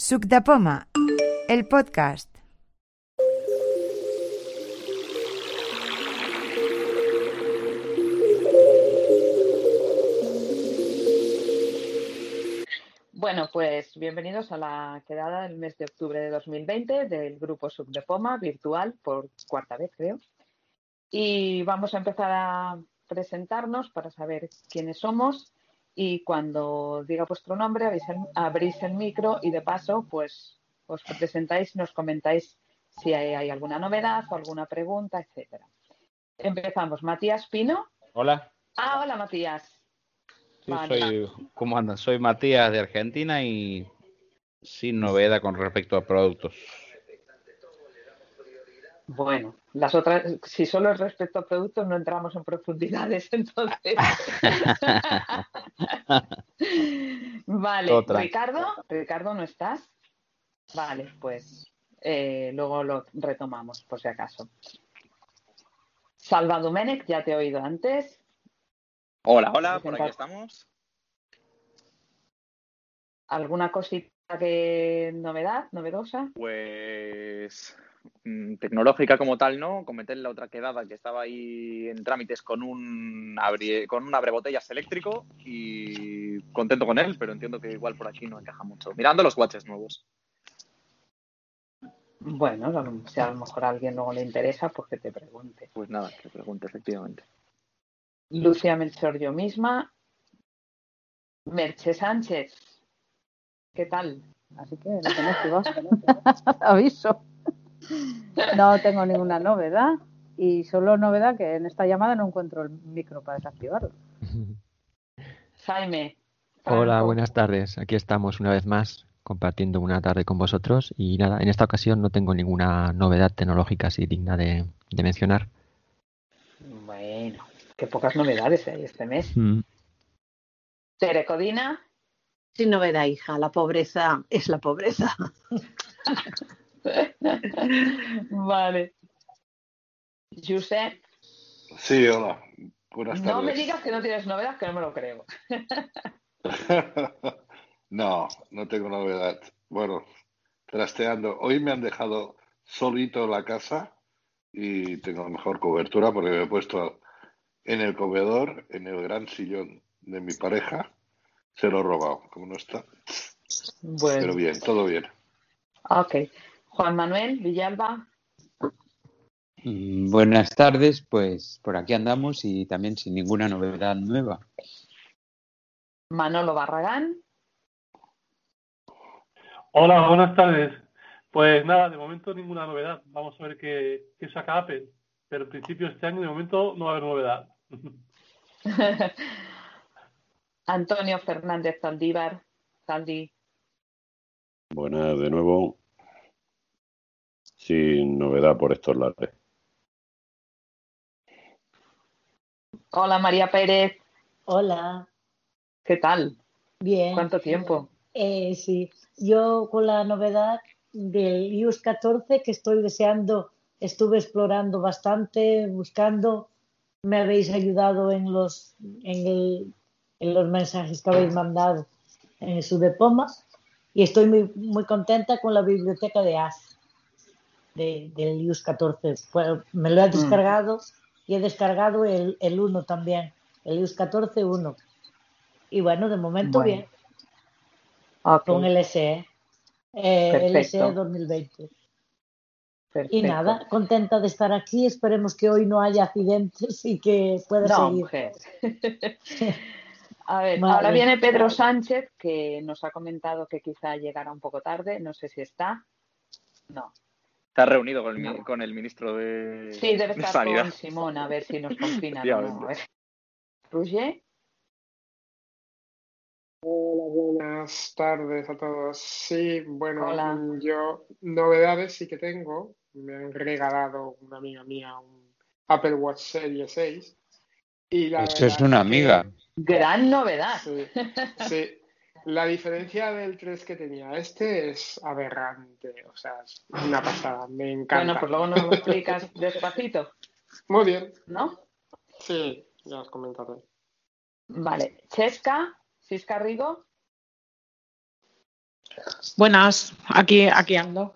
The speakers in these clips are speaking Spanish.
Suc de Poma, el podcast. Bueno, pues bienvenidos a la quedada del mes de octubre de 2020 del grupo Sub de Poma, virtual, por cuarta vez creo. Y vamos a empezar a presentarnos para saber quiénes somos y cuando diga vuestro nombre abrís el, abrís el micro y de paso pues os presentáis y nos comentáis si hay, hay alguna novedad o alguna pregunta, etcétera. Empezamos. Matías Pino. Hola. Ah, hola Matías. Sí, Vale. soy, ¿cómo andas? Soy Matías de Argentina y sin novedad con respecto a productos. Bueno, las otras, si solo es respecto a productos, no entramos en profundidades, entonces. vale, Otra. Ricardo, Ricardo, ¿no estás? Vale, pues eh, luego lo retomamos, por si acaso. Salva Domenech, ya te he oído antes. Hola, hola, por aquí estamos. ¿Alguna cosita que novedad, novedosa? Pues tecnológica como tal, ¿no? Comenté en la otra quedada que estaba ahí en trámites con un abri- con un abrebotellas eléctrico y contento con él, pero entiendo que igual por aquí no encaja mucho. Mirando los watches nuevos. Bueno, si a lo mejor a alguien luego le interesa, pues que te pregunte. Pues nada, que pregunte efectivamente. Lucia Melchor, yo misma. Merche Sánchez, ¿qué tal? Así que tenéis que vos. Aviso. No tengo ninguna novedad y solo novedad que en esta llamada no encuentro el micro para desactivarlo. Jaime. Hola, buenas tardes. Aquí estamos una vez más compartiendo una tarde con vosotros y nada, en esta ocasión no tengo ninguna novedad tecnológica así digna de, de mencionar. Bueno, qué pocas novedades hay este mes. Mm. Tere Codina. Sin novedad, hija, la pobreza es la pobreza. vale. Josep, Sí, hola. Buenas tardes. no me digas que no tienes novedad, que no me lo creo. no, no tengo novedad. Bueno, trasteando. Hoy me han dejado solito la casa y tengo mejor cobertura porque me he puesto en el comedor, en el gran sillón de mi pareja. Se lo he robado, como no está. Pero Bueno, bien, todo bien. ok. Juan Manuel Villalba. Mm, Buenas tardes, pues por aquí andamos y también sin ninguna novedad nueva. Manolo Barragán. Hola, buenas tardes. Pues nada, de momento ninguna novedad. Vamos a ver qué, qué saca Apple. Pero en principio este año de momento no va a haber novedad. Antonio Fernández Zaldívar. Zaldi. Buenas de nuevo. Sin novedad por estos lares. Hola María Pérez. Hola, ¿Qué tal? bien. ¿Cuánto tiempo? Eh, sí, yo con la novedad del iOS 14 que estoy deseando, estuve explorando bastante, buscando, me habéis ayudado en los, en el- en los mensajes que habéis mandado en su depoma y estoy muy, muy contenta con la biblioteca de AS de, del iOS 14. Pues, me lo he descargado y he descargado el, el 1 también, el iOS 14 1. Y bueno, de momento Bueno. bien. Con el SE, eh, el. SE 2020. Y nada, contenta de estar aquí. Esperemos que hoy no haya accidentes y que pueda No, seguir. mujer. A ver, ahora viene Pedro Sánchez, que nos ha comentado que quizá llegará un poco tarde. No sé si está. No. Está reunido con el, No. con el ministro de, Sí, debe de estar Sanidad. con Simón, a ver si nos confinan o no. Roger, Hola, buenas tardes a todos. Sí, bueno, Hola. yo novedades sí que tengo. Me han regalado una amiga mía un Apple Watch Series 6. Y la Eso es una que- amiga. gran novedad. Sí, sí. La diferencia del 3 que tenía este es aberrante. O sea, es una pasada. Me encanta. Bueno, pues luego nos lo explicas despacito, Muy bien. ¿no? Sí, ya os comentaré. Vale. Chesca, Cisca Rigo. Buenas, aquí, aquí ando.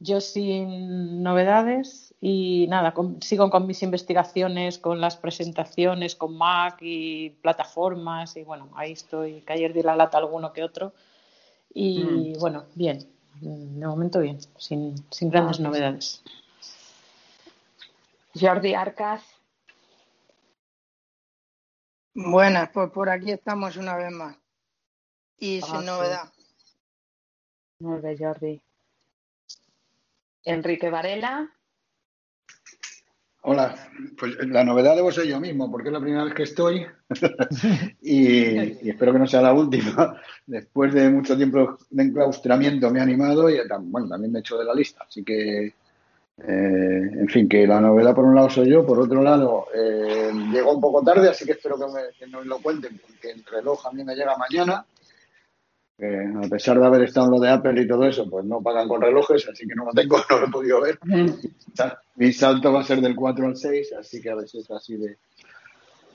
Yo sin novedades y nada, con- sigo con mis investigaciones, con las presentaciones, con Mac y plataformas y bueno, ahí estoy, que ayer di la lata a alguno que otro y bueno, bien, de momento bien, sin, sin grandes Ah, pues. novedades. Jordi Arcas, Buenas, pues por aquí estamos una vez más. Y Ah, sin sí. novedad. muy bien, Jordi. Enrique Varela, Hola, pues la novedad debo ser yo mismo, porque es la primera vez que estoy y, y espero que no sea la última. Después de mucho tiempo de enclaustramiento me he animado y bueno, también me he hecho de la lista. Así que, eh, en fin, que la novedad por un lado soy yo, por otro lado eh, llegó un poco tarde, así que espero que, me- que nos lo cuenten, porque el reloj a mí me llega mañana. Eh, a pesar de haber estado en lo de Apple y todo eso, pues no pagan con relojes, así que no lo tengo, no lo he podido ver. Mi salto va a ser del 4 al 6, así que a veces es así de,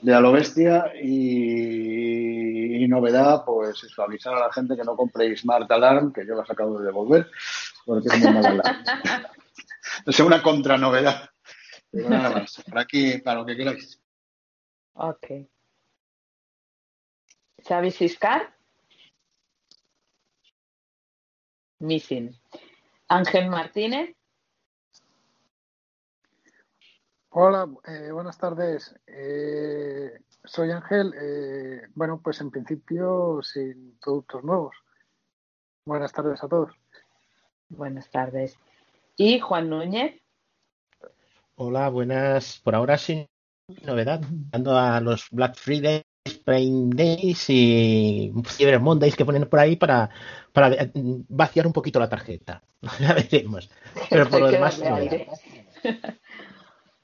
de a lo bestia. Y, y novedad, pues eso, avisar a la gente que no compre Smart Alarm, que yo las acabo de devolver, porque es muy mala una contranovedad. Pero nada más. Por aquí, para lo que queráis. ok. Xavi Siscar, Missing. Ángel Martínez, Hola, eh, buenas tardes. Eh, soy Ángel. Eh, bueno, pues en principio sin productos nuevos. Buenas tardes a todos. buenas tardes. Y Juan Núñez, Hola, buenas. Por ahora sin novedad. Dando a los Black Fridays, Prime Days y Cyber Mondays que ponen por ahí para, para eh, vaciar un poquito la tarjeta. Ya veremos. Pero por lo demás.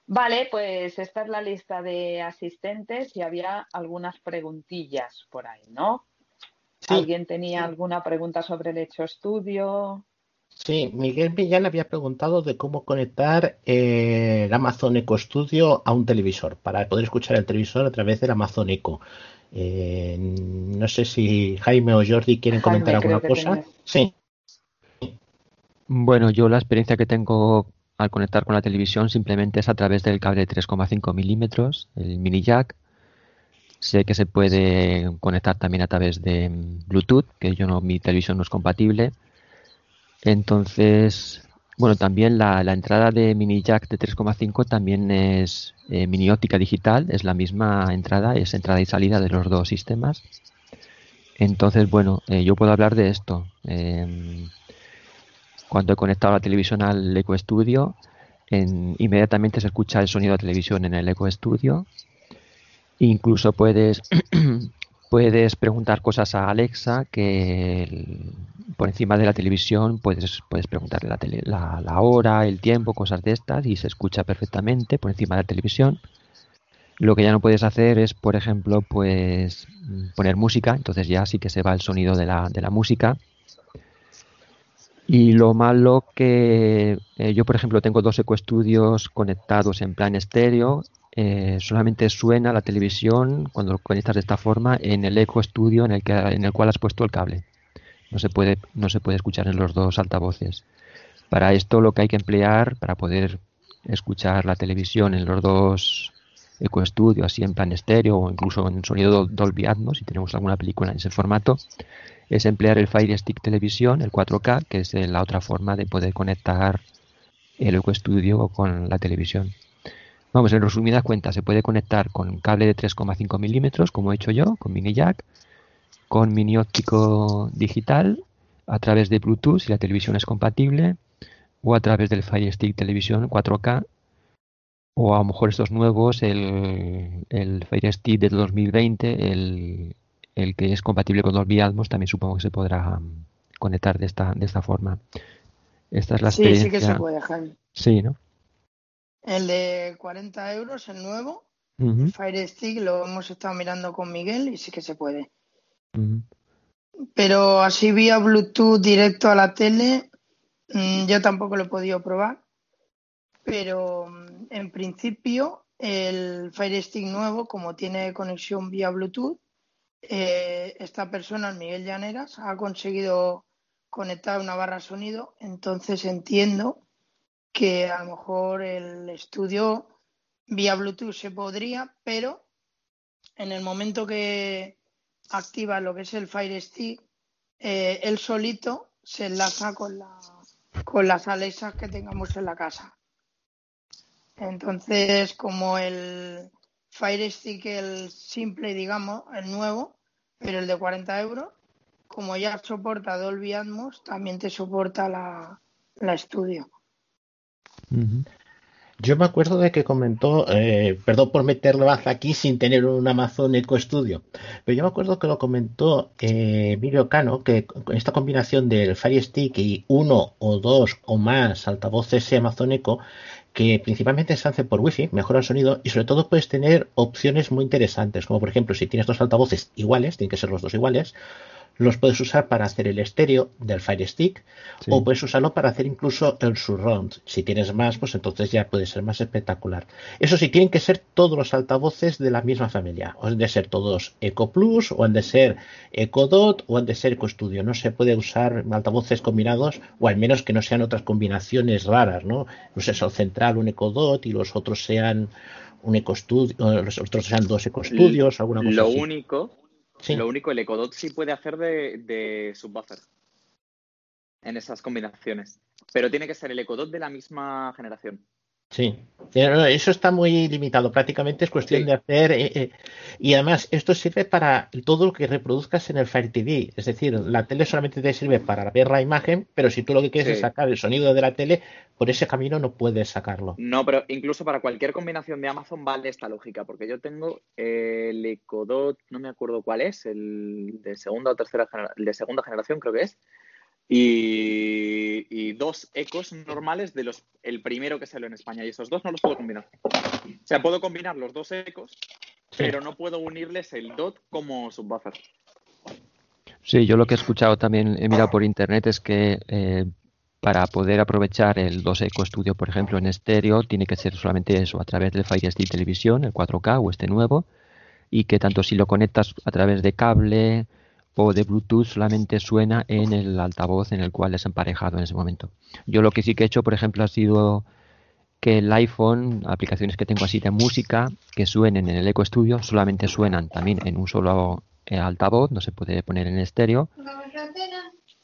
Vale, pues esta es la lista de asistentes y había algunas preguntillas por ahí, ¿no? ¿Alguien tenía alguna pregunta sobre el hecho estudio? Sí, Miguel Millán había preguntado de cómo conectar eh, el Amazon Echo Studio a un televisor para poder escuchar el televisor a través del Amazon Echo. Eh, no sé si Jaime o Jordi quieren Jaime, comentar alguna cosa. Sí. Bueno, yo la experiencia que tengo al conectar con la televisión simplemente es a través del cable de 3,5 milímetros, el mini jack. Sé que se puede conectar también a través de Bluetooth, que yo no, mi televisión no es compatible. Entonces, bueno, también la, la entrada de mini jack de 3,5 también es eh, mini óptica digital, es la misma entrada, es entrada y salida de los dos sistemas. Entonces, bueno, eh, yo puedo hablar de esto. Em, cuando he conectado la televisión al Eco Studio, en- inmediatamente se escucha el sonido de televisión en el Eco Studio. Incluso puedes, puedes preguntar cosas a Alexa que por encima de la televisión puedes, puedes preguntarle la, tele- la, la hora, el tiempo, cosas de estas y se escucha perfectamente por encima de la televisión. Lo que ya no puedes hacer es, por ejemplo, pues mm, poner música, entonces ya sí que se va el sonido de la, de la música. Y lo malo que eh, yo, por ejemplo, tengo dos ecoestudios conectados en plan estéreo. Eh, solamente suena la televisión cuando lo conectas de esta forma en el eco estudio en el, que, en el cual has puesto el cable. No se puede, no se puede escuchar en los dos altavoces. Para esto lo que hay que emplear para poder escuchar la televisión en los dos ecoestudios, así en plan estéreo o incluso en sonido Dol- Dolby Atmos, si tenemos alguna película en ese formato, es emplear el Fire Stick Televisión, el 4K, que es la otra forma de poder conectar el Eco Studio con la televisión. Vamos, en resumidas cuentas, se puede conectar con cable de 3,5 milímetros, como he hecho yo, con mini jack, con mini óptico digital, a través de Bluetooth, si la televisión es compatible, o a través del Fire Stick Televisión 4K, o a lo mejor estos nuevos, el, el Fire Stick del 2020, el, el que es compatible con Dolby Atmos, también supongo que se podrá mm, conectar de esta, de esta forma. Esta es la Sí, experiencia. sí que se puede. Sí, ¿no? El de 40 euros, el nuevo, Fire Stick, lo hemos estado mirando con Miguel y sí que se puede. Pero así vía Bluetooth directo a la tele, mm, yo tampoco lo he podido probar. Pero mm, en principio, el Fire Stick nuevo, como tiene conexión vía Bluetooth, eh, esta persona, el Miguel Llaneras, ha conseguido conectada a una barra sonido, entonces entiendo que a lo mejor el estudio vía Bluetooth se podría, pero en el momento que activa lo que es el Fire Stick, eh, él solito se enlaza con, la, con las Alexas que tengamos en la casa. Entonces, como el Fire Stick, el simple, digamos, el nuevo, pero el de 40 euros, como ya soporta Dolby Atmos, también te soporta la, la Yo me acuerdo de que comentó, eh, perdón por meterlo aquí sin tener un Amazon Echo Studio, pero yo me acuerdo que lo comentó eh, Emilio Cano, que con esta combinación del Fire Stick y uno o dos o más altavoces Amazon Echo, que principalmente se hace por Wi-Fi, mejora el sonido y sobre todo puedes tener opciones muy interesantes, como por ejemplo si tienes dos altavoces iguales, tienen que ser los dos iguales, los puedes usar para hacer el estéreo del Fire Stick Sí. o puedes usarlo para hacer incluso el surround. Si tienes más, pues entonces ya puede ser más espectacular. Eso sí, tienen que ser todos los altavoces de la misma familia. O han de ser todos Eco Plus, o han de ser Eco Dot, o han de ser Eco Studio. No se puede usar altavoces combinados, o al menos que no sean otras combinaciones raras, ¿no? No sé, el central un Eco Dot y los otros sean un Eco Studio, o los otros sean dos Eco Studios, alguna cosa Lo así. único, Lo único, el Ecodot sí puede hacer de, de subwoofer en esas combinaciones. Pero tiene que ser el Ecodot de la misma generación. Sí, Pero eso está muy limitado. Prácticamente es cuestión Sí. de hacer. eh, eh, y además, esto sirve para todo lo que reproduzcas en el Fire TV. Es decir, la tele solamente te sirve para ver la imagen, pero si tú lo que quieres Sí. es sacar el sonido de la tele, por ese camino no puedes sacarlo. No, pero incluso para cualquier combinación de Amazon vale esta lógica, porque yo tengo el Ecodot, no me acuerdo cuál es, el de segunda o tercera el de segunda generación creo que es, y, y dos ecos normales de los el primero que salió en España, y esos dos no los puedo combinar. O sea, puedo combinar los dos ecos, pero no puedo unirles el DOT como subwoofer. Sí, yo lo que he escuchado también, he mirado por internet, es que eh, para poder aprovechar el 2 Eco Studio, por ejemplo, en estéreo, tiene que ser solamente eso, a través del Fire Stick Televisión, el 4K o este nuevo, y que tanto si lo conectas a través de cable o de Bluetooth, solamente suena en el altavoz en el cual es emparejado en ese momento. Yo lo que sí que he hecho, por ejemplo, ha sido que el iPhone, aplicaciones que tengo así de música, que suenen en el Eco Studio, solamente suenan también en un solo eh, altavoz, no se puede poner en estéreo,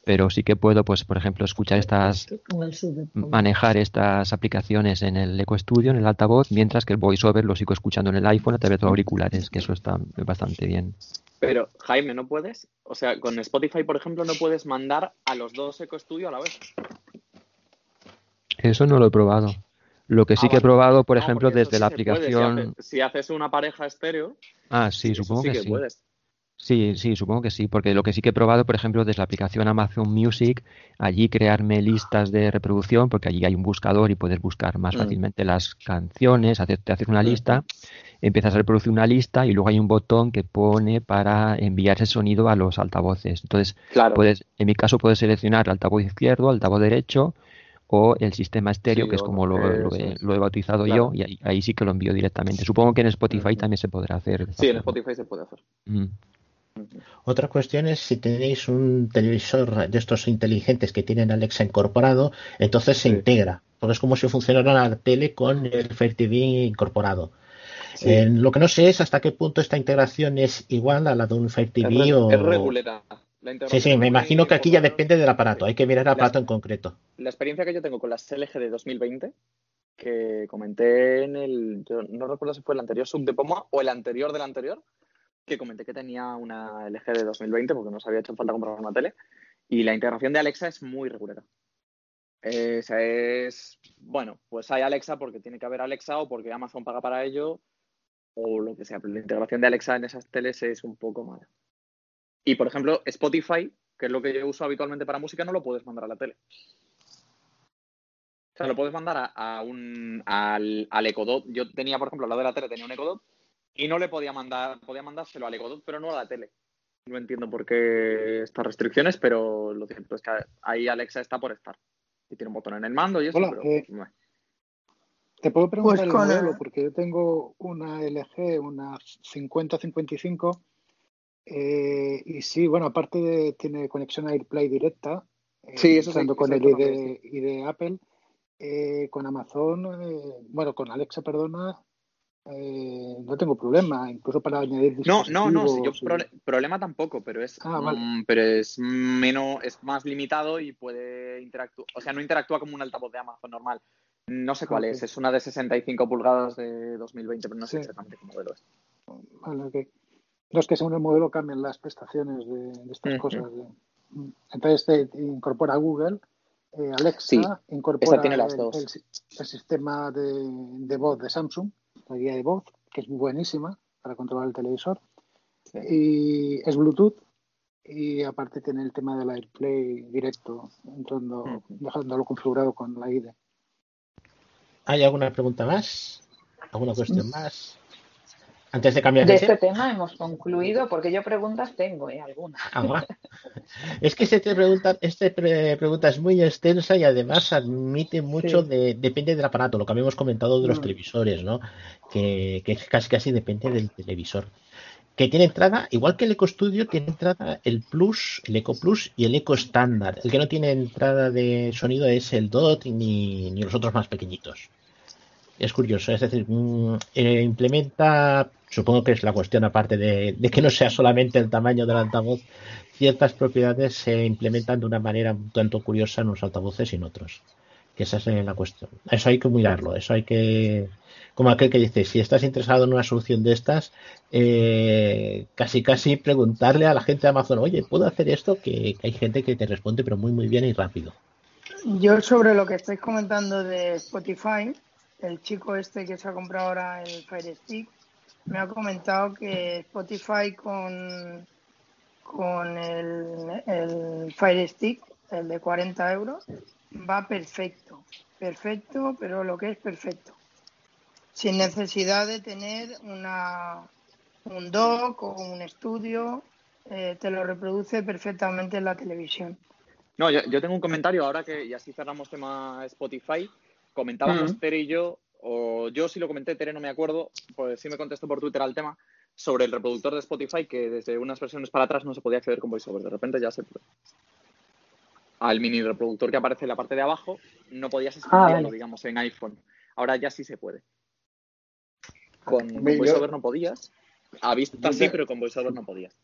pero sí que puedo, pues, por ejemplo, escuchar estas, manejar estas aplicaciones en el Eco Studio, en el altavoz, mientras que el VoiceOver lo sigo escuchando en el iPhone a través de los auriculares, que eso está bastante bien. Pero, Jaime, ¿no puedes? O sea, con Spotify, por ejemplo, no puedes mandar a los dos Eco Studio a la vez. Eso no lo he probado. Lo que sí Ah, que he probado, por No, ejemplo, desde sí la puede. Si aplicación... haces- Si haces una pareja estéreo, Ah, sí, supongo sí que que sí. puedes. Sí, sí, supongo que sí, porque lo que sí que he probado, por ejemplo, desde la aplicación Amazon Music, allí crearme listas de reproducción, porque allí hay un buscador y puedes buscar más Mm. fácilmente las canciones, hacer- te haces una Mm. lista, empiezas a reproducir una lista y luego hay un botón que pone para enviar ese sonido a los altavoces. Entonces, Claro. puedes, en mi caso puedes seleccionar altavoz izquierdo, altavoz derecho o el sistema estéreo, Sí, que es como lo, lo he, lo he bautizado Claro. yo, y ahí, ahí sí que lo envío directamente. Supongo que en Spotify también se podrá hacer. Sí, en forma. Spotify se puede hacer. Otra cuestión es si tenéis un televisor de estos inteligentes que tienen Alexa incorporado, entonces se integra. Porque es como si funcionara la tele con el Fire TV incorporado. Sí. Eh, lo que no sé es hasta qué punto esta integración es igual a la de un Fire Es, TV re- o... es regulera. La Sí, sí, es me imagino que aquí ya depende del aparato. Hay que mirar el La- aparato en concreto. La experiencia que yo tengo con las LG de 2020, que comenté en el, yo no recuerdo si fue el anterior sub de Poma o el anterior del anterior, que comenté que tenía una LG de 2020 porque nos había hecho falta comprar una tele, y la integración de Alexa es muy regulera. Eh, o sea, es, bueno, pues hay Alexa porque tiene que haber Alexa o porque Amazon paga para ello o lo que sea, pero la integración de Alexa en esas teles es un poco mala. Y por ejemplo, Spotify, que es lo que yo uso habitualmente para música, no lo puedes mandar a la tele. O sea, lo puedes mandar a, a un, al, al Ecodot. Yo tenía, por ejemplo, al lado de la tele tenía un Ecodot y no le podía mandar, podía mandárselo al Ecodot, pero no a la tele. No entiendo por qué estas restricciones, pero lo cierto es que ahí Alexa está por estar. Y tiene un botón en el mando y eso, Hola, pero eh. Te puedo preguntar Pues el con modelo, el- porque yo tengo una LG, una 5055, eh, y sí, bueno, aparte de tiene conexión a AirPlay directa, eh, Sí, eso sí, con el ID, ID Apple. Eh, con Amazon, eh, bueno, con Alexa, perdona, eh, no tengo problema, incluso para añadir No, no, no, si yo problema tampoco, pero es, Ah, vale. mm, pero es menos, es más limitado y puede interactuar, o sea, no interactúa como un altavoz de Amazon normal. No sé cuál es, es una de 65 pulgadas de 2020, pero no sé Sí. exactamente qué modelo es. Vale. No es que según el modelo cambian las prestaciones de, de estas cosas. de- Entonces te, incorpora Google, eh, Alexa, Sí, incorpora esta tiene las el, dos. el si- el sistema de, de voz de Samsung, la guía de voz, que es buenísima para controlar el televisor. Y es Bluetooth y aparte tiene el tema del AirPlay directo, entrando, dejándolo configurado con la ID. ¿Hay alguna pregunta más? ¿Alguna cuestión más? Antes de cambiar De de este tema. tema hemos concluido porque yo preguntas tengo, ¿eh? Algunas. Ah. Es que este pregunta, este pre- pregunta es muy extensa y además admite mucho Sí. de, depende del aparato, lo que habíamos comentado de los Mm. televisores, ¿no? Que, que casi casi depende del televisor. Que tiene entrada, igual que el Eco Studio, tiene entrada el Plus, el Eco Plus y el Eco estándar. El que no tiene entrada de sonido es el DOT ni, ni los otros más pequeñitos. Es curioso, es decir, mm, eh, implementa, supongo que es la cuestión aparte de, que no sea solamente el tamaño del altavoz, ciertas propiedades se implementan de una manera un tanto curiosa en unos altavoces y en otros. Que esa es la cuestión. Eso hay que mirarlo, eso hay que, como aquel que dice, si estás interesado en una solución de estas, eh, casi casi preguntarle a la gente de Amazon, oye, ¿puedo hacer esto? Que, que hay gente que te responde, pero muy muy bien y rápido. Yo sobre lo que estáis comentando de Spotify, el chico este que se ha comprado ahora el Fire Stick me ha comentado que Spotify con, con el, el Fire Stick, el de 40 euros, va perfecto. Perfecto, pero lo que es perfecto. Sin necesidad de tener una, un dock o un estudio, eh, te lo reproduce perfectamente en la televisión. No, yo, yo tengo un comentario ahora que, y así cerramos tema Spotify. Comentábamos Mm. Tere y yo, o yo sí lo comenté, Tere no me acuerdo, pues sí me contestó por Twitter al tema, sobre el reproductor de Spotify que desde unas versiones para atrás no se podía acceder con VoiceOver. De repente ya se puede. Al mini reproductor que aparece en la parte de abajo, no podías escribirlo, vale. digamos, en iPhone. Ahora ya sí se puede. Con, con yo- VoiceOver no podías. A vista sí, pero con VoiceOver no podías.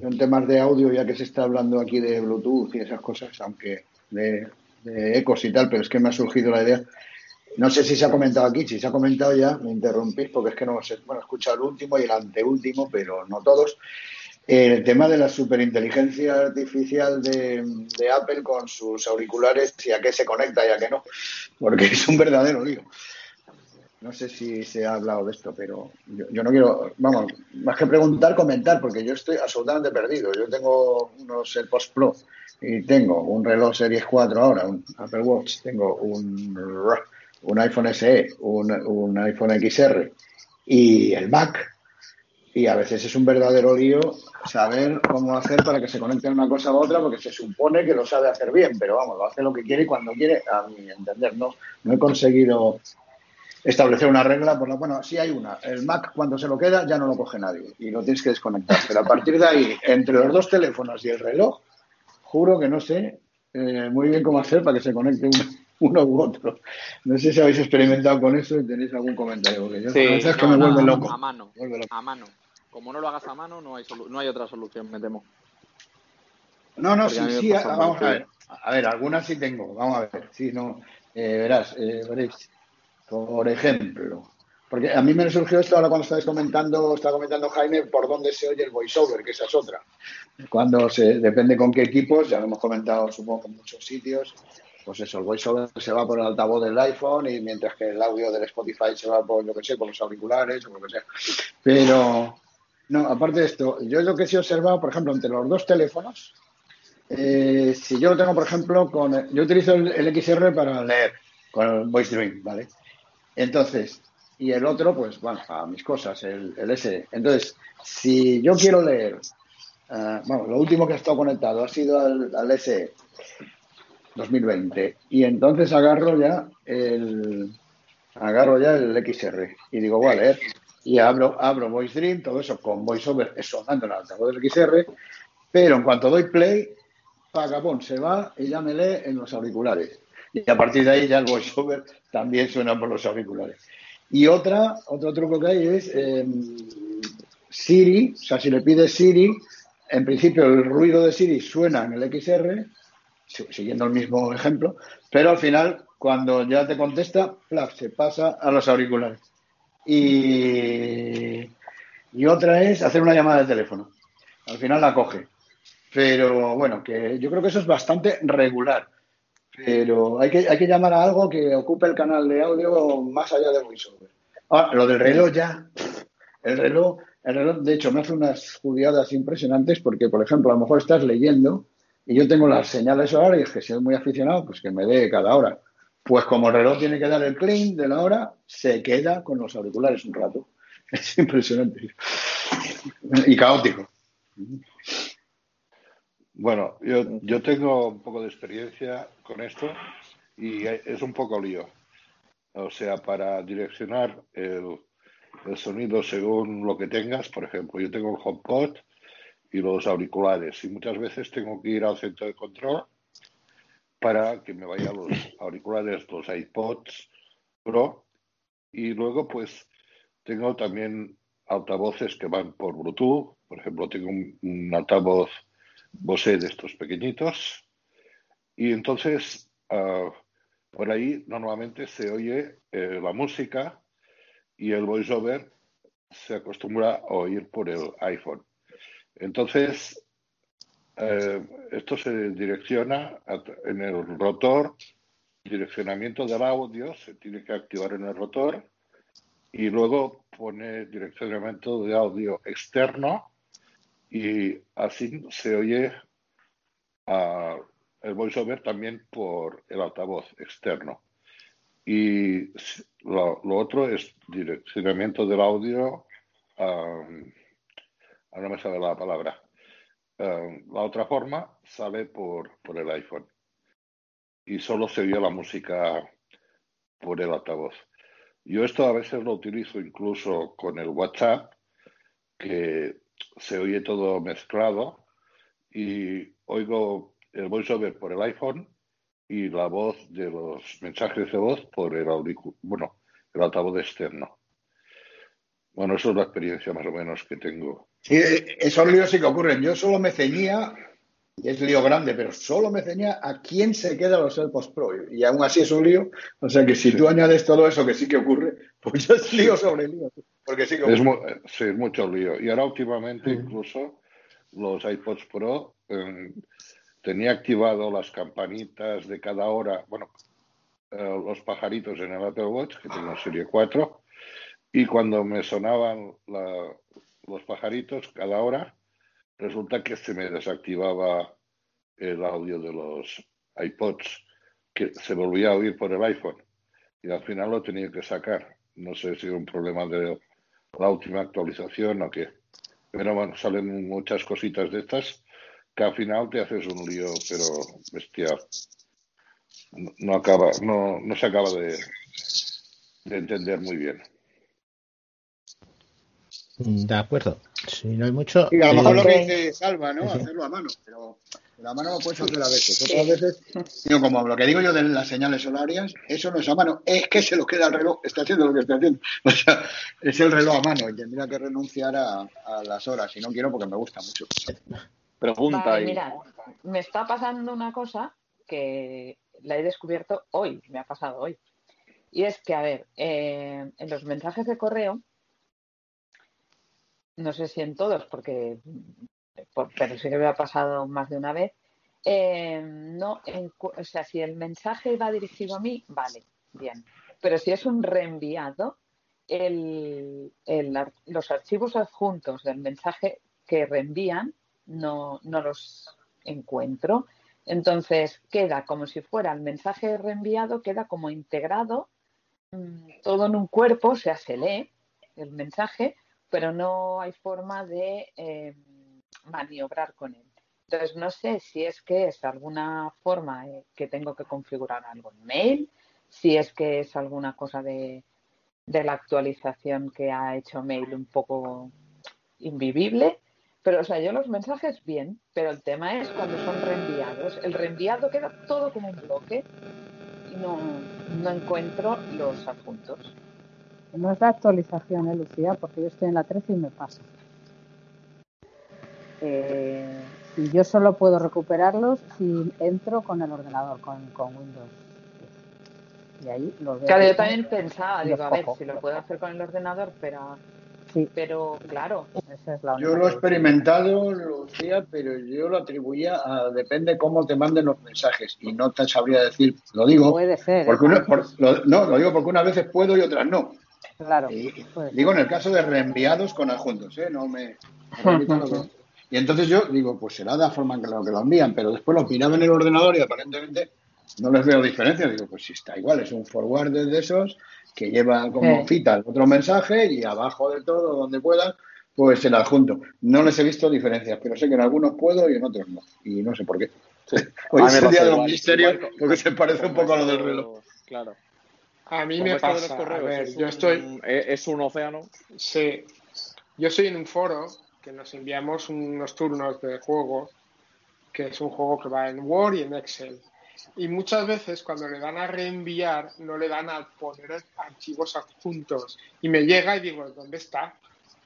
En temas de audio, ya que se está hablando aquí de Bluetooth y esas cosas, aunque de, de ecos y tal, pero es que me ha surgido la idea. No sé si se ha comentado aquí, si se ha comentado ya, me interrumpís porque es que no sé. Bueno, he escuchado el último y el anteúltimo, pero no todos. El tema de la superinteligencia artificial de, Apple con sus auriculares y a qué se conecta y a qué no, porque es un verdadero lío. No sé si se ha hablado de esto, pero yo, yo no quiero, vamos, más que preguntar, comentar, porque yo estoy absolutamente perdido. Yo tengo unos AirPods Pro y tengo un reloj Series 4 ahora, un Apple Watch, tengo un, un iPhone SE, un, un iPhone XR y el Mac. Y a veces es un verdadero lío saber cómo hacer para que se conecten una cosa a otra, porque se supone que lo sabe hacer bien, pero vamos, lo hace lo que quiere y cuando quiere, a mi entender. No, no he conseguido establecer una regla por la bueno sí hay una el Mac cuando se lo queda ya no lo coge nadie y lo tienes que desconectar pero a partir de ahí entre los dos teléfonos y el reloj juro que no sé eh, muy bien cómo hacer para que se conecte uno, uno u otro no sé si habéis experimentado con eso y tenéis algún comentario porque yo Sí, a veces es que me no, vuelve a- loco A mano, Vuelve loco. a mano. Como no lo hagas a mano, no hay, solu- no hay otra solución, me temo. No, no, Porque sí, sí, vamos a ver. A ver, algunas sí tengo, vamos a ver. Sí, no, eh, verás, eh, veréis. Por ejemplo, porque a mí me surgió esto ahora cuando estáis comentando, está comentando Jaime, por dónde se oye el voiceover, que esa es otra. Cuando se, depende con qué equipos, ya lo hemos comentado supongo en muchos sitios, pues eso, el voiceover se va por el altavoz del iPhone y mientras que el audio del Spotify se va por, lo que sé, por los auriculares o lo que sea. Pero, no, aparte de esto, yo lo que sí he observado, por ejemplo, entre los dos teléfonos, eh, si yo lo tengo, por ejemplo, con yo utilizo el, el XR para leer con el Voice Dream, ¿vale? Entonces, y el otro, pues, bueno, a mis cosas, el, el S. Entonces, si yo quiero leer, eh, bueno, lo último que ha estado conectado ha sido al, al SE 2020, y entonces agarro ya el agarro ya el XR y digo, voy a leer. Y abro, abro Voice Dream, todo eso con VoiceOver sonando en el altavoz del XR, pero en cuanto doy play, pagabón, se va y ya me lee en los auriculares. Y a partir de ahí ya el voiceover también suena por los auriculares. Y otra, otro truco que hay es eh, Siri, o sea, si le pides Siri, en principio el ruido de Siri suena en el XR, si- siguiendo el mismo ejemplo, pero al final, cuando ya te contesta, se pasa a los auriculares. Y, y otra es hacer una llamada de teléfono. Al final la coge. Pero bueno, que yo creo que eso es bastante regular. Pero hay que, hay que llamar a algo que ocupe el canal de audio más allá de VoiceOver. Ahora, lo del reloj ya. El reloj, el reloj, de hecho, me hace unas judiadas impresionantes porque, por ejemplo, a lo mejor estás leyendo y yo tengo las señales horarias que soy muy aficionado, pues que me dé cada hora. Pues como el reloj tiene que dar el clean de la hora, se queda con los auriculares un rato. Es impresionante. Y caótico. Bueno, yo, yo tengo un poco de experiencia con esto y es un poco lío. O sea, para direccionar el, el sonido según lo que tengas, por ejemplo, yo tengo el HomePod y los auriculares y muchas veces tengo que ir al centro de control para que me vayan los auriculares, los iPods Pro y luego pues tengo también altavoces que van por Bluetooth, por ejemplo tengo un, un altavoz Bose de estos pequeñitos y entonces ah, por ahí normalmente se oye eh, la música y el voiceover se acostumbra a oír por el iPhone. Entonces, eh, esto se direcciona en el rotor, direccionamiento del audio, se tiene que activar en el rotor y luego pone direccionamiento de audio externo y así se oye ah, el voiceover también por el altavoz externo. Y lo, otro es direccionamiento del audio. am, ahora me sale la palabra. Am, la otra forma sale por, por el iPhone. Y solo se oye la música por el altavoz. Yo esto a veces lo utilizo incluso con el WhatsApp, que se oye todo mezclado y oigo el voiceover por el iPhone y la voz de los mensajes de voz por el auricu- bueno, el altavoz externo. Bueno, eso es la experiencia más o menos que tengo. Sí, esos líos sí que ocurren. Yo solo me ceñía, y es lío grande, pero solo me ceñía a quién se queda los AirPods Pro. Y aún así es un lío. O sea que si tú añades todo eso que sí que ocurre, pues ya es lío sobre lío. Porque sí Es, ocurre. mu- sí, es mucho lío. Y ahora últimamente incluso los iPods Pro eh, tenía activado las campanitas de cada hora, bueno, eh, los pajaritos en el Apple Watch, que tengo serie 4, y cuando me sonaban la- los pajaritos cada hora, resulta que se me desactivaba el audio de los iPods, que se volvía a oír por el iPhone. Y al final lo tenía que sacar. No sé si era un problema de la última actualización o qué. Pero bueno, salen muchas cositas de estas que al final te haces un lío, pero bestial. No, no acaba, no, no se acaba de, de entender muy bien. De acuerdo. Si no hay mucho. Y a lo mejor lo que eh, dice Salva, ¿no? Hacerlo a mano, pero la mano lo puedes hacer a veces. Otras veces, digo, como lo que digo yo de las señales horarias, eso no es a mano, es que se lo queda el reloj, está haciendo lo que está haciendo. O sea, es el reloj a mano y tendría que renunciar a, a las horas. Y no quiero porque me gusta mucho. Pregunta Vale, ahí. mirad, me está pasando una cosa que la he descubierto hoy, me ha pasado hoy. Y es que, a ver, eh, en los mensajes de correo, no sé si en todos, porque por- pero sí que me ha pasado más de una vez, eh, no encu- o sea, si el mensaje va dirigido a mí, vale, bien. Pero si es un reenviado, el- el los archivos adjuntos del mensaje que reenvían no, no los encuentro. Entonces queda como si fuera el mensaje reenviado, queda como integrado mm, todo en un cuerpo, o sea, se lee el mensaje, pero no hay forma de eh, maniobrar con él. Entonces, no sé si es que es alguna forma eh, que tengo que configurar algo en mail, si es que es alguna cosa de, de la actualización que ha hecho mail un poco invivible, Pero, o sea, yo los mensajes bien, pero el tema es cuando son reenviados. El reenviado queda todo como un bloque y no, no encuentro los adjuntos. No es la actualización, ¿eh, Lucía? Porque yo estoy en la 13 y me pasa. Eh, y yo solo puedo recuperarlos si entro con el ordenador, con, con Windows. Y ahí los veo. Claro, yo también pensaba, digo, a ver, cojo. si lo puedo hacer con el ordenador, pero, Sí. pero claro, Esa es la Yo lo he experimentado, Lucía, pero yo lo atribuía a depende cómo te manden los mensajes y no te sabría decir, lo digo, Puede ser. porque ¿eh? una- por- lo- no, lo digo porque unas veces puedo y otras no. Claro. Y- ser. digo en el caso de reenviados con adjuntos, ¿eh? no me, me Y entonces yo digo, pues será de la forma en que lo, que lo envían, pero después lo miraba en el ordenador y aparentemente no les veo diferencia. Digo, pues si está igual, es un forward de esos que lleva como Sí. cita el otro mensaje y abajo de todo, donde pueda, pues el adjunto. No les he visto diferencias, pero sé que en algunos puedo y en otros no. Y no sé por qué. Hoy es el día de los misterios porque se parece un poco a lo del reloj. Claro. A mí me los pasa, a correos ver, es yo un- estoy, e- es un océano. Sí. Yo estoy en un foro que nos enviamos unos turnos de juego, que es un juego que va en Word y en Excel. Y muchas veces cuando le dan a reenviar, no le dan a poner archivos adjuntos. Y me llega y digo, ¿dónde está?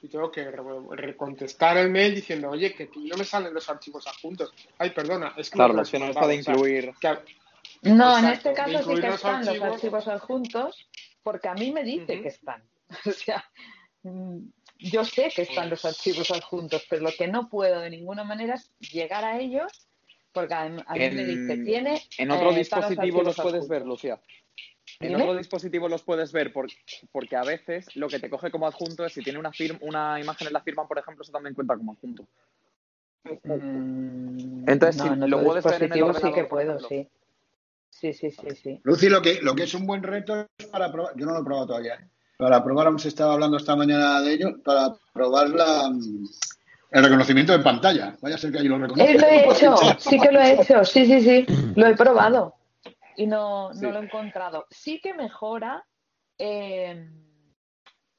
Y tengo que re- recontestar el mail diciendo, oye, que no me salen los archivos adjuntos. Ay, perdona, es que Claro, lo has opción está de mandado". O sea, incluir. que No, en este caso sí que los están los archivos. archivos adjuntos, porque a mí me dice que están. O sea, mm, yo sé que están los archivos adjuntos, pero lo que no puedo de ninguna manera es llegar a ellos, porque a, a mí me dice, En, tiene. en otro eh, dispositivo los puedes adjuntos. ver, Lucía. En Dime. otro dispositivo los puedes ver por- porque a veces lo que te coge como adjunto es si tiene una, firma, una imagen en la firma, por ejemplo, se también cuenta como adjunto. Mm, Entonces, no, si en lo puedes ver en el sí que puedo, sí. Sí, sí, sí, sí. Lucy, lo que, lo que es un buen reto es para probar, yo no lo he probado todavía, ¿eh? Para probar, hemos estado hablando esta mañana de ello, para probar la, el reconocimiento de pantalla. Vaya a ser que ahí lo reconozca. Eh, lo he hecho, sí que lo he hecho, sí, sí, sí, lo he probado y no, no Sí. lo he encontrado. Sí que mejora eh,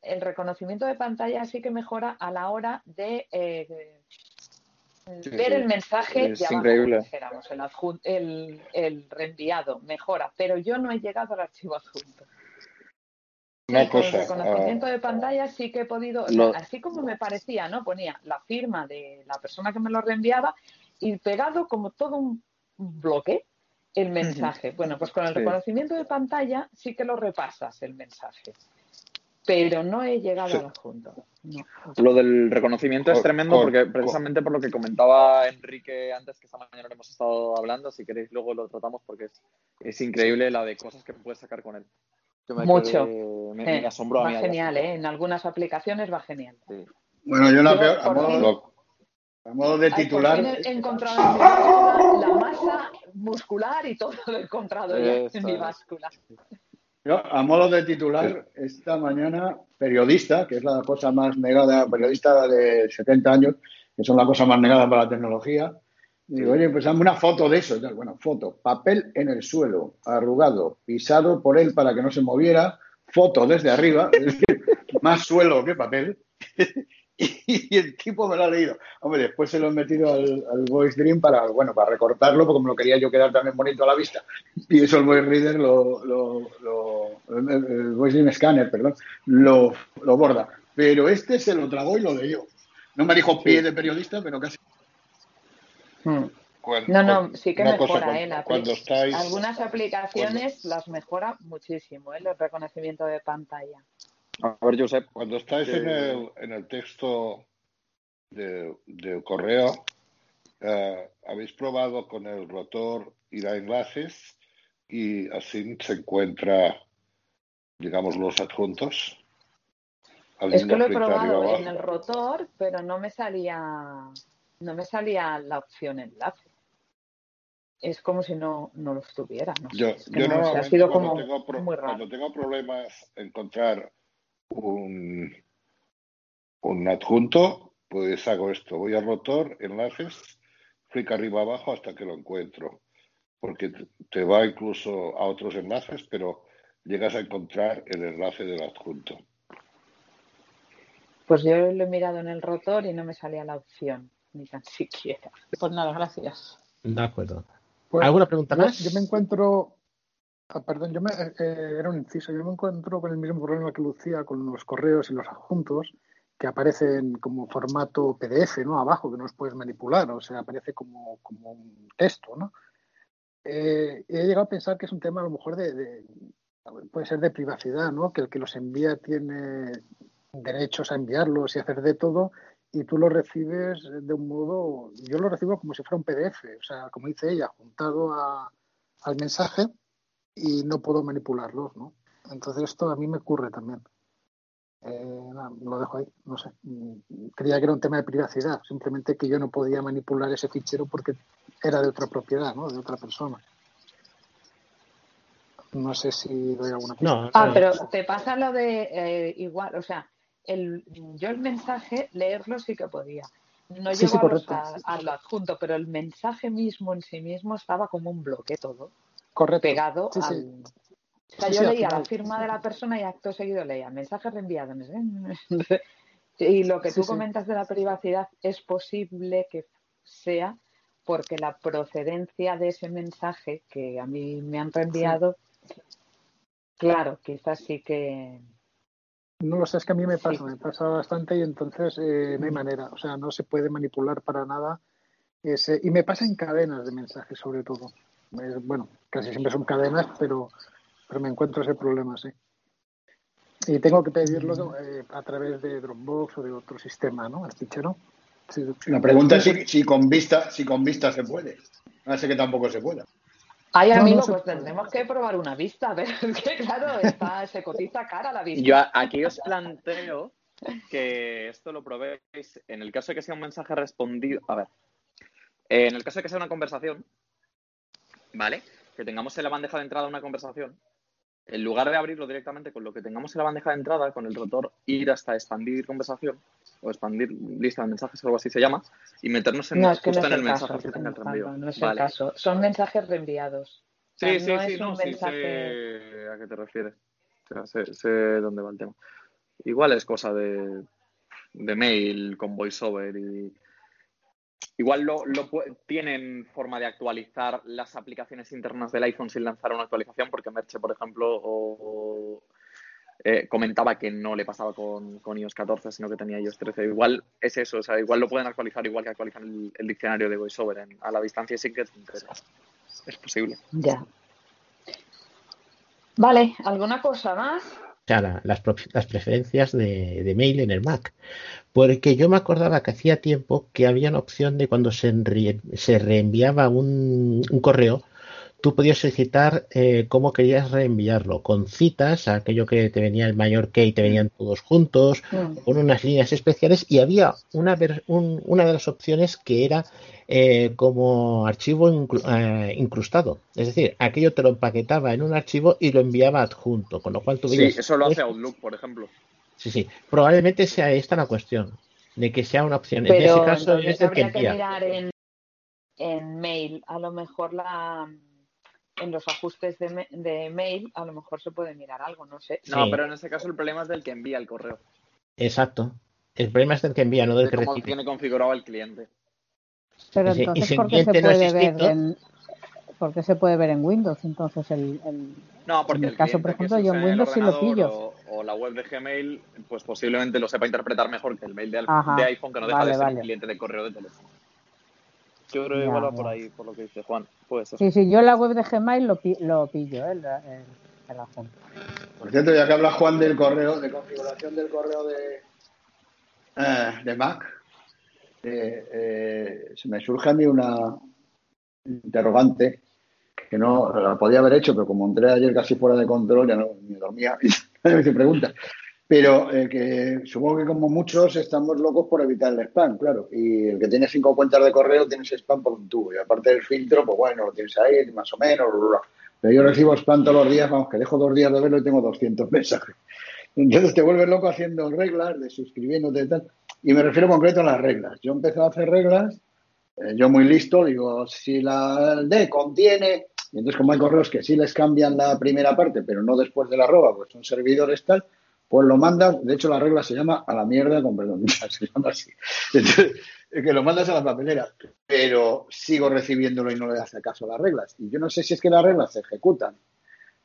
el reconocimiento de pantalla, sí que mejora a la hora de eh, Sí, ver sí. el mensaje Es abajo, increíble. el, el reenviado, mejora, pero yo no he llegado al archivo adjunto. Una con el cosa, reconocimiento ah, de pantalla sí que he podido, o Lo- sea, así como me parecía, ¿no? Ponía la firma de la persona que me lo reenviaba y pegado como todo un bloque el mensaje. Bueno, pues con el Sí. reconocimiento de pantalla sí que lo repasas el mensaje, pero no he llegado Sí. al adjunto. No. Lo del reconocimiento es tremendo cor- porque cor- precisamente por lo que comentaba Enrique antes, que esta mañana lo hemos estado hablando, si queréis luego lo tratamos porque es, es increíble la de cosas que puedes sacar con él. Me Mucho. quedé- me, Eh, me asombró a va mí. genial, ¿eh? En algunas aplicaciones va genial. Bueno, yo la Yo, peor, a modo, fin- lo- a modo de titular, he encontrado en la masa muscular y todo lo he encontrado ya en mi báscula. yo, a modo de titular, esta mañana, periodista, que es la cosa más negada, periodista de 70 años, que son la cosa más negada para la tecnología, digo, oye, pues dame una foto de eso. Bueno, foto, papel en el suelo, arrugado, pisado por él para que no se moviera, foto desde arriba, es decir, más suelo que papel. Y el tipo me lo ha leído. Hombre, después se lo he metido al, al Voice Dream para, bueno, para recortarlo, porque me lo quería yo quedar también bonito a la vista. Y eso el Voice Reader, lo, lo, lo- el Voice Dream Scanner, perdón, lo, lo borda. Pero este se lo tragó y lo leyó. No me dijo pie de periodista, pero casi. Cuan- No, no, sí que cosa, mejora, cuan- ¿eh? La cuando estáis, Algunas aplicaciones las mejora muchísimo, ¿eh? El reconocimiento de pantalla. A ver, Josep. Cuando estáis que- en, el, en el texto de, del correo, eh, habéis probado con el rotor ir a enlaces y así se encuentra, digamos, los adjuntos. Es que lo he probado abajo. en el rotor, pero no me salía, no me salía la opción enlace. Es como si no, no lo estuviera, no sé, Yo, es que yo no sé, ha sido cuando, como tengo pro- muy raro. cuando tengo problemas encontrar un, un adjunto, pues hago esto. Voy al rotor, enlaces, clic arriba abajo hasta que lo encuentro. Porque te va incluso a otros enlaces, pero llegas a encontrar el enlace del adjunto. Pues yo lo he mirado en el rotor y no me salía la opción, ni tan siquiera. Pues nada, gracias. De acuerdo. Pues, ¿Alguna pregunta yo- más? Yo me encuentro. ah, perdón, yo me, eh, eh, era un inciso. Yo me encuentro con el mismo problema que Lucía con los correos y los adjuntos que aparecen como formato PDF, ¿no? Abajo, que no los puedes manipular, o sea, aparece como, como un texto, ¿no? Eh, he llegado a pensar que es un tema a lo mejor de, de- puede ser de privacidad, ¿no? Que el que los envía tiene derechos a enviarlos y hacer de todo y tú lo recibes de un modo, yo lo recibo como si fuera un PDF, o sea, como dice ella, juntado a- al mensaje y no puedo manipularlos, ¿no? Entonces esto a mí me ocurre también. Eh, nada, lo dejo ahí, no sé. Creía que era un tema de privacidad, simplemente que yo no podía manipular ese fichero porque era de otra propiedad, ¿no? De otra persona. No sé si doy alguna pista. No, Ah, pero te pasa lo de eh, igual, o sea, el, yo el mensaje leerlo sí que podía. No Sí, llego sí, a, a- lo adjunto, pero el mensaje mismo en sí mismo estaba como un bloque todo, Correcto. pegado Sí, al... O sea, yo leía la firma de la persona y acto seguido leía mensaje reenviado. Y lo que tú comentas de la privacidad es posible que sea porque la procedencia de ese mensaje que a mí me han reenviado, claro, quizás sí que... No lo sé, es que a mí me pasa, me pasa bastante y entonces eh, no hay manera, o sea, no se puede manipular para nada. Ese, y me pasa en cadenas de mensajes sobre todo. Es- bueno, casi siempre son cadenas, pero, pero me encuentro ese problema, sí. Y tengo que pedirlo eh, a través de Dropbox o de otro sistema, ¿no? El fichero. Sí, La pregunta es si, si con vista, si con vista se puede. No sé que tampoco se pueda. Ay, No, no amigo, se pues tendremos que probar una vista, pero es que claro, está, se cotiza cara la vista. Yo aquí os planteo que esto lo probéis en el caso de que sea un mensaje respondido. A ver, eh, en el caso de que sea una conversación, ¿vale? Que tengamos en la bandeja de entrada una conversación, en lugar de abrirlo directamente con lo que tengamos en la bandeja de entrada, con el rotor, ir hasta expandir conversación o expandir lista de mensajes, algo así se llama, y meternos en, No, es que justo no es en el mensaje caso, que tenga el reenvío. no es el caso. Son mensajes reenviados. O sea, Sí, sí, no sí, es no, un sí mensaje... sé a qué te refieres. O sea, sé, sé dónde va el tema. Igual es cosa de, de mail con voiceover y igual lo, lo tienen forma de actualizar las aplicaciones internas del iPhone sin lanzar una actualización, porque Merche, por ejemplo, eh, comentaba que no le pasaba con, iOS 14, sino que tenía iOS 13. Igual es eso, o sea, igual lo pueden actualizar igual que actualizan el, diccionario de voiceover en- a la distancia y sí que es posible. Ya. Vale, ¿alguna cosa más? La- las, las preferencias de, de mail en el Mac. Porque yo me acordaba que hacía tiempo que había una opción de cuando se, se reenviaba un, un correo, tú podías solicitar eh, cómo querías reenviarlo, con citas, aquello que te venía el mayor que y te venían todos juntos, con unas líneas especiales, y había una, ver- un- una de las opciones que era eh, como archivo incru- eh, incrustado. Es decir, aquello te lo empaquetaba en un archivo y lo enviaba adjunto, con lo cual tú Sí, veías eso lo hace. Outlook, por ejemplo. Sí, sí. Probablemente sea esta la cuestión, de que sea una opción. en ese Pero caso entonces es el que habría que mirar en, en mail. A lo mejor la en los ajustes de, de mail a lo mejor se puede mirar algo, no sé. No, Sí. pero en ese caso el problema es del que envía el correo. Exacto. El problema es del que envía, no del De que cómo recibe. tiene configurado el cliente. Pero Sí, entonces, ¿por qué se no puede ver en, por qué se puede ver en Windows? Entonces, el, el- No, porque en mi el caso, por ejemplo, yo en Windows sí lo pillo. O, o la web de Gmail, pues posiblemente lo sepa interpretar mejor que el mail de, Ajá, de iPhone, que no deja vale, de ser vale. un cliente de correo de teléfono. Yo creo que Ya, igual va ya. por ahí, por lo que dice Juan. Puede ser. Sí, sí, yo en la web de Gmail lo, pi- lo pillo, ¿eh? el, el, el adjunto. Por cierto, ya que habla Juan del correo, de configuración del correo de, eh, de Mac, eh, eh, se me surge a mí una interrogante que no la podía haber hecho, pero como entré ayer casi fuera de control, ya no me dormía y me hizo preguntas. Pero eh, que supongo que como muchos estamos locos por evitar el spam, claro. Y el que tiene cinco cuentas de correo tienes spam por un tubo. Y aparte del filtro, pues bueno, lo tienes ahí más o menos. bla, bla. Pero yo recibo spam todos los días, vamos, que dejo dos días de verlo y tengo 200 mensajes. Entonces te vuelves loco haciendo reglas, de suscribiéndote y tal. Y me refiero concreto a las reglas. Yo empecé a hacer reglas, eh, yo muy listo, digo, si la D contiene, y entonces como hay correos que sí les cambian la primera parte, pero no después de la arroba, pues son servidores tal, pues lo mandas, de hecho la regla se llama a la mierda con perdón, se llama así. Entonces, es que lo mandas a la papelera, pero sigo recibiéndolo y no le hace caso a las reglas. Y yo no sé si es que las reglas se ejecutan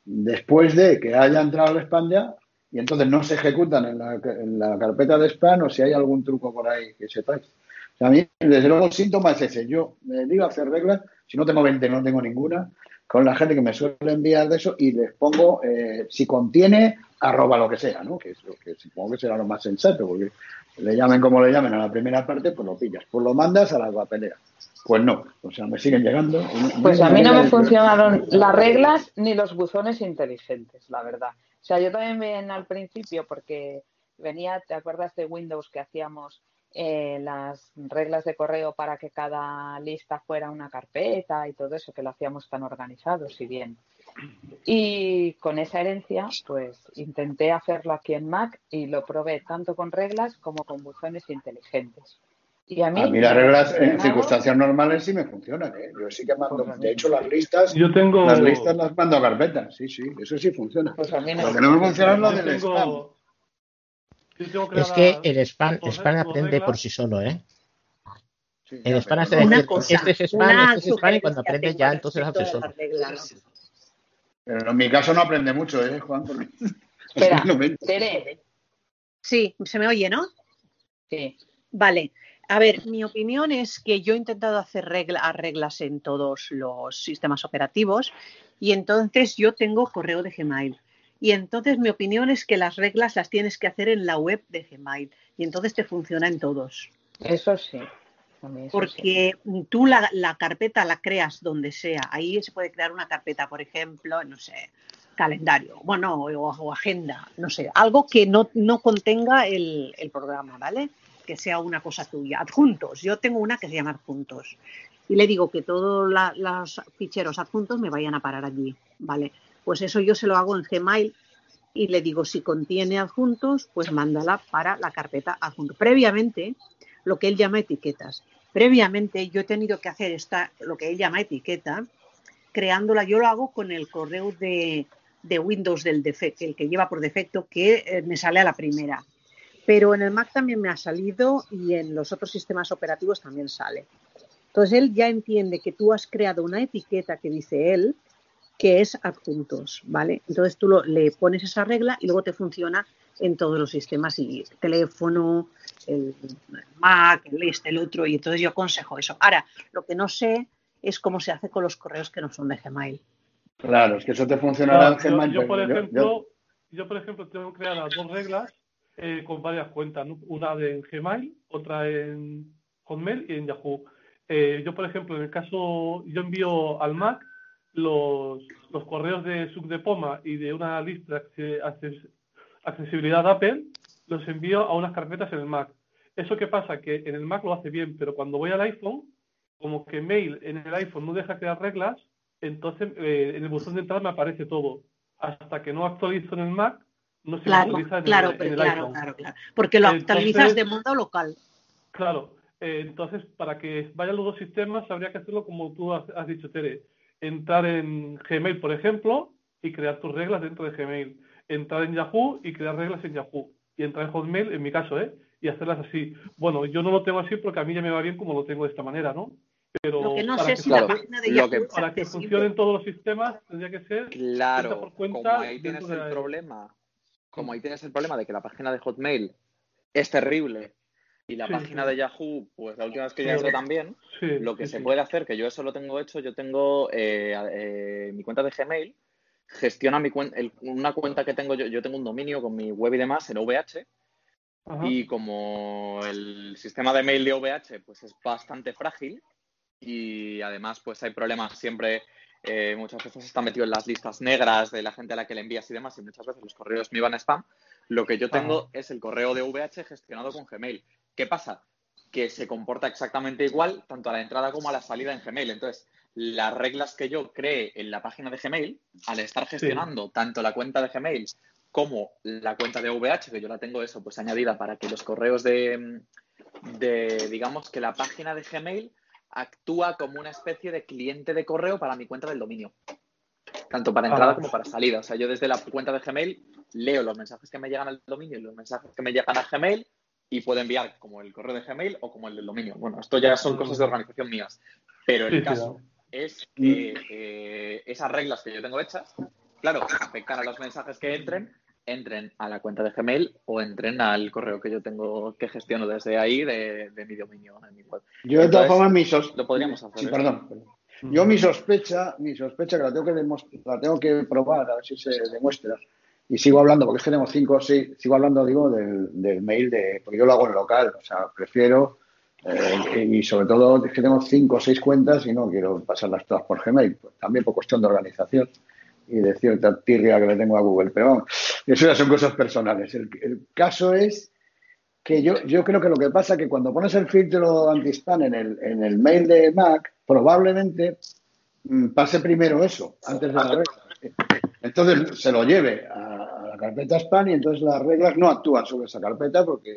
después de que haya entrado el spam ya y entonces no se ejecutan en la, carpeta de spam o si hay algún truco por ahí que sepáis. O sea, a mí, desde luego, el síntoma es ese. Yo me digo a hacer reglas, si no tengo 20, no tengo ninguna, con la gente que me suele enviar de eso y les pongo, eh, si contiene, arroba lo que sea, ¿no? Que, es lo que supongo que será lo más sensato, porque le llamen como le llamen a la primera parte, pues lo pillas. Pues lo mandas a la papelera. Pues no, o sea, me siguen llegando. Pues a mí no me funcionaron las reglas ni los buzones inteligentes, la verdad. O sea, yo también ven al principio porque venía, ¿te acuerdas de Windows que hacíamos eh, las reglas de correo para que cada lista fuera una carpeta y todo eso, que lo hacíamos tan organizado, si bien. Y con esa herencia, pues intenté hacerlo aquí en Mac y lo probé tanto con reglas como con buzones inteligentes. Y a mí, A mí las reglas en circunstancias normales sí me funcionan, ¿eh? Yo sí que mando, de hecho las listas, Yo tengo- las listas las mando a carpetas, sí, sí, eso sí funciona. Pues a mí Lo que no me funciona es lo del tengo- spam. yo tengo Es que el spam dos aprende por sí solo, ¿eh? Sí, El pero hace no- decir, Una cosa, este es spam, una este es spam, y cuando aprende ya, entonces hace respecto de solo. las reglas. Pero en mi caso no aprende mucho, ¿eh, Juan? Porque... Espera, Tere, Sí, se me oye, ¿no? sí. Vale. A ver, mi opinión es que yo he intentado hacer regla- reglas en todos los sistemas operativos y entonces yo tengo correo de Gmail. Y entonces mi opinión es que las reglas las tienes que hacer en la web de Gmail y entonces te funciona en todos. Eso sí. Porque tú la, la carpeta la creas donde sea. Ahí se puede crear una carpeta, por ejemplo, no sé, calendario, bueno, o, o agenda, no sé, algo que no, no contenga el, el programa, ¿vale? Que sea una cosa tuya. Adjuntos. Yo tengo una que se llama adjuntos. Y le digo que todos los ficheros adjuntos me vayan a parar allí, ¿vale? Pues eso yo se lo hago en Gmail y le digo si contiene adjuntos, pues mándala para la carpeta adjunto. Previamente, lo que él llama etiquetas. Previamente yo he tenido que hacer esta, lo que él llama etiqueta, creándola, yo lo hago con el correo de, de Windows del defecto, el que lleva por defecto, que eh, me sale a la primera. Pero en el Mac también me ha salido y en los otros sistemas operativos también sale. Entonces él ya entiende que tú has creado una etiqueta que dice él, que es adjuntos, ¿vale? Entonces tú lo- le pones esa regla y luego te funciona en todos los sistemas y teléfono, el Mac, el este, el otro, y entonces yo aconsejo eso. Ahora, lo que no sé es cómo se hace con los correos que no son de Gmail. Claro, es que eso te funcionará en yo, Gmail, yo, por ejemplo, yo- yo, por ejemplo, tengo creadas dos reglas eh, con varias cuentas, ¿no? una de en Gmail, otra en Hotmail y en Yahoo. Eh, yo, por ejemplo, en el caso, yo envío al Mac los, los correos de Subdepoma y de una lista de acces- accesibilidad Apple, los envío a unas carpetas en el Mac. ¿Eso qué pasa? Que en el Mac lo hace bien, pero cuando voy al iPhone, como que Mail en el iPhone no deja crear reglas, entonces eh, en el buzón de entrada me aparece todo. Hasta que no actualizo en el Mac, no se Claro, actualiza en claro, el, en el claro, iPhone. claro, claro. Porque lo actualizas de modo local. Claro, eh, entonces para que vayan los dos sistemas habría que hacerlo como tú has, has dicho, Tere. Entrar en Gmail, por ejemplo, y crear tus reglas dentro de Gmail. Entrar en Yahoo y crear reglas en Yahoo. Y entrar en Hotmail, en mi caso, ¿eh? Y hacerlas así. Bueno, yo no lo tengo así porque a mí ya me va bien como lo tengo de esta manera, ¿no? Pero Lo que no para sé que si la página de Yahoo que- es para que funcionen todos los sistemas tendría que ser cuenta Claro, por cuenta como ahí tienes de el problema, como ahí tienes el problema de que la página de Hotmail es terrible y la Sí, página sí. de Yahoo, pues la última vez que yo entré también, lo que se puede hacer, que yo eso lo tengo hecho, yo tengo eh, eh, mi cuenta de Gmail, gestiona mi cuen- el- una cuenta que tengo yo, yo tengo un dominio con mi web y demás en OVH, Ajá. y como el sistema de mail de OVH pues es bastante frágil y además pues hay problemas siempre, eh, muchas veces está metido en las listas negras de la gente a la que le envías y demás y muchas veces los correos me iban a spam, lo que yo tengo es el correo de OVH gestionado con Gmail. ¿Qué pasa? Que se comporta exactamente igual tanto a la entrada como a la salida en Gmail. Entonces, las reglas que yo cree en la página de Gmail, al estar gestionando tanto la cuenta de Gmail como la cuenta de OVH, que yo la tengo eso, pues añadida para que los correos de, de, digamos, que la página de Gmail actúa como una especie de cliente de correo para mi cuenta del dominio. Tanto para entrada Ah. como para salida. O sea, yo desde la cuenta de Gmail leo los mensajes que me llegan al dominio y los mensajes que me llegan a Gmail y puedo enviar como el correo de Gmail o como el del dominio. Bueno, esto ya son cosas de organización mías, pero el sí, caso es que eh, esas reglas que yo tengo hechas, claro, afectan a los mensajes que entren, entren a la cuenta de Gmail o entren al correo que yo tengo que gestiono desde ahí de, de mi dominio en mi web. Yo de todas formas mi sos- lo podríamos hacer. Sí, ¿eh? perdón. perdón. Yo mi sospecha, mi sospecha que la tengo que la tengo que probar a ver si se demuestra. Y sigo hablando, porque es que tengo cinco o seis, sigo hablando, digo, del, del mail de, porque yo lo hago en local, o sea, prefiero, eh, y sobre todo es que tengo cinco o seis cuentas y no quiero pasarlas todas por Gmail, pues también por cuestión de organización y de cierta tirria que le tengo a Google, pero vamos, eso ya son cosas personales. El, el caso es que yo, yo creo que lo que pasa es que cuando pones el filtro anti-spam en el, en el mail de Mac, probablemente mm, pase primero eso, antes de la. Entonces se lo lleve a, la carpeta spam y entonces las reglas no actúan sobre esa carpeta porque,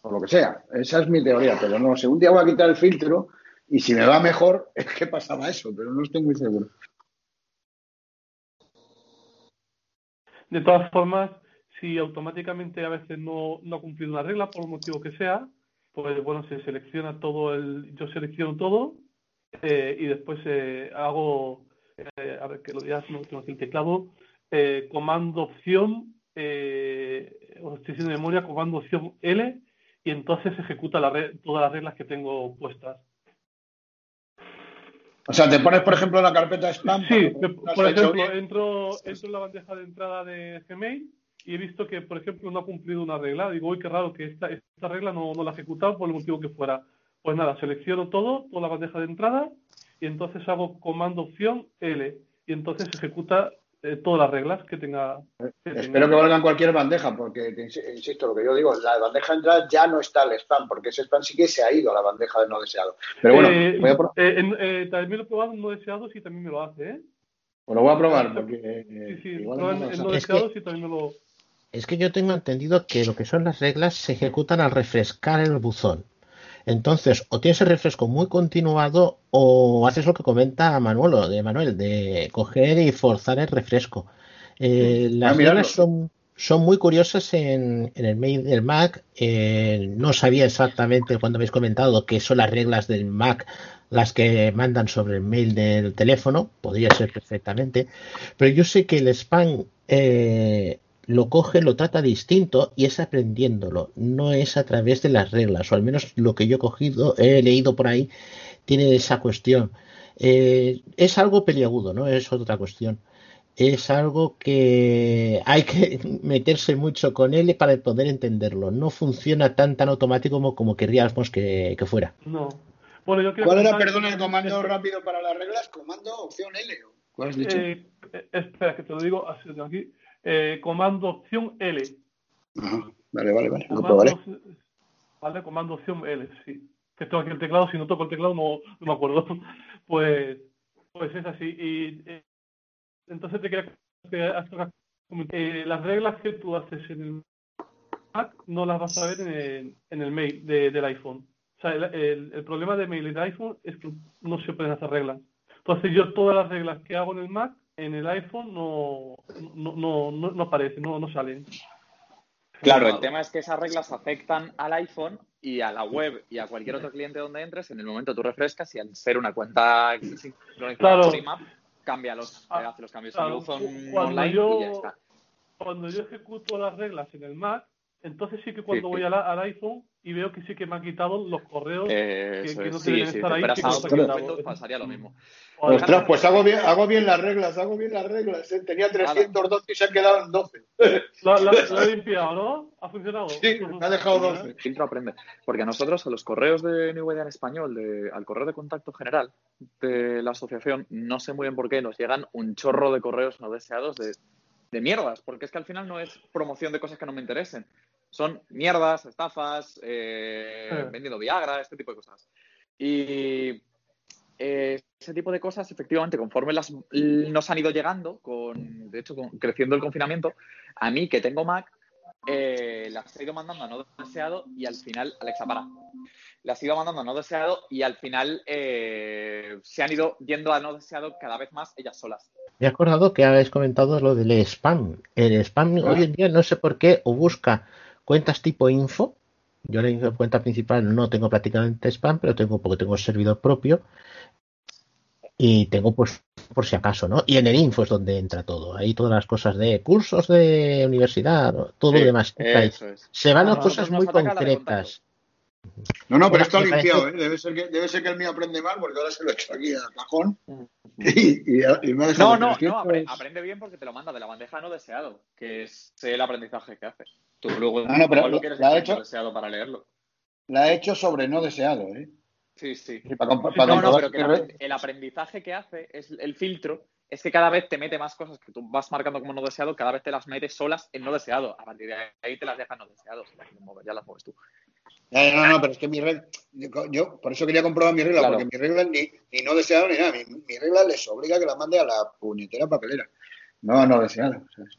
por lo que sea. Esa es mi teoría, pero no sé. Un día voy a quitar el filtro y si me va mejor es que pasaba eso, pero no estoy muy seguro. De todas formas, si automáticamente a veces no, no ha cumplido una regla, por el motivo que sea, pues bueno, se selecciona todo el, yo selecciono todo eh, y después eh, hago, eh, a ver que lo digas, no tengo aquí el teclado, eh, comando opción, eh, o estoy diciendo de memoria, comando opción L y entonces ejecuta la todas las reglas que tengo puestas. O sea, te pones, por ejemplo, la carpeta spam. Sí, por ejemplo, entro, entro en la bandeja de entrada de Gmail y he visto que, por ejemplo, no ha cumplido una regla. Digo, uy, qué raro que esta, esta regla no, no la ha ejecutado por el motivo que fuera. Pues nada, selecciono todo, toda la bandeja de entrada y entonces hago comando opción L y entonces ejecuta eh, todas las reglas que tenga. que Espero tenga. que valgan cualquier bandeja, porque insisto, lo que yo digo, la bandeja de entrada ya no está el spam, porque ese spam sí que se ha ido a la bandeja de no deseado. Pero bueno, Eh, voy a, pro- eh, en- eh, también lo he probado en no deseados y también me lo hace, ¿eh? pues lo voy a probar, porque eh, Sí, sí, igual prueba no en, en no que- deseados y también me lo. Es que yo tengo entendido que lo que son las reglas se ejecutan al refrescar el buzón. Entonces, o tienes el refresco muy continuado o haces lo que comenta Manuelo, de Manuel, de coger y forzar el refresco. Eh, las mirarlo. reglas son, son muy curiosas en, en el mail del Mac. Eh, no sabía exactamente cuando habéis comentado que son las reglas del Mac las que mandan sobre el mail del teléfono, podría ser perfectamente, pero yo sé que el spam eh, lo coge, lo trata distinto y es aprendiéndolo, no es a través de las reglas, o al menos lo que yo he cogido, he leído por ahí, tiene esa cuestión. Eh, es algo peliagudo, ¿no? Es otra cuestión. Es algo que hay que meterse mucho con él para poder entenderlo. No funciona tan tan automático como, como querríamos que, que fuera. No. Bueno, yo quiero ¿Cuál era, perdona, el comando rápido para las reglas? Comando opción L. ¿o? ¿Cuál has dicho? Eh, eh, espera, que te lo digo así de aquí. Eh, comando opción L. Ajá. Vale, vale, vale. Comando, probaré. Vale, comando opción L, sí. Que tengo aquí el teclado, si no toco el teclado no, no me acuerdo. Pues, pues es así. Y eh, entonces te quería que eh, las reglas que tú haces en el Mac no las vas a ver en el, en el mail de- del iPhone. O sea, el, el- el problema de mail del iPhone es que no se pueden hacer reglas. Entonces yo todas las reglas que hago en el Mac, en el iPhone no, no, no, no, no aparecen, no, no salen. Claro, el tema es que esas reglas afectan al iPhone y a la web y a cualquier otro cliente donde entres. En el momento tú refrescas y al ser una cuenta sincronizada Claro. por IMAP, cambia los, eh, hace los cambios Claro, online yo- y ya está. cuando yo ejecuto las reglas en el Mac, entonces sí que cuando Sí, voy sí. a la- al iPhone y veo que sí que me ha quitado los correos Eh, que, no Sí, deben si estar ahí. sí a que quitado. documentos pasaría lo mismo. Ostras, pues hago bien, hago bien las reglas, hago bien las reglas. ¿eh? Tenía 312 y se han quedado en 12. Lo, lo- lo he limpiado, ¿no? ¿Ha funcionado? Sí, me ha dejado 12. Filtro aprende. Porque a nosotros, a los correos de New Idea en español, de, al correo de contacto general de la asociación, no sé muy bien por qué, nos llegan un chorro de correos no deseados de, de mierdas. Porque es que al final no es promoción de cosas que no me interesen. Son mierdas, estafas, eh, Eh. vendiendo Viagra, este tipo de cosas. Y eh, ese tipo de cosas, efectivamente, conforme las nos han ido llegando, con, de hecho, con- creciendo el confinamiento, a mí que tengo Mac, eh, las he ido mandando a no deseado y al final, Alexa, para. Las he ido mandando a no deseado y al final eh, se han ido yendo a no deseado cada vez más ellas solas. Me he acordado que habéis comentado lo del spam. El spam Ah. hoy en día no sé por qué o busca cuentas tipo info. Yo en la cuenta principal no tengo prácticamente spam, pero tengo porque tengo servidor propio y tengo pues por si acaso, ¿no? Y en el info es donde entra todo. Ahí todas las cosas de cursos de universidad, todo Sí, lo demás. Se van A cosas muy concretas. No, no, pero está limpiado, ¿eh? Debe ser, que, debe ser que el mío aprende mal porque ahora se lo he hecho aquí al cajón y, y- y me ha dejado. No, no, no, aprende bien porque te lo manda de la bandeja no deseado, que es el aprendizaje que hace. Tú luego Ah, no, pero lo quieres la hecho- deseado para leerlo. La he hecho sobre no deseado, ¿eh? Sí, sí. Para para No, no, pero que el aprendizaje que hace es el filtro, es que cada vez te mete más cosas que tú vas marcando como no deseado, cada vez te las metes solas en no deseado. A partir de ahí te las dejas no deseado. Ya las mueves tú. Eh, no, no, pero es que mi regla, yo por eso quería comprobar mi regla, Claro. porque mi regla ni, ni no deseado ni nada, mi, mi regla les obliga a que la mande a la puñetera papelera. No, no deseado. ¿sabes?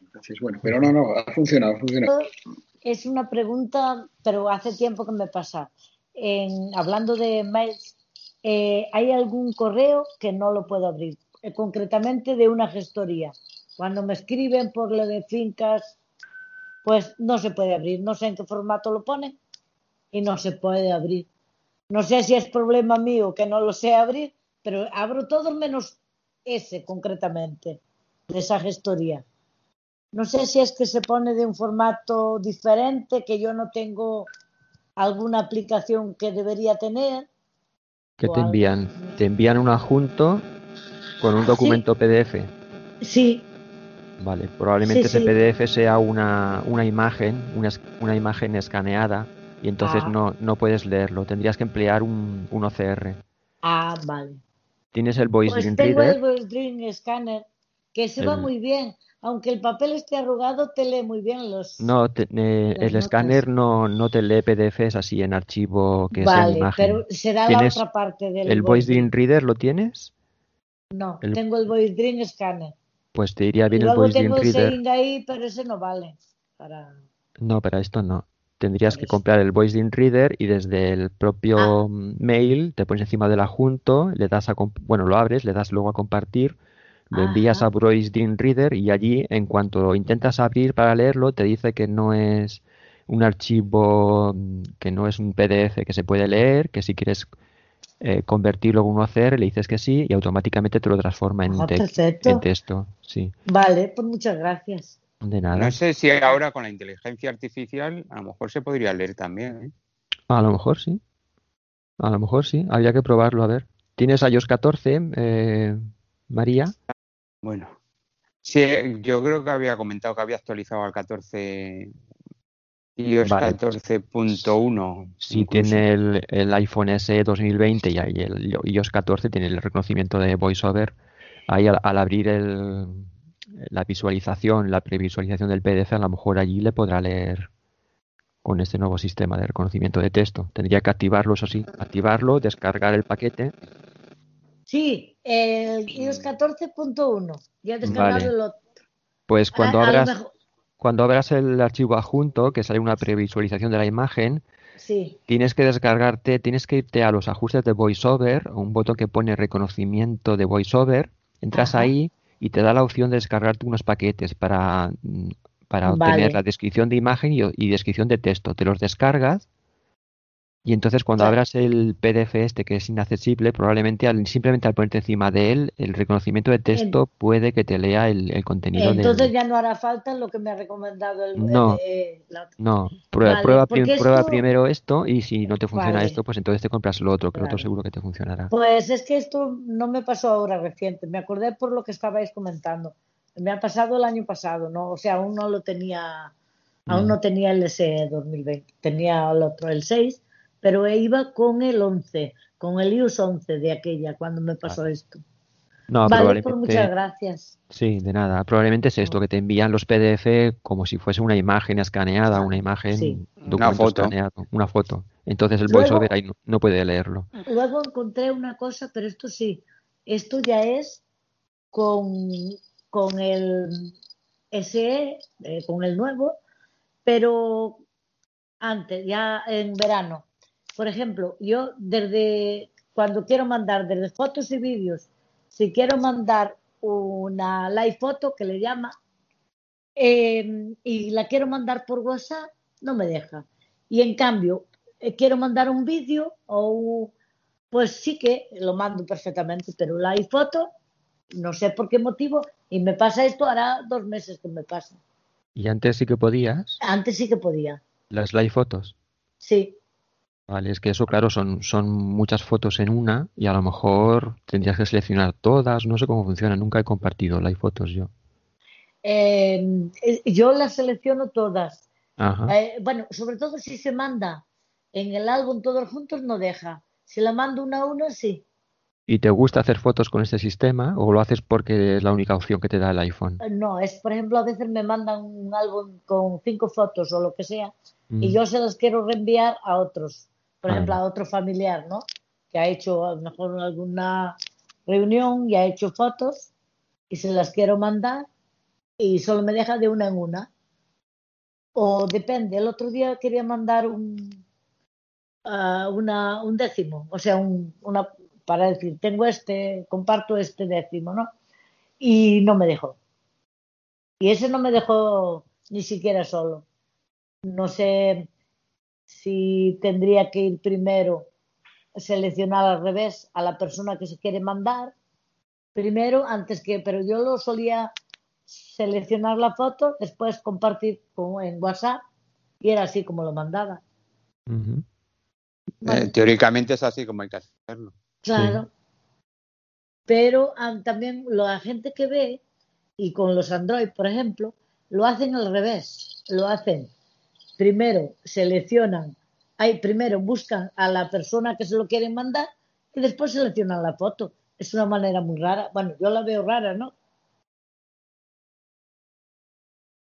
Entonces, bueno, pero no, no, ha funcionado, ha funcionado. Es una pregunta, pero hace tiempo que me pasa. En, hablando de mails, eh, ¿hay algún correo que no lo puedo abrir? Eh, concretamente de una gestoría. Cuando me escriben por lo de fincas, pues no se puede abrir. No sé en qué formato lo ponen y no se puede abrir. No sé si es problema mío que no lo sé abrir, pero abro todo menos ese concretamente, de esa gestoría. No sé si es que se pone de un formato diferente, que yo no tengo alguna aplicación que debería tener. que te envían? Te envían un adjunto con un documento PDF. Sí, Vale, probablemente Sí, ese sí. PDF sea una, una imagen, una, una imagen escaneada y entonces Ah. no, no puedes leerlo. Tendrías que emplear un, un OCR. ah, vale. ¿Tienes el Voice Pues Dream tengo Reader? el Voice Dream Scanner, que se va muy bien. Aunque el papel esté arrugado, te lee muy bien los. No, te- eh, el notas. escáner no, no te lee PDFs así en archivo que sea Vale, imagen. pero será la ¿Tienes otra parte del ¿El Voice Dream Reader lo tienes? No, el- tengo el Voice Dream Scanner. Pues te iría Y bien el luego Voice Dream tengo el Reader. Seeing ahí, pero ese no vale. Para... No, para esto no. Tendrías que comprar el Voice Dream Reader y desde el propio Ah. mail te pones encima del adjunto, le das a, bueno, lo abres, le das luego a compartir, lo envías a Voice Dream Reader y allí, en cuanto intentas abrir para leerlo, te dice que no es un archivo, mm, que no es un PDF que se puede leer, que si quieres eh, convertirlo en un OCR, le dices que sí y automáticamente te lo transforma en, Ah, perfecto. en texto. Sí, Vale, pues muchas gracias. de nada. No sé si ahora con la inteligencia artificial a lo mejor se podría leer también. ¿eh? A lo mejor sí. A lo mejor sí. Habría que probarlo, a ver. ¿Tienes iOS 14, eh, María? Bueno, sí, yo creo que había comentado que había actualizado al 14 iOS Vale. 14.1. Si incluso. tiene el, el iPhone SE 2020 y ahí el iOS 14 tiene el reconocimiento de VoiceOver, ahí al, al abrir el, la visualización, la previsualización del PDF, a lo mejor allí le podrá leer con este nuevo sistema de reconocimiento de texto. Tendría que activarlo, eso sí, activarlo, descargar el paquete. Sí, el iOS 14.1. Ya he descargado Vale. el otro. Pues cuando A- a lo abras, mejor- cuando abras el archivo adjunto, que sale una previsualización de la imagen, Sí. Tienes que descargarte, tienes que irte a los ajustes de VoiceOver, un botón que pone reconocimiento de VoiceOver, entras Ajá. ahí y te da la opción de descargarte unos paquetes para, mm, para Vale. obtener la descripción de imagen y, y descripción de texto. Te los descargas y entonces cuando Claro. abras el PDF este que es inaccesible, probablemente al, simplemente al ponerte encima de él, el reconocimiento de texto puede que te lea el, el contenido del... Entonces ya no hará falta lo que me ha recomendado el, No. eh, la. No, prueba, Vale, prueba, prueba primero esto y si no te funciona Vale. esto, pues entonces te compras lo otro, que lo otro seguro que te funcionará. Pues es que esto no me pasó ahora reciente, me acordé por lo que estabais comentando. Me ha pasado el año pasado, ¿no? O sea, aún no lo tenía, aún Mm. no tenía el SE 2020, tenía el otro, el 6, pero iba con el 11, con el iOS 11 de aquella, cuando me pasó esto. No, vale, probablemente. pues muchas gracias. Sí, de nada. Probablemente es esto, que te envían los PDF como si fuese una imagen escaneada, una imagen, Sí. Una foto. escaneado, una foto. Entonces el Luego- voiceover ahí no, no puede leerlo. Luego encontré una cosa, pero esto sí, esto ya es con, con el SE, eh, con el nuevo, pero antes, ya en verano. Por ejemplo, yo desde cuando quiero mandar desde fotos y vídeos, si quiero mandar una live foto que le llama eh, y la quiero mandar por WhatsApp, no me deja. Y en cambio, eh, quiero mandar un vídeo o pues sí que lo mando perfectamente, pero live foto, no sé por qué motivo, y me pasa esto, hará dos meses que me pasa. Y antes sí que podías, Antes sí que podía, las live fotos. sí. Vale, es que eso, claro, son, son muchas fotos en una y a lo mejor tendrías que seleccionar todas, no sé cómo funciona, nunca he compartido live fotos yo. Eh, yo las selecciono todas. Ajá. Eh, bueno, sobre todo si se manda en el álbum todos juntos, no deja. Si la mando una a una, sí. ¿Y te gusta hacer fotos con este sistema o lo haces porque es la única opción que te da el iPhone? Eh, No, es, por ejemplo, a veces me mandan un álbum con cinco fotos o lo que sea y Mm. yo se las quiero reenviar a otros. Por Ah. ejemplo, a otro familiar, ¿no? Que ha hecho a lo mejor alguna reunión y ha hecho fotos y se las quiero mandar y solo me deja de una en una. O depende, el otro día quería mandar un, ah, una, un décimo, o sea, un, una, para decir, tengo este, comparto este décimo, ¿no? Y no me dejó. Y ese no me dejó ni siquiera solo. No sé si tendría que ir primero seleccionar al revés a la persona que se quiere mandar primero antes que, pero yo lo solía seleccionar la foto, después compartir con- en WhatsApp y era así como lo mandaba. Eh, teóricamente es así como hay que hacerlo. Claro. Pero ah, también la gente que ve, y con los Android, por ejemplo, lo hacen al revés. Lo hacen. Primero seleccionan, hay, primero buscan a la persona que se lo quieren mandar y después seleccionan la foto. Es una manera muy rara. Bueno, yo la veo rara, ¿no?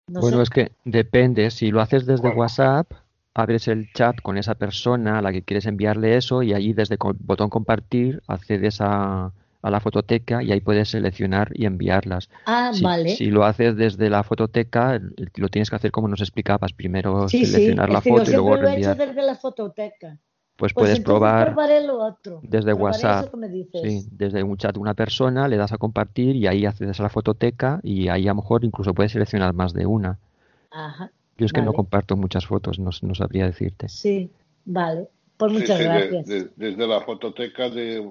No Bueno, sé. es que depende, si lo haces desde WhatsApp, abres el chat con esa persona a la que quieres enviarle eso y allí desde el botón compartir accedes a, a la fototeca y ahí puedes seleccionar y enviarlas. Ah, Si, vale. si lo haces desde la fototeca, lo tienes que hacer como nos explicabas, primero Sí, sí, seleccionar la es que yo foto y luego lo he hecho desde la fototeca. Pues Pues puedes probar probaré lo otro. desde Probaré WhatsApp, eso que me dices. sí, desde un chat de una persona, le das a compartir y ahí accedes a la fototeca y ahí a lo mejor incluso puedes seleccionar más de una. Ajá. Yo es que no comparto muchas fotos, no, no sabría decirte. Sí, vale. Pues muchas sí, de- gracias. de- desde la fototeca de,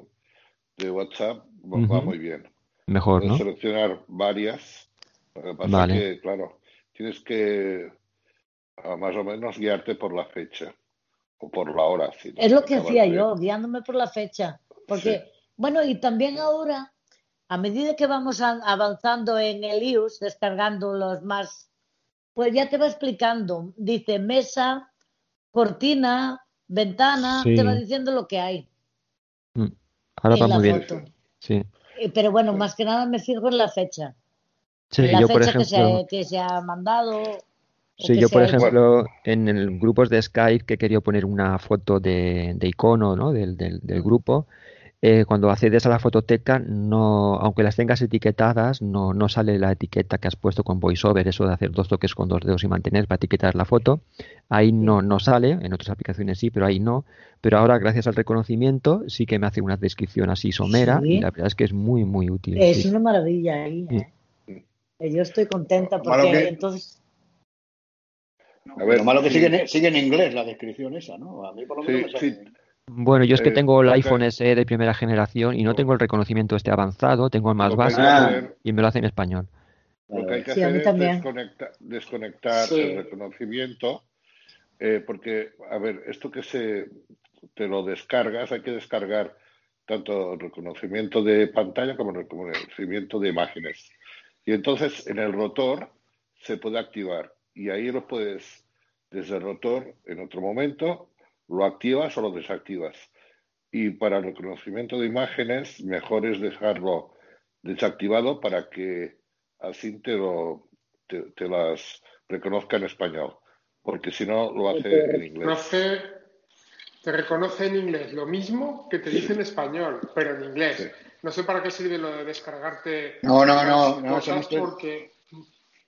de WhatsApp va, muy bien. Mejor, Puedes ¿no? seleccionar varias. Lo que pasa Vale. que, claro, tienes que más o menos guiarte por la fecha o por la hora. Si no Es lo que hacía de- yo, guiándome por la fecha. Porque, bueno, y también ahora, a medida que vamos a- avanzando en el iOS, descargando los más, pues ya te va explicando. Dice mesa, cortina, ventana, Sí. te va diciendo lo que hay. Ahora En va la muy bien. foto. Sí. Eh, Pero bueno, más que nada me fijo en la fecha. Sí, en la yo por fecha que, se, ejemplo, ha- que se ha mandado. sí, yo por ejemplo, en el grupos de Skype que quería poner una foto de, de icono, ¿no? del, del, del grupo, eh, cuando accedes a la fototeca, no, aunque las tengas etiquetadas, no, no sale la etiqueta que has puesto con VoiceOver, eso de hacer dos toques con dos dedos y mantener para etiquetar la foto. Ahí no, no sale, en otras aplicaciones sí, pero ahí no. Pero ahora, gracias al reconocimiento, sí que me hace una descripción así somera Sí. y la verdad es que es muy, muy útil. Es sí. una maravilla ahí. ¿eh? Yo estoy contenta porque que- entonces. A ver, lo malo que sí. sigue, en- sigue en inglés la descripción esa, ¿no? A mí por lo menos Sí, me sale. Bueno, yo es que Eh, tengo el iPhone SE de primera generación y no tengo el reconocimiento este avanzado, tengo el más básico hacer- y me lo hace en español. Lo que hay que Sí, hacer es desconectar Sí. el reconocimiento, eh, porque, a ver, esto que se te lo descargas, hay que descargar tanto el reconocimiento de pantalla como el reconocimiento de imágenes. Y entonces en el rotor se puede activar y ahí lo puedes, desde el rotor, en otro momento, lo activas o lo desactivas. Y para el reconocimiento de imágenes, mejor es dejarlo desactivado para que así te, lo, te, te las reconozca en español. Porque si no, lo hace en inglés. Reconoce, te reconoce en inglés lo mismo que te dice en español, pero en inglés. No sé para qué sirve lo de descargarte No, no, no, no, eso no estoy- porque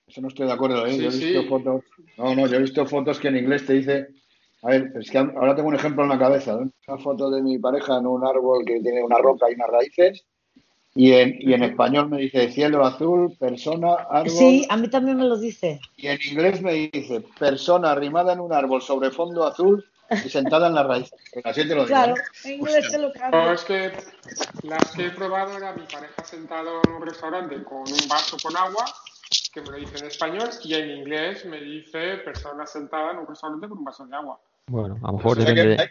Eso no estoy de acuerdo, ¿eh? Sí, yo he visto sí. fotos. No, no, yo he visto fotos que en inglés te dice. A ver, es que ahora tengo un ejemplo en la cabeza. ¿eh? Una foto de mi pareja en un árbol que tiene una roca y unas raíces. Y en, y en español me dice cielo azul, persona, árbol. Sí, a mí también me lo dice. Y en inglés me dice persona arrimada en un árbol sobre fondo azul y sentada en la raíz. Pues así te lo digo. Claro, ¿eh? en inglés lo No, cambio. es que las que he probado era mi pareja sentado en un restaurante con un vaso con agua, que me lo dice en español, y en inglés me dice persona sentada en un restaurante con un vaso de agua. Bueno, a lo mejor Pues hay que- depende, hay-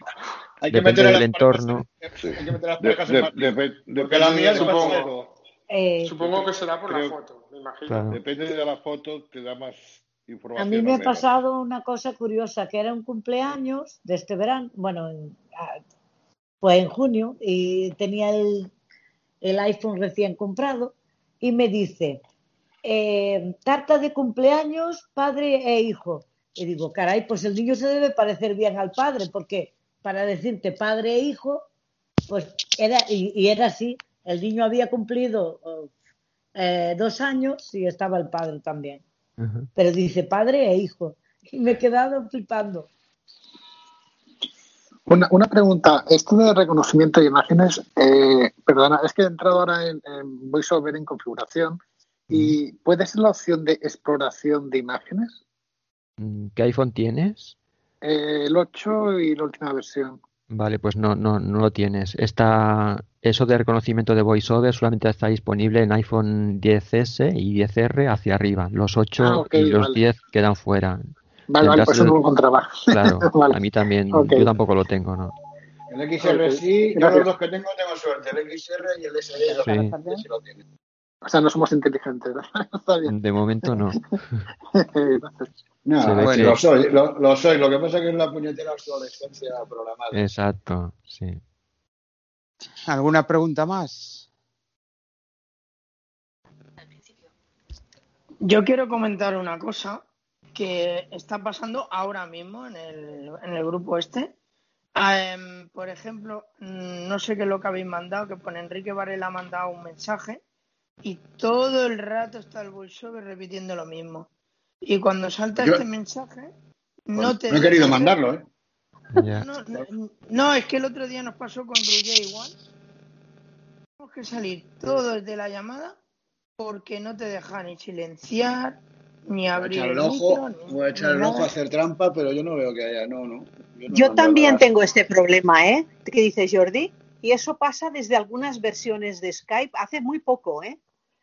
hay que depende a del parejas entorno. Hay que meter a las De- parejas en de- Porque la mía es foto. Eh, Supongo que será por la foto, me imagino. Claro. Depende de la foto, te da más A información. mí me ha pasado una cosa curiosa, que era un cumpleaños de este verano, bueno, en- fue en junio, y tenía el, el iPhone recién comprado, y me dice, eh, tarta de cumpleaños, padre e hijo. Y digo, caray, pues el niño se debe parecer bien al padre, porque para decirte padre e hijo, pues era, y, y era así, el niño había cumplido eh, dos años y estaba el padre también pero dice padre e hijo. Y me he quedado flipando. Una, una pregunta, esto de reconocimiento de imágenes, eh, perdona, es que he entrado ahora en, en VoiceOver en configuración y ¿puede ser la opción de exploración de imágenes? Mm, ¿Qué iPhone tienes? Eh, el 8 y la última versión. Vale, pues no, no, no lo tienes. Está, eso de reconocimiento de VoiceOver solamente está disponible en iPhone 10S y 10R hacia arriba. Los 8 Ah, ok, y los vale. 10 quedan fuera. Vale, vale, pues eso no lo encontraba. Claro, Vale. a mí también. Ok. Yo tampoco lo tengo, ¿no? El XR sí, yo gracias. los dos que tengo tengo suerte. El XR y el los Sí. sí lo tienen. O sea, no somos inteligentes. Está bien. De momento no. No, que- lo soy, lo, lo soy. Lo que pasa es que es la puñetera obsolescencia programada. Exacto, sí. ¿Alguna pregunta más? Yo quiero comentar una cosa que está pasando ahora mismo en el, en el grupo este. Em, por ejemplo, mm, no sé qué es lo que habéis mandado, que pone Enrique Varela ha mandado un mensaje y todo el rato está el voiceover repitiendo lo mismo. Y cuando salta Yo- este mensaje, no No, te he querido mandarlo, ¿eh? No, no, no, es que el otro día nos pasó con Ruger igual. Tenemos que salir todos de la llamada porque no te deja ni silenciar, ni Voy a abrir echar el el ojo, micro, ni- voy a echar el ojo a hacer trampa, pero yo no veo que haya, no, no. Yo, no también nada. tengo este problema, ¿eh? ¿Qué dices, Jordi? Y eso pasa desde algunas versiones de Skype hace muy poco, ¿eh?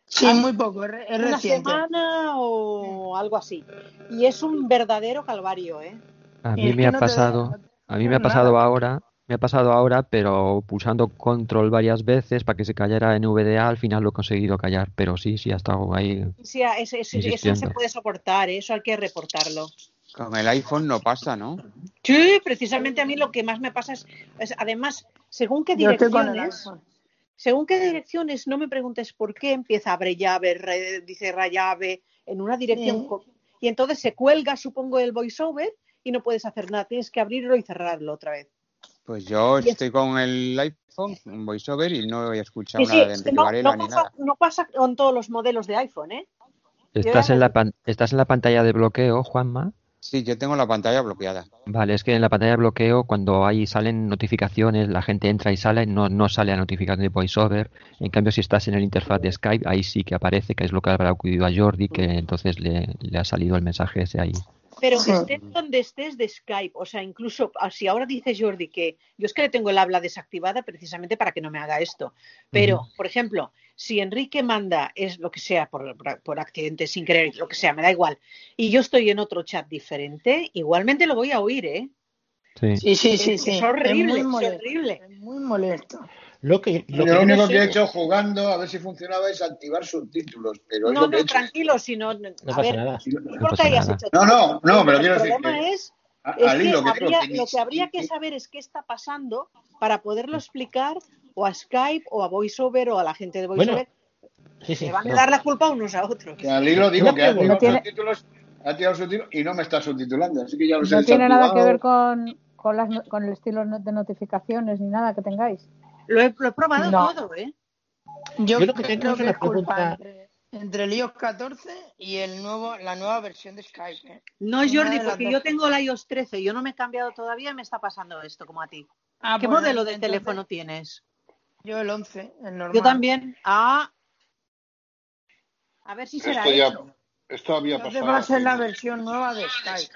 Sí, Hace muy poco, es, Una reciente. semana o algo así. Y es un verdadero calvario, ¿eh? A mí me ha no pasado, te a mí me ha pasado nada. ahora, me ha pasado ahora, pero pulsando control varias veces para que se callara en VDA, al final lo he conseguido callar, pero sí, sí, ha estado ahí Sí, es- es- eso no se puede soportar, ¿eh? eso hay que reportarlo. Con el iPhone no pasa, ¿no? Sí, precisamente a mí lo que más me pasa es, es, además, según qué direcciones, según qué direcciones, no me preguntes por qué empieza abre llave, re- dice rayave en una dirección Sí. y entonces se cuelga, supongo, el voiceover y no puedes hacer nada, tienes que abrirlo y cerrarlo otra vez. Pues yo Y es- estoy con el iPhone, un voiceover, y no he escuchado Sí, sí, nada de Enrique no, Varela no ni pasa, nada. no pasa con todos los modelos de iPhone, ¿eh? ¿Estás en la pan- estás en la pantalla de bloqueo, Juanma? Sí, yo tengo la pantalla bloqueada. Vale, es que en la pantalla de bloqueo, cuando ahí salen notificaciones, la gente entra y sale, no, no sale la notificación de VoiceOver. En cambio, si estás en el interfaz de Skype, ahí sí que aparece, que es lo que habrá ocurrido a Jordi, que entonces le, le ha salido el mensaje ese ahí. Pero Sí. estés donde estés de Skype, o sea, incluso ah, si ahora dice Jordi que yo es que le tengo el habla desactivada precisamente para que no me haga esto. Pero, por ejemplo, si Enrique manda es lo que sea por, por, por accidente, sin querer, lo que sea, me da igual, y yo estoy en otro chat diferente, igualmente lo voy a oír, ¿eh? Sí. Sí, sí, Es- sí, es horrible, muy es molesto. horrible. Es muy molesto. Lo que, Yo lo que lo yo no único que he hecho jugando a ver si funcionaba es activar subtítulos, pero No, lo he no, tranquilo, si no, a No pasa ver, nada. no No importa pasa que hayas nada. hecho No, no, no, pero el quiero decir problema que es Es que hilo que habría- lo que habría que saber es qué está pasando para poderlo explicar o a Skype o a VoiceOver o a la gente de Bueno, VoiceOver. Sí, sí. Se van a dar la culpa unos a otros. que al hilo digo que ha No tiene- subtítulos, ha activado subtítulos y no me está subtitulando, así que ya los he No tiene nada que ver con, con, las, con el estilo de notificaciones ni nada que tengáis. Lo he, lo he probado No. todo, ¿eh? Yo, Yo lo que tengo creo es que una pregunta. entre, entre el iOS 14 y el nuevo, la nueva versión de Skype. ¿eh? No, Jordi, porque yo tengo el iOS 13, yo no me he cambiado todavía y me está pasando esto como a ti. Ah, ¿Qué modelo de entonces- teléfono tienes? Yo el 11, el normal. Yo también. Ah. A ver si será Esto ya, eso. esto había Entonces pasado. va a ser la versión nueva de Skype.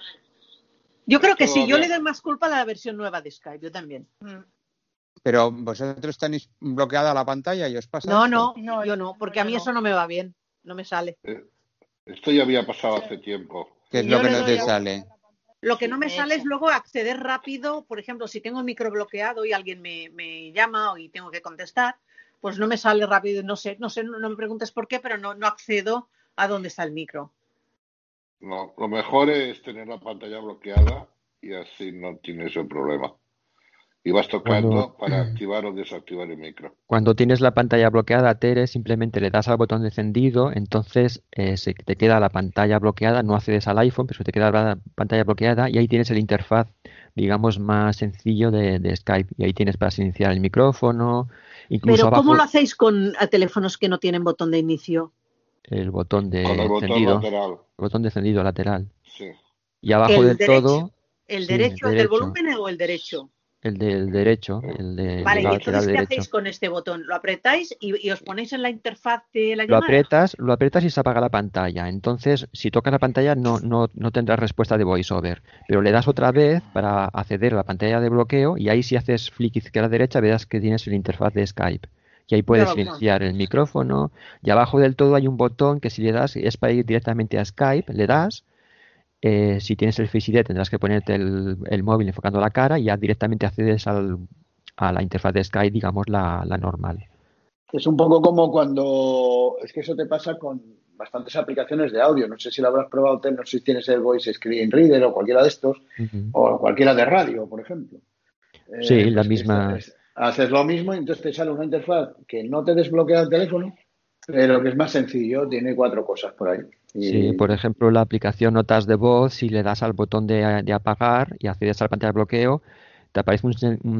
Yo creo que sí, yo le doy más culpa a la versión nueva de Skype, yo también. Pero vosotros tenéis bloqueada la pantalla y os pasa. No, esto? no, yo no, porque a mí eso no me va bien, no me sale. Esto ya había pasado hace tiempo. ¿Qué es Yo lo que no te sale? Lo que no me sale es luego acceder rápido, por ejemplo, si tengo el micro bloqueado y alguien me, me llama y tengo que contestar, pues no me sale rápido, no sé, no sé, no, no me preguntes por qué, pero no, no accedo a dónde está el micro. No, lo mejor es tener la pantalla bloqueada y así no tienes ese problema. Y vas tocando Cuando- para activar o desactivar el micro. Cuando tienes la pantalla bloqueada, Tere, simplemente le das al botón de encendido, entonces eh, se te queda la pantalla bloqueada, no accedes al iPhone, pero se te queda la pantalla bloqueada y ahí tienes el interfaz, digamos, más sencillo de, de Skype. Y ahí tienes para iniciar el micrófono, incluso Pero abajo ¿cómo lo hacéis con eh, teléfonos que no tienen botón de inicio? el botón de Con el botón encendido, lateral. el botón de encendido lateral. Sí. Y abajo El del derecho. todo, ¿El Sí, derecho, el el del volumen o el derecho? El del derecho, el de Vale, y entonces, ¿qué derecho. hacéis con este botón? ¿Lo apretáis y, y os ponéis en la interfaz de la Lo aprietas, lo aprietas y se apaga la pantalla. Entonces, si tocas la pantalla, no, no, no tendrás respuesta de voiceover. Pero le das otra vez para acceder a la pantalla de bloqueo y ahí si haces flick izquierda derecha verás que tienes el interfaz de Skype. Y ahí puedes silenciar el micrófono. Y abajo del todo hay un botón que si le das es para ir directamente a Skype. Le das. Eh, si tienes el Face ID tendrás que ponerte el, el móvil enfocando la cara y ya directamente accedes al, a la interfaz de Skype, digamos la, la normal. Es un poco como cuando. Es que eso te pasa con bastantes aplicaciones de audio. No sé si lo habrás probado, no sé si tienes el Voice Screen Reader o cualquiera de estos, o cualquiera de radio, por ejemplo. Eh, Sí, la pues misma. haces lo mismo y entonces te sale una interfaz que no te desbloquea el teléfono, pero que es más sencillo, tiene cuatro cosas por ahí. Y- Sí, por ejemplo, la aplicación Notas de voz, si le das al botón de, de apagar y accedes a la pantalla de bloqueo, te aparece un,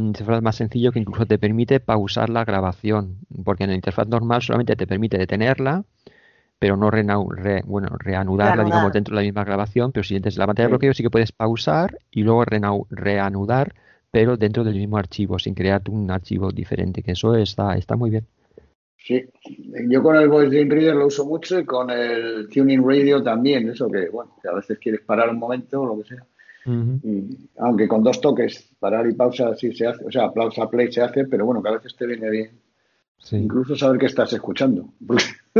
interfaz más sencillo que incluso te permite pausar la grabación, porque en la interfaz normal solamente te permite detenerla, pero no re- bueno, reanudarla, Reanudar. digamos, dentro de la misma grabación, pero si desde la pantalla de bloqueo sí que puedes pausar y luego reanudar, pero dentro del mismo archivo, sin crear un archivo diferente, que eso está, está muy bien. Sí, yo con el Voice Dream Reader lo uso mucho y con el Tuning Radio también, eso que, bueno, que a veces quieres parar un momento o lo que sea. Y, aunque con dos toques, parar y pausa sí se hace, o sea, pausa play se hace, pero bueno, que a veces te viene bien. Incluso saber que estás escuchando.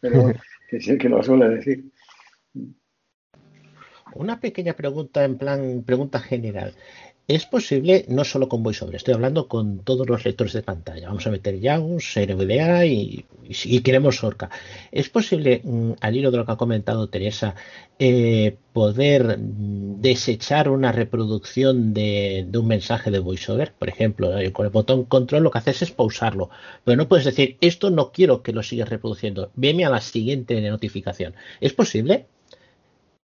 pero bueno, que sí que lo suele decir. Una pequeña pregunta en plan, pregunta general. ¿Es posible, no solo con VoiceOver, estoy hablando con todos los lectores de pantalla, vamos a meter JAWS, RVDA y, y si queremos Orca. ¿Es posible, mm, al hilo de lo que ha comentado Teresa, eh, poder mm, desechar una reproducción de, un mensaje de VoiceOver? Por ejemplo, eh, con el botón control lo que haces es pausarlo, pero no puedes decir, esto no quiero que lo sigas reproduciendo, veme a la siguiente notificación. ¿Es posible?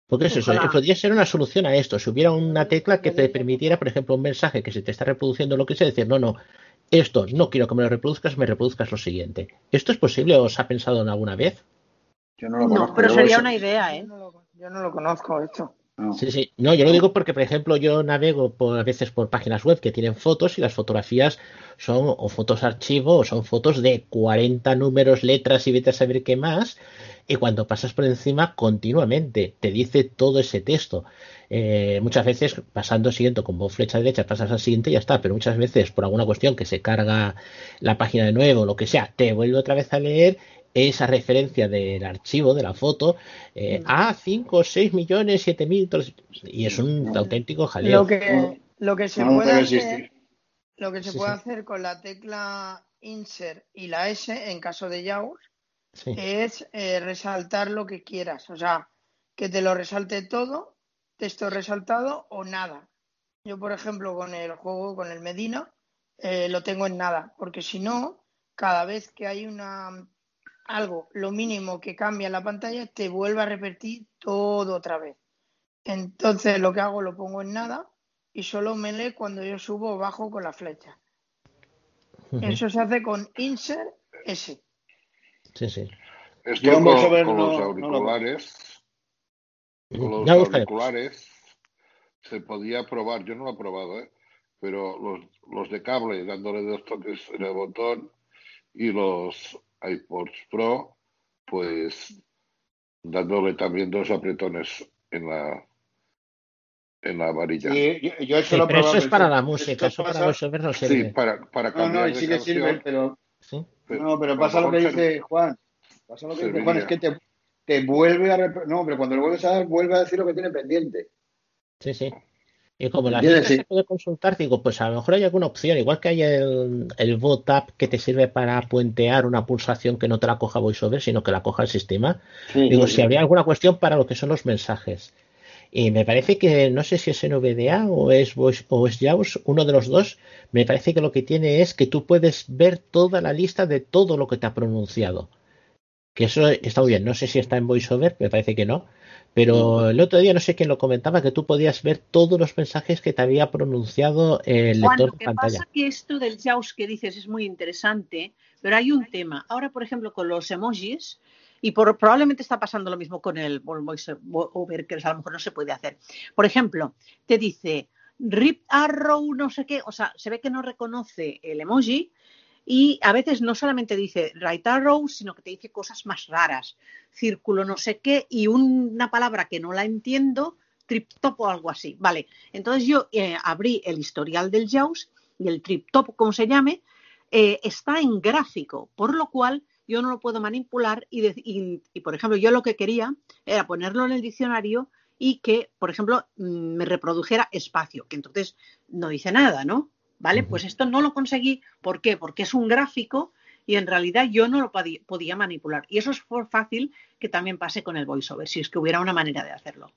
Porque es eso, Ojalá. podría ser una solución a esto. Si hubiera una tecla que te permitiera, por ejemplo, un mensaje que se te está reproduciendo lo que sea, decir, no, no, esto no quiero que me lo reproduzcas, me reproduzcas lo siguiente. ¿Esto es posible o os ha pensado en alguna vez? Yo no lo No, conozco. pero yo sería eso- una idea, ¿eh? Yo no lo conozco, esto. Sí, sí. No, yo lo digo porque, por ejemplo, yo navego por, a veces por páginas web que tienen fotos y las fotografías son o fotos archivo o son fotos de 40 números, letras y vete a saber qué más. Y cuando pasas por encima continuamente te dice todo ese texto. Eh, muchas veces pasando siguiente con flecha derecha pasas al siguiente y ya está. Pero muchas veces por alguna cuestión que se carga la página de nuevo o lo que sea, te vuelve otra vez a leer esa referencia del archivo, de la foto, eh, a 5, 6 millones, 7 mil, y es un auténtico jaleo. Lo que, lo que se No, puede hacer, lo que se Sí, puede sí. hacer con la tecla insert y la S en caso de JAWS Sí. es eh, resaltar lo que quieras, o sea, que te lo resalte todo, texto resaltado o nada. Yo, por ejemplo, con el juego, con el Medina, eh, lo tengo en nada, porque si no, cada vez que hay una algo, lo mínimo que cambia en la pantalla, te vuelve a repetir todo otra vez. Entonces, lo que hago lo pongo en nada y solo me lee cuando yo subo o bajo con la flecha. Eso se hace con insert S. Sí, sí. Esto Yo en con, con no- los no lo- auriculares, con los auriculares se podía probar, yo no lo he probado, ¿eh? pero los, los de cable dándole dos toques en el botón y los iPods Pro, pues dándole también dos apretones en la en la varilla. Sí, yo, yo eso Sí, lo he pero eso es para la música, eso para VoiceOver no Sí, sirve. para, para No, no, cambiar y de sí que canción. sirve, pero Sí. no, pero a pasa lo que dice Juan. Pasa lo que dice Juan, es que te, te vuelve a rep- no, pero cuando lo vuelves a dar, vuelve a decir lo que tiene pendiente. Sí, sí. Y como la ¿Entiendes? lista Sí. se puede consultar, digo, pues a lo mejor hay alguna opción, igual que hay el, el Vote App que te sirve para puentear una pulsación que no te la coja VoiceOver, sino que la coja el sistema. Sí, Digo, sí, si habría alguna cuestión para lo que son los mensajes. Y me parece que, no sé si es NVDA o es, Voice- o es JAWS, uno de los dos, me parece que lo que tiene es que tú puedes ver toda la lista de todo lo que te ha pronunciado. Que eso está muy bien. No sé si está en VoiceOver, me parece que no. Pero el otro día no sé quién lo comentaba, que tú podías ver todos los mensajes que te había pronunciado el lector lo de que pantalla. pasa que esto del JAWS que dices es muy interesante, pero hay un tema. Ahora, por ejemplo, con los emojis, y por, probablemente está pasando lo mismo con el voiceover, que a lo mejor no se puede hacer. Por ejemplo, te dice rip arrow, no sé qué, o sea, se ve que no reconoce el emoji y a veces no solamente dice right arrow, sino que te dice cosas más raras, círculo no sé qué y una palabra que no la entiendo, triptop o algo así. Vale, entonces yo eh, abrí el historial del JAWS y el triptop, como se llame, eh, está en gráfico, por lo cual yo no lo puedo manipular y, y- y, por ejemplo, yo lo que quería era ponerlo en el diccionario y que, por ejemplo, mm, me reprodujera espacio, que entonces no dice nada, ¿no? ¿Vale? Pues esto no lo conseguí. ¿Por qué? Porque es un gráfico y en realidad yo no lo podía manipular. Y eso es por fácil que también pase con el voiceover, si es que hubiera una manera de hacerlo.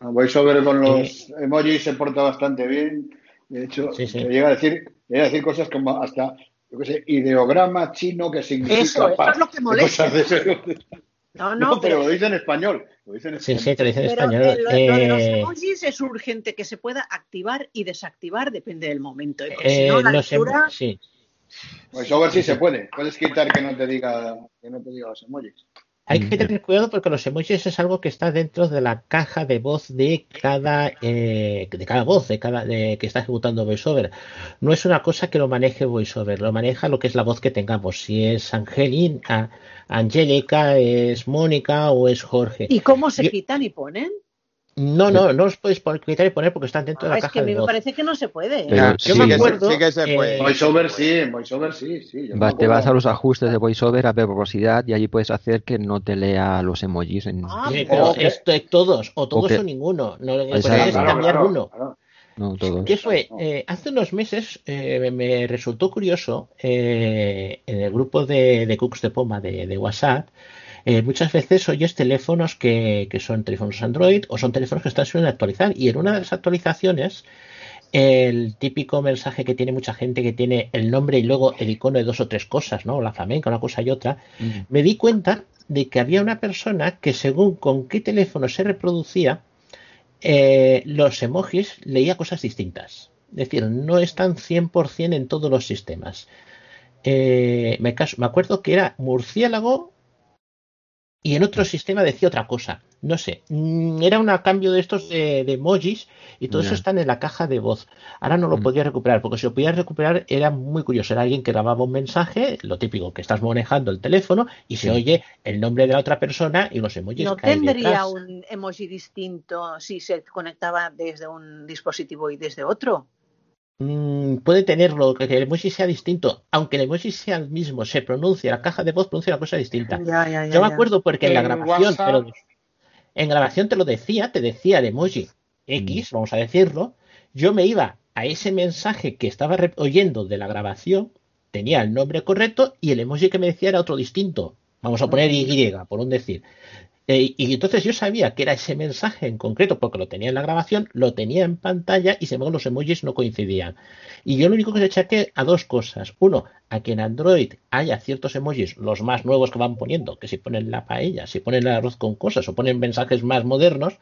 El VoiceOver con los emojis se porta bastante bien. De hecho, Sí, sí. te llega a decir, llega a decir cosas como hasta, yo qué sé, ideograma chino que significa Eso, es lo que molesta. No, No, no, pero pero, lo dice en español. Lo dice en Sí, español. sí, te lo dice en pero, español. eh, lo, lo de los Eh, emojis es urgente que se pueda activar y desactivar, depende del momento. ¿eh? Si eh, no, la em- lectura... sí. VoiceOver sí se puede. Puedes quitar que no te diga, que no te diga los emojis. Hay que tener cuidado porque los emojis es algo que está dentro de la caja de voz de cada eh, de cada voz de cada de, que está ejecutando VoiceOver. No es una cosa que lo maneje VoiceOver, lo maneja lo que es la voz que tengamos. Si es Angelina, Angélica, es Mónica o es Jorge. ¿Y cómo se Yo- quitan y ponen? No, no, no los puedes pon- quitar y poner porque están dentro Ah, de la es que caja a mí me parece que no se puede. Pero yo sí me que acuerdo. sí que se puede. eh, VoiceOver sí, en VoiceOver sí, sí. yo Vas- te vas a los ajustes de VoiceOver a verbosidad y allí puedes hacer que no te lea los emojis. En... Ah, sí, pues- pero o que- esto es todos, o todos que- o ninguno. No, que puedes es Claro, cambiar claro, uno. claro. No todos. ¿Qué fue? Eh, hace unos meses eh, me- me resultó curioso eh, en el grupo de, de Cooks de Poma de, de WhatsApp. Eh, muchas veces oyes teléfonos que, que son teléfonos Android o son teléfonos que están suelen actualizar. Y en una de las actualizaciones, el típico mensaje que tiene mucha gente que tiene el nombre y luego el icono de dos o tres cosas, ¿no? La flamenca, una cosa y otra. Me di cuenta de que había una persona que según con qué teléfono se reproducía, eh, los emojis leía cosas distintas. Es decir, no están 100% en todos los sistemas. Eh, me, caso- me acuerdo que era murciélago y en otro sistema decía otra cosa. No sé. Mm, Era un cambio de estos de, de emojis y todo eso está en la caja de voz. Ahora no lo podía recuperar porque si lo podía recuperar era muy curioso. Era alguien que grababa un mensaje, lo típico que estás manejando el teléfono y se oye el nombre de la otra persona y los emojis ¿No caen tendría detrás. un emoji distinto si se conectaba desde un dispositivo y desde otro? Mm, puede tenerlo, que el emoji sea distinto, aunque el emoji sea el mismo, se pronuncia, la caja de voz pronuncia una cosa distinta. Ya, ya, ya, Yo me acuerdo porque en la grabación, en grabación te lo decía, te decía el emoji X, vamos a decirlo, yo me iba a ese mensaje que estaba oyendo de la grabación, tenía el nombre correcto y el emoji que me decía era otro distinto. Vamos a poner Y, por un decir. Eh, y entonces yo sabía que era ese mensaje en concreto porque lo tenía en la grabación, lo tenía en pantalla y sin embargo los emojis no coincidían. Y yo lo único que se achaque a dos cosas. Uno, a que en Android haya ciertos emojis, los más nuevos que van poniendo, que si ponen la paella, si ponen el arroz con cosas o ponen mensajes más modernos,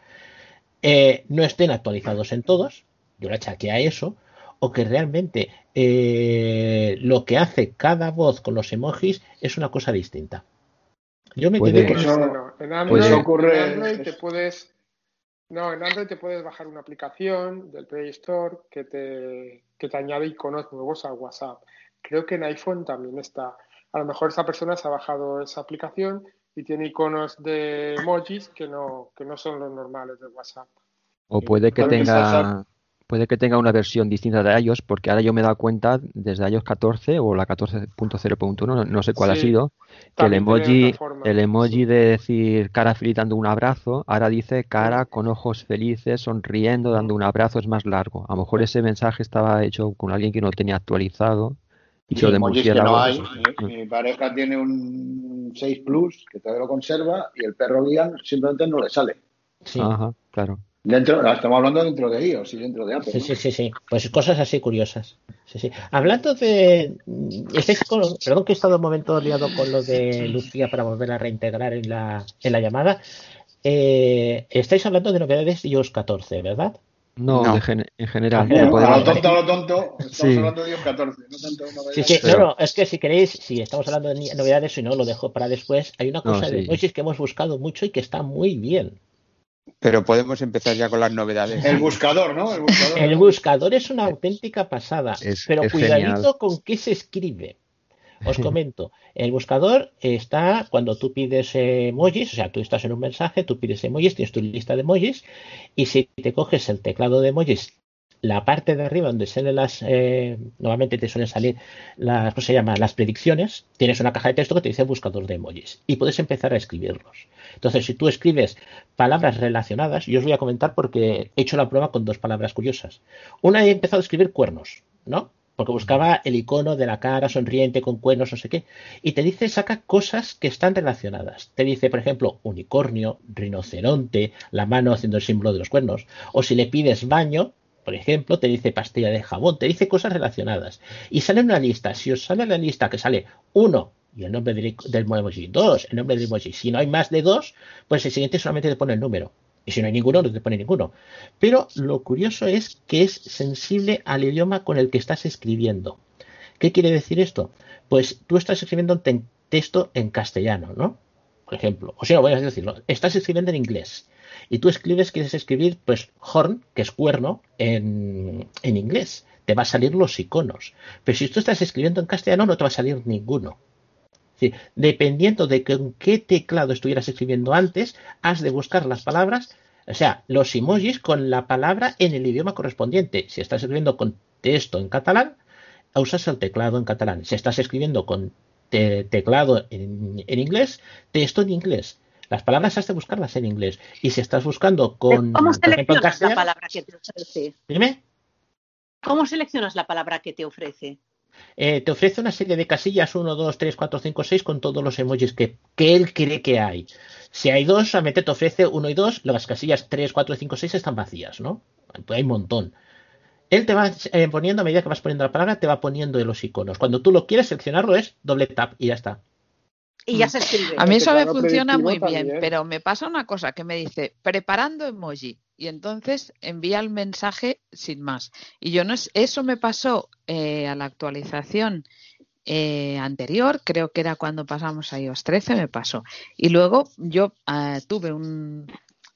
eh, no estén actualizados en todos. Yo lo achaque a eso. O que realmente eh, lo que hace cada voz con los emojis es una cosa distinta. Yo me quedé con Eso- No, no, En Pues Android, ocurre- en Android te puedes No, en Android te puedes bajar una aplicación del Play Store que te, que te añade iconos nuevos a WhatsApp. Creo que en iPhone también está. A lo mejor esa persona se ha bajado esa aplicación y tiene iconos de emojis que no, que no son los normales de WhatsApp. O puede que tenga puede que tenga una versión distinta de iOS, porque ahora yo me he dado cuenta desde iOS 14 o la 14.0.1, no, no sé cuál ha sido, que el emoji, el emoji de decir cara feliz dando un abrazo, ahora dice cara con ojos felices, sonriendo, dando un abrazo, es más largo. A lo mejor ese mensaje estaba hecho con alguien que no lo tenía actualizado y Sí, lo de que no hay. pues, Mi, mi pareja tiene un 6 Plus que todavía lo conserva y el perro guía simplemente no le sale. Sí. Ajá, claro. Dentro, estamos hablando dentro de iOS y dentro de Apple. Sí, ¿no? sí, sí, sí. Pues cosas así curiosas. Sí, sí. Hablando de. Estáis con... Perdón que he estado un momento liado con lo de Lucía para volver a reintegrar en la, en la llamada. Eh, estáis hablando de novedades de iOS 14, ¿verdad? No, No. de gen- en general. Ah, no, podemos- A lo tonto, a lo tonto, estamos Sí. hablando de iOS 14, no tanto de novedades. Sí, sí, Pero- no, no, es que si queréis, si estamos hablando de novedades, si no, lo dejo para después. Hay una No, cosa de emojis que hemos buscado mucho y que está muy bien. Pero podemos empezar ya con las novedades. El buscador, ¿no? El buscador. El buscador es una auténtica pasada, Es- pero es cuidadito genial. con qué se escribe. Os comento, el buscador está cuando tú pides emojis, o sea, tú estás en un mensaje, tú pides emojis, tienes tu lista de emojis, y si te coges el teclado de emojis, la parte de arriba donde salen las, eh, normalmente te suelen salir las, ¿cómo se llama? Las predicciones, tienes una caja de texto que te dice buscador de emojis, y puedes empezar a escribirlos. Entonces, si tú escribes palabras relacionadas, yo os voy a comentar porque he hecho la prueba con dos palabras curiosas. Una he empezado a escribir cuernos, ¿no? Porque buscaba el icono de la cara sonriente con cuernos, no sé qué. Y te dice, saca cosas que están relacionadas. Te dice, por ejemplo, unicornio, rinoceronte, la mano haciendo el símbolo de los cuernos. O si le pides baño, por ejemplo, te dice pastilla de jabón, te dice cosas relacionadas. Y sale una lista. Si os sale la lista que sale uno y el nombre del, del emoji, dos, el nombre del emoji. Si no hay más de dos, pues el siguiente solamente te pone el número. Y si no hay ninguno, no te pone ninguno. Pero lo curioso es que es sensible al idioma con el que estás escribiendo. ¿Qué quiere decir esto? Pues tú estás escribiendo un te- texto en castellano, ¿no? Por ejemplo, o sea, voy a decirlo, estás escribiendo en inglés y tú escribes, quieres escribir, pues, horn, que es cuerno, en, en inglés. Te va a salir los iconos. Pero si tú estás escribiendo en castellano, no te va a salir ninguno. Dependiendo de con qué teclado estuvieras escribiendo antes, has de buscar las palabras, o sea, los emojis con la palabra en el idioma correspondiente. Si estás escribiendo con texto en catalán, usas el teclado en catalán. Si estás escribiendo con te- teclado en, en inglés, texto en inglés. Las palabras has de buscarlas en inglés. Y si estás buscando con, ¿Cómo ejemplo, seleccionas la palabra que te ofrece? dime. ¿Cómo seleccionas la palabra que te ofrece? Eh, te ofrece una serie de casillas 1, 2, 3, 4, 5, 6 con todos los emojis que, que él cree que hay. Si hay dos, solamente te ofrece 1 y 2, las casillas 3, 4, 5, 6 están vacías, ¿no? Pues hay un montón. Él te va eh, poniendo, a medida que vas poniendo la palabra, te va poniendo los iconos. Cuando tú lo quieres seleccionarlo es doble tap y ya está. Y ya se escribe. A mí eso me funciona muy bien, también. pero me pasa una cosa que me dice preparando emoji y entonces envía el mensaje sin más. Y yo no es, eso me pasó eh, a la actualización eh, anterior, creo que era cuando pasamos a iOS 13, me pasó. Y luego yo ah, tuve un,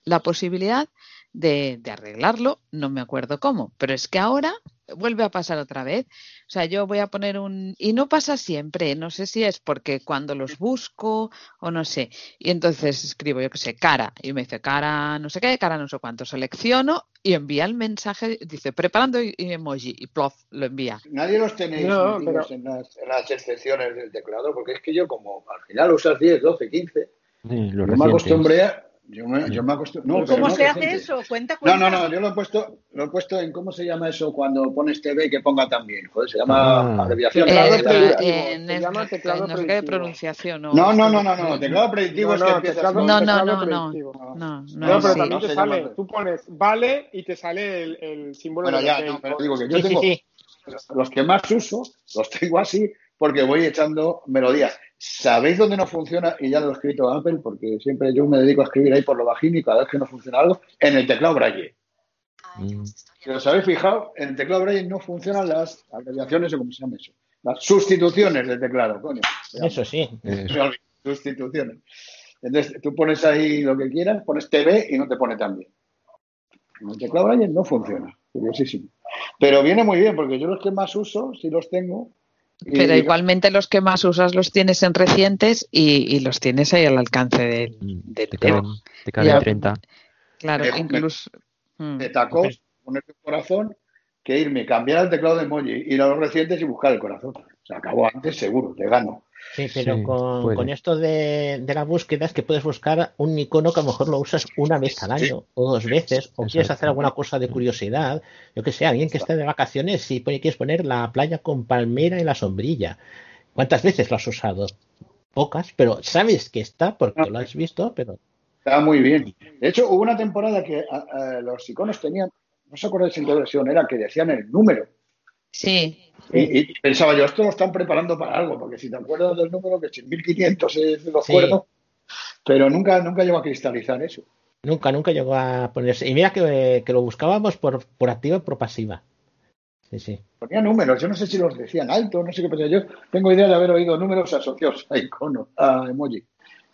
la posibilidad de, de arreglarlo, no me acuerdo cómo, pero es que ahora vuelve a pasar otra vez. O sea, yo voy a poner un... Y no pasa siempre, no sé si es porque cuando los busco o no sé. Y entonces escribo, yo qué sé, cara, y me dice cara no sé qué, cara no sé cuánto. Selecciono y envía el mensaje, dice preparando emoji, y plof, lo envía. Nadie los tenéis No, metidos pero- en, las, en las excepciones del teclado, porque es que yo como al final usas 10, 12, 15, Sí, los yo me acostumbré a... Yo me, yo me. No, ¿Cómo no se hace eso? Cuenta, No, cuenta. no, no, yo lo he puesto, lo he puesto en cómo se llama eso cuando pones TV que ponga también. Joder, se llama Ah. abreviación. Eh, predictivo, en se llama teclado no sé de predictivo. pronunciación. No, no, no, no, no. Teclado predictivo No, es que no, empiezas No, no, teclado no, no, predictivo. no, no, No, No, pero no, también no te sale. Tú pones vale y te sale el, el símbolo Bueno, de ya, no, pero digo que yo Sí, sí, tengo sí. los que más uso, los tengo así porque voy echando melodías. ¿Sabéis dónde no funciona? Y ya lo he escrito a Apple porque siempre yo me dedico a escribir ahí por lo bajín y cada vez que no funciona algo, en el teclado Braille. Mm. Si os habéis fijado, en el teclado Braille no funcionan las abreviaciones o como se llama eso. Las sustituciones del teclado, coño. Eso sí. Sustituciones. Entonces, tú pones ahí lo que quieras, pones TV y no te pone tan bien. En el teclado Braille no funciona, curiosísimo. Pero viene muy bien, porque yo los que más uso, si los tengo. Y- Pero igualmente los que más usas los tienes en recientes y, y los tienes ahí al alcance del, del Te dedo. caben, te caben Ya. 30. Claro, Me- me- incluso. Mm. de tacos, poner el corazón, que irme, cambiar el teclado de emoji, ir a los recientes y buscar el corazón. Se acabó antes, seguro, te gano. Sí, pero Sí, con, con esto de, de la búsqueda es que puedes buscar un icono que a lo mejor lo usas una vez al año o dos veces, o quieres hacer alguna cosa de curiosidad, yo que sé, alguien que esté de vacaciones y pone- quieres poner la playa con palmera y la sombrilla. ¿Cuántas veces lo has usado? Pocas, pero sabes que está porque lo has visto, pero Está muy bien. De hecho, hubo una temporada que a- a, los iconos tenían, no se acuerdan en qué versión era, que decían el número. Sí. Y, y pensaba yo, esto lo están preparando para algo, porque si te acuerdas del número, que si 1500 es de los Sí. cuernos, pero nunca, nunca llegó a cristalizar eso. nunca, nunca llegó a ponerse. Y mira que, que lo buscábamos por, por activa y por pasiva. Sí, sí. Ponía números, yo no sé si los decían alto, no sé qué, pero yo tengo idea de haber oído números asociados a icono, a emoji.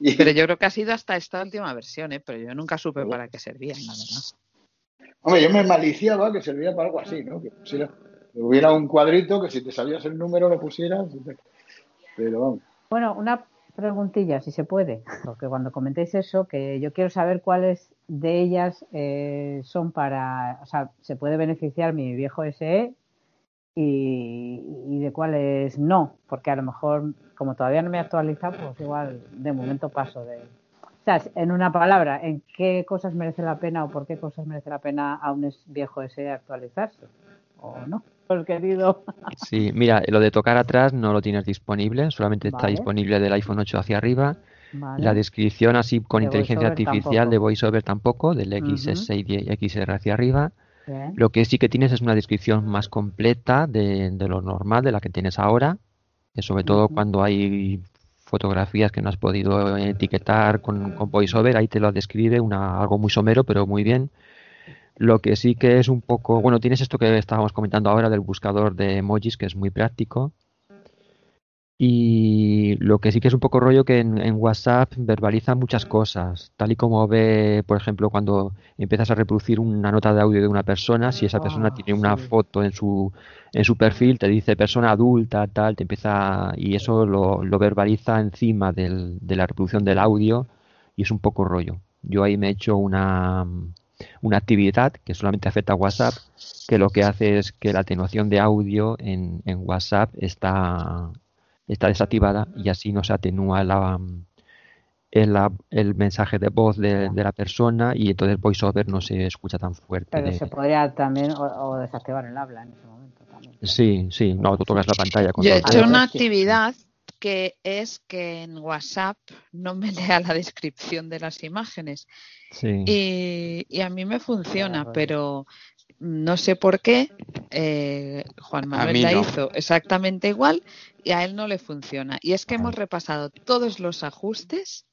Y, Pero yo creo que ha sido hasta esta última versión, ¿eh? pero yo nunca supe para qué servían, la verdad. hombre, yo me maliciaba que servía para algo así, ¿no? Que, pusiera- que hubiera un cuadrito que si te sabías el número lo pusieras. Pero vamos. Bueno, una preguntilla, si se puede, porque cuando comentéis eso, que yo quiero saber cuáles de ellas eh, son para, o sea, se puede beneficiar mi viejo SE y, de cuáles no, porque a lo mejor, como todavía no me he actualizado, pues igual de momento paso de... O sea, en una palabra, ¿en qué cosas merece la pena o por qué cosas merece la pena a un viejo SE actualizarse? ¿O no? Querido. Sí, mira, lo de tocar atrás no lo tienes disponible, solamente está disponible del iPhone 8 hacia arriba. Vale. La descripción así con De inteligencia artificial tampoco. de VoiceOver tampoco, del. XS y XR hacia arriba. Bien. Lo que sí que tienes es una descripción más completa de, de lo normal, de la que tienes ahora, que sobre todo cuando hay fotografías que no has podido etiquetar con, con VoiceOver, ahí te lo describe una, algo muy somero, pero muy bien. Lo que sí que es un poco, bueno, tienes esto que estábamos comentando ahora del buscador de emojis, que es muy práctico. Y lo que sí que es un poco rollo que en, en WhatsApp verbaliza muchas cosas, tal y como ve, por ejemplo, cuando empiezas a reproducir una nota de audio de una persona, si esa persona Ah, tiene una sí. foto en su, en su perfil, te dice persona adulta, tal, te empieza, y eso lo, lo verbaliza encima del- de la reproducción del audio y es un poco rollo. Yo ahí me he hecho una, una actividad que solamente afecta a WhatsApp, que lo que hace es que la atenuación de audio en, en WhatsApp está, está desactivada y así no se atenúa la, el, el mensaje de voz de, de la persona y entonces VoiceOver no se escucha tan fuerte. Pero de- se podría también o, o desactivar el habla en ese momento también. Sí, sí, no, tú tocas la pantalla con Yo he hecho una actividad que es que en WhatsApp no me lea la descripción de las imágenes. Sí. Y, y a mí me funciona, pero no sé por qué eh, Juan Manuel la no. hizo exactamente igual y a él no le funciona. Y es que hemos repasado todos los ajustes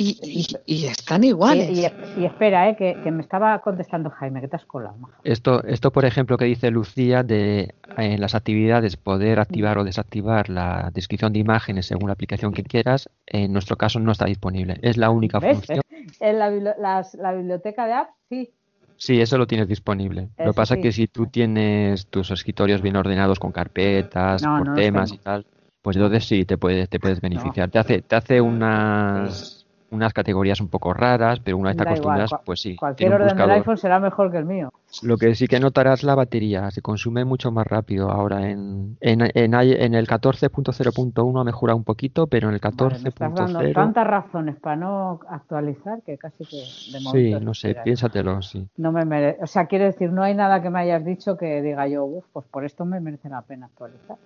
y, y- y están iguales. Y, y- y espera, eh, que, que me estaba contestando Jaime, que te has colado. maja. Esto, esto, por ejemplo, que dice Lucía, de en las actividades poder activar o desactivar la descripción de imágenes según la aplicación que quieras, en nuestro caso no está disponible. Es la única ¿Ves? función. En la, las- la biblioteca de apps, sí. Sí, eso lo tienes disponible. Lo que pasa es sí. que si tú tienes tus escritorios bien ordenados con carpetas, No, por no temas y tal, pues entonces sí te puedes, te puedes beneficiar. Te hace, te hace unas, unas categorías un poco raras, pero una vez te igual, acostumbras, pues sí. Cualquier orden del buscador. iPhone será mejor que el mío. Lo que sí que notarás la batería, se consume mucho más rápido. Ahora en, en, en, en el 14.0.1 ha mejorado un poquito, pero en el Vale, me estás dando 14.0 tantas razones para no actualizar que casi que de momento. sí, no sé, piénsatelo, sí. No me mere- O sea, quiero decir, no hay nada que me hayas dicho que diga yo, uff, pues por esto me merece la pena actualizar.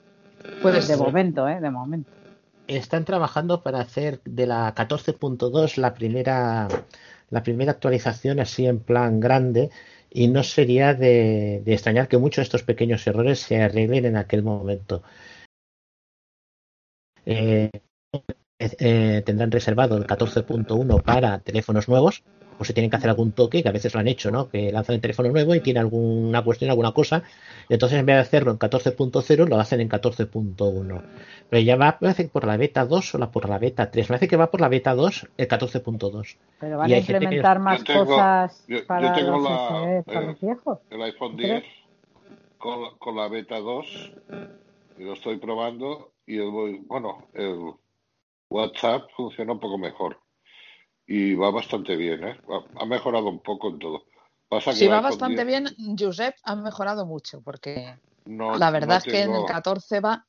Puede de ser. momento, ¿eh? De momento. Están trabajando para hacer de la 14.2 la primera, la primera actualización así en plan grande y no sería de, extrañar que muchos de estos pequeños errores se arreglen en aquel momento. Eh, eh, tendrán reservado el 14.1 para teléfonos nuevos, pues se tienen que hacer algún toque, que a veces lo han hecho, ¿no? Que lanzan el teléfono nuevo y tiene alguna cuestión, alguna cosa, y entonces en vez de hacerlo en 14.0 lo hacen en 14.1. Pero ya va parece, por la beta 2 o la, por la beta 3. Me parece que va por la beta 2, el 14.2. Pero van Y a gente que- implementar más Yo tengo- cosas yo- yo para tengo los la- para el- los viejos. el iPhone ¿Crees? 10 con, la- con la beta 2 y lo estoy probando y el, bueno, el WhatsApp funciona un poco mejor y va bastante bien, ¿eh? Ha- mejorado un poco en todo. Pasa que Si va bastante 10 bien, Josep ha mejorado mucho, porque no, la verdad no es que en el tengo- 14 va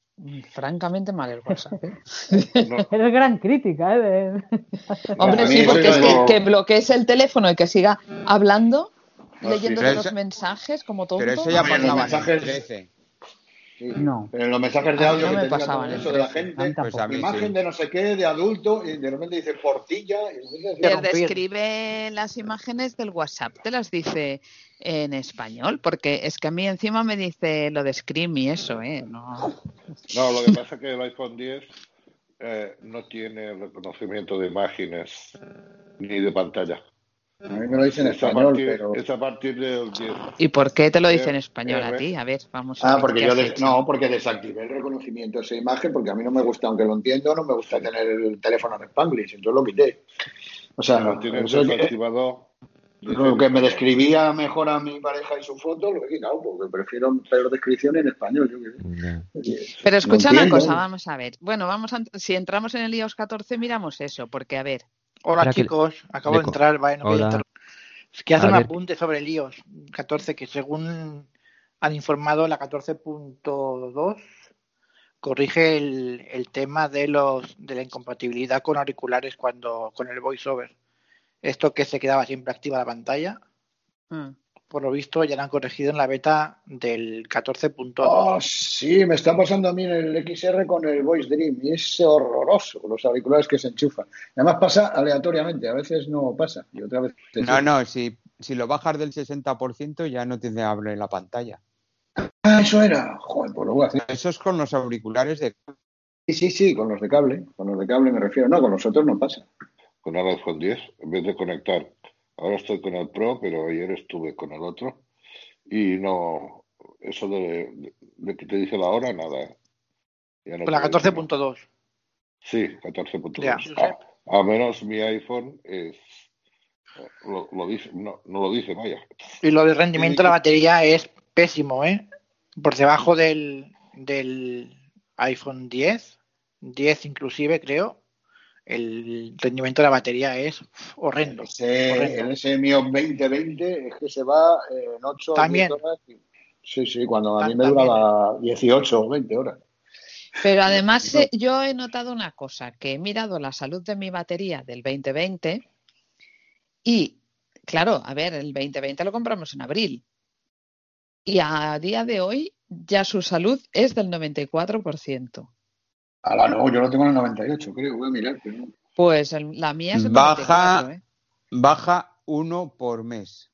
francamente mal el WhatsApp. ¿eh? Eres gran crítica, ¿eh? Hombre, sí, porque es que, lo- que bloquees el teléfono y que siga hablando, No, leyendo los mensajes como tonto. Pero eso ya pasaba en el mensajes- 13. Sí. No. Pero en los mensajes de audio no que me pasaban eso de la 13. gente, Pues a mí imagen sí. de no sé qué, de adulto, y de repente dice portilla. Y Te describe las imágenes del WhatsApp, te las dice en español, porque es que a mí encima me dice lo de Scream y eso, ¿eh? No. No, lo que pasa es que el iPhone 10 eh, no tiene reconocimiento de imágenes ni de pantalla. A mí me lo dicen en Es a español, partir, pero. es a partir del 10. ¿Y por qué te lo dice en Eh, español a R. ti? A ver, vamos a Ah, ver. porque ¿qué yo des- no, porque desactivé el reconocimiento de esa imagen, porque a mí no me gusta, aunque lo entiendo, no me gusta tener el teléfono en Spanglish, entonces lo quité. O sea, Lo tienes es que- desactivado. lo que me describía mejor a mi pareja y su foto, lo he quitado, porque prefiero peor descripción en español. Yo. Pero escucha una cosa, vamos a ver. Bueno, vamos a, si entramos en el iOS 14 miramos eso, porque a ver. Hola que- chicos, acabo de entrar, vale, no voy a Hola. inter- Es que hace A un ver. apunte sobre el iOS 14 que según han informado la 14.2 corrige el, el tema de los de la incompatibilidad con auriculares cuando con el voiceover. Esto que se quedaba siempre activa la pantalla, mm, por lo visto ya lo han corregido en la beta del 14.2. Oh, sí, me está pasando a mí en el XR con el Voice Dream y es horroroso los auriculares que se enchufan. Además pasa aleatoriamente, a veces no pasa y otra vez No, no, si, si lo bajas del 60% ya no te abre la pantalla. Ah, eso era. Joder, pues lo voy a hacer. Eso es con los auriculares de... Sí, sí, sí, con los de cable, con los de cable me refiero. No, con los otros no pasa. Con el iPhone 10, en vez de conectar. Ahora estoy con el Pro, pero ayer estuve con el otro. Y no, eso de, de- de que te dice la hora, nada. ¿eh? Ya no Con la te dice. 14.2. Sí, 14.2. Ya. A, a menos mi iPhone es, lo, lo dice, no, no lo dice, vaya. Y lo del rendimiento de la batería es pésimo, ¿eh? Por debajo del, del iPhone 10, 10 inclusive creo, el rendimiento de la batería es horrendo. Ese, horrendo. el ese mío 2020 es que se va en 8 o También. 10 horas. y- Sí, sí, cuando a mí me duraba 18 o 20 horas. Pero además eh, yo he notado una cosa, que he mirado la salud de mi batería del 2020 y, claro, a ver, el 2020 lo compramos en abril y a día de hoy ya su salud es del 94%. Ahora no, yo lo tengo en el 98, creo, voy a mirar. Pero no. Pues el- la mía es el Baja, 94, ¿eh? baja uno por mes.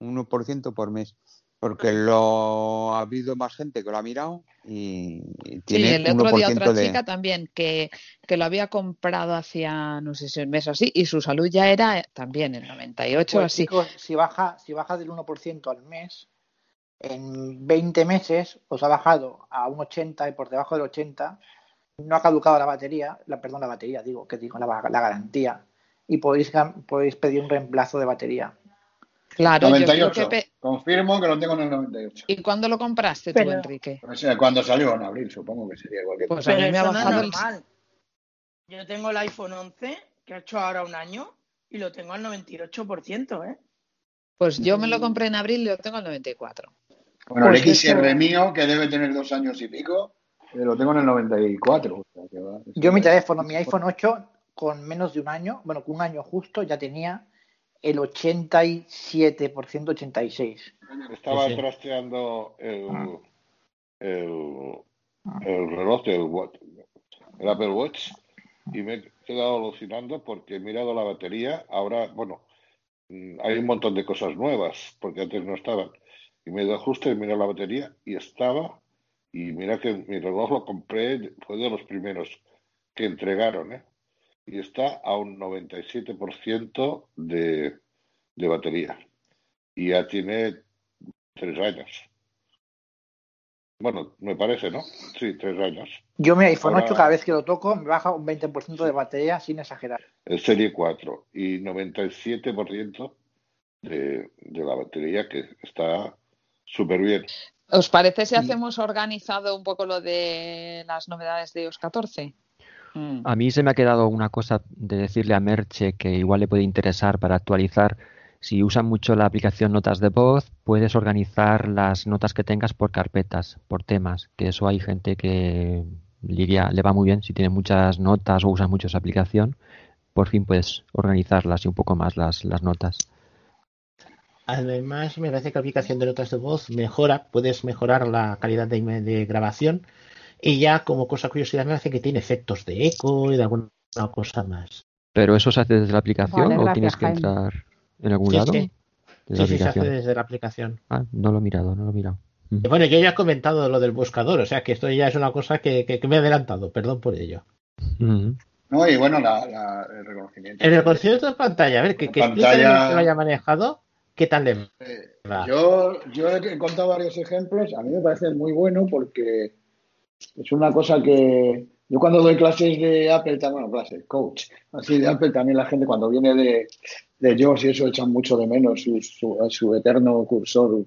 1% por mes. Porque lo ha habido más gente que lo ha mirado y y Sí, tiene el otro día 1% otra de... chica también que, que lo había comprado hacía, no sé si un mes o así, y su salud ya era también el 98 Pues, así. chicos, si baja, si baja del 1% al mes, en 20 meses os ha bajado a un 80 y por debajo del 80 no ha caducado la batería, la, perdón, la batería, digo, que digo, la, la garantía, y podéis, podéis pedir un reemplazo de batería. Claro, yo creo 98. que... pe- Confirmo que lo tengo en el 98. ¿Y cuándo lo compraste tú, Enrique? Cuando salió en abril, supongo que sería igual que Pues a mí me ha bajado el... normal. Yo tengo el iPhone 11, que ha hecho ahora un año, y lo tengo al 98%, ¿eh? Pues yo me lo compré en abril y lo tengo al 94. Bueno, Pues el XR eso- mío, que debe tener dos años y pico, lo tengo en el 94. o sea, que va- Yo mi teléfono, mi iPhone 8, con menos de un año, bueno, con un año justo, ya tenía el 87%, 86%. Estaba Sí, sí. trasteando el, Ah. el, el reloj del Wat- el Apple Watch y me he quedado alucinando porque he mirado la batería. Ahora, bueno, mm, hay un montón de cosas nuevas porque antes no estaban. Y me he dado justo y mira la batería y estaba. Y mira que mi reloj lo compré, fue de los primeros que entregaron, ¿eh? Y está a un 97% de, de batería. Y ya tiene tres años. Bueno, me parece, ¿no? Sí, tres años. Yo mi iPhone Ahora- 8 cada vez que lo toco me baja un 20% de batería sin exagerar. El Serie 4 y 97% de, de la batería que está súper bien. ¿Os parece si hacemos organizado un poco lo de las novedades de iOS 14? Mm. A mí se me ha quedado una cosa de decirle a Merche que igual le puede interesar para actualizar. Si usan mucho la aplicación Notas de Voz, puedes organizar las notas que tengas por carpetas, por temas, que eso hay gente que le, iría- le va muy bien si tiene muchas notas o usa mucho esa aplicación. Por fin puedes organizarlas y un poco más las, las notas. Además, me parece que la aplicación de notas de voz mejora, puedes mejorar la calidad de, de grabación. Y ya como cosa curiosidad me parece que tiene efectos de eco y de alguna cosa más. ¿Pero eso se hace desde la aplicación Vale, o tienes que Jaime. entrar en algún Sí, lado? sí. Desde la Sí, sí, se hace desde la aplicación. Ah, no lo he mirado, no lo he mirado. Bueno, yo ya he comentado lo del buscador, o sea que esto ya es una cosa que, que- que me he adelantado, perdón por ello. No, y bueno, la, la- el reconocimiento. En el conocimiento de pantalla, a ver, que, que Pantalla- explícame que lo haya manejado, ¿qué tal le va? Yo, yo he contado varios ejemplos, a mí me parece muy bueno porque es una cosa que yo cuando doy clases de Apple, también, bueno, clases, coach, así de Apple, también la gente cuando viene de, de Josh y eso echan mucho de menos su, su, su eterno cursor,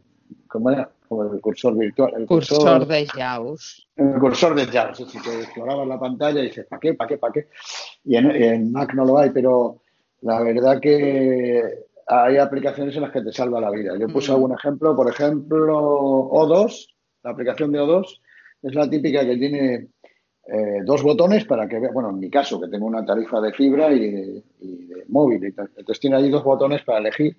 ¿cómo era? Como el cursor virtual. El Cursor de JAWS. el cursor de JAWS, es decir, que explorabas la pantalla y dices, ¿para qué? ¿Para qué? ¿Para qué? Y en, en Mac no lo hay, pero la verdad que hay aplicaciones en las que te salva la vida. Yo puse Mm. algún ejemplo, por ejemplo, O2, la aplicación de O2 es la típica que tiene eh, dos botones para que vea, bueno, en mi caso, que tengo una tarifa de fibra y de, y de móvil, y entonces tiene ahí dos botones para elegir,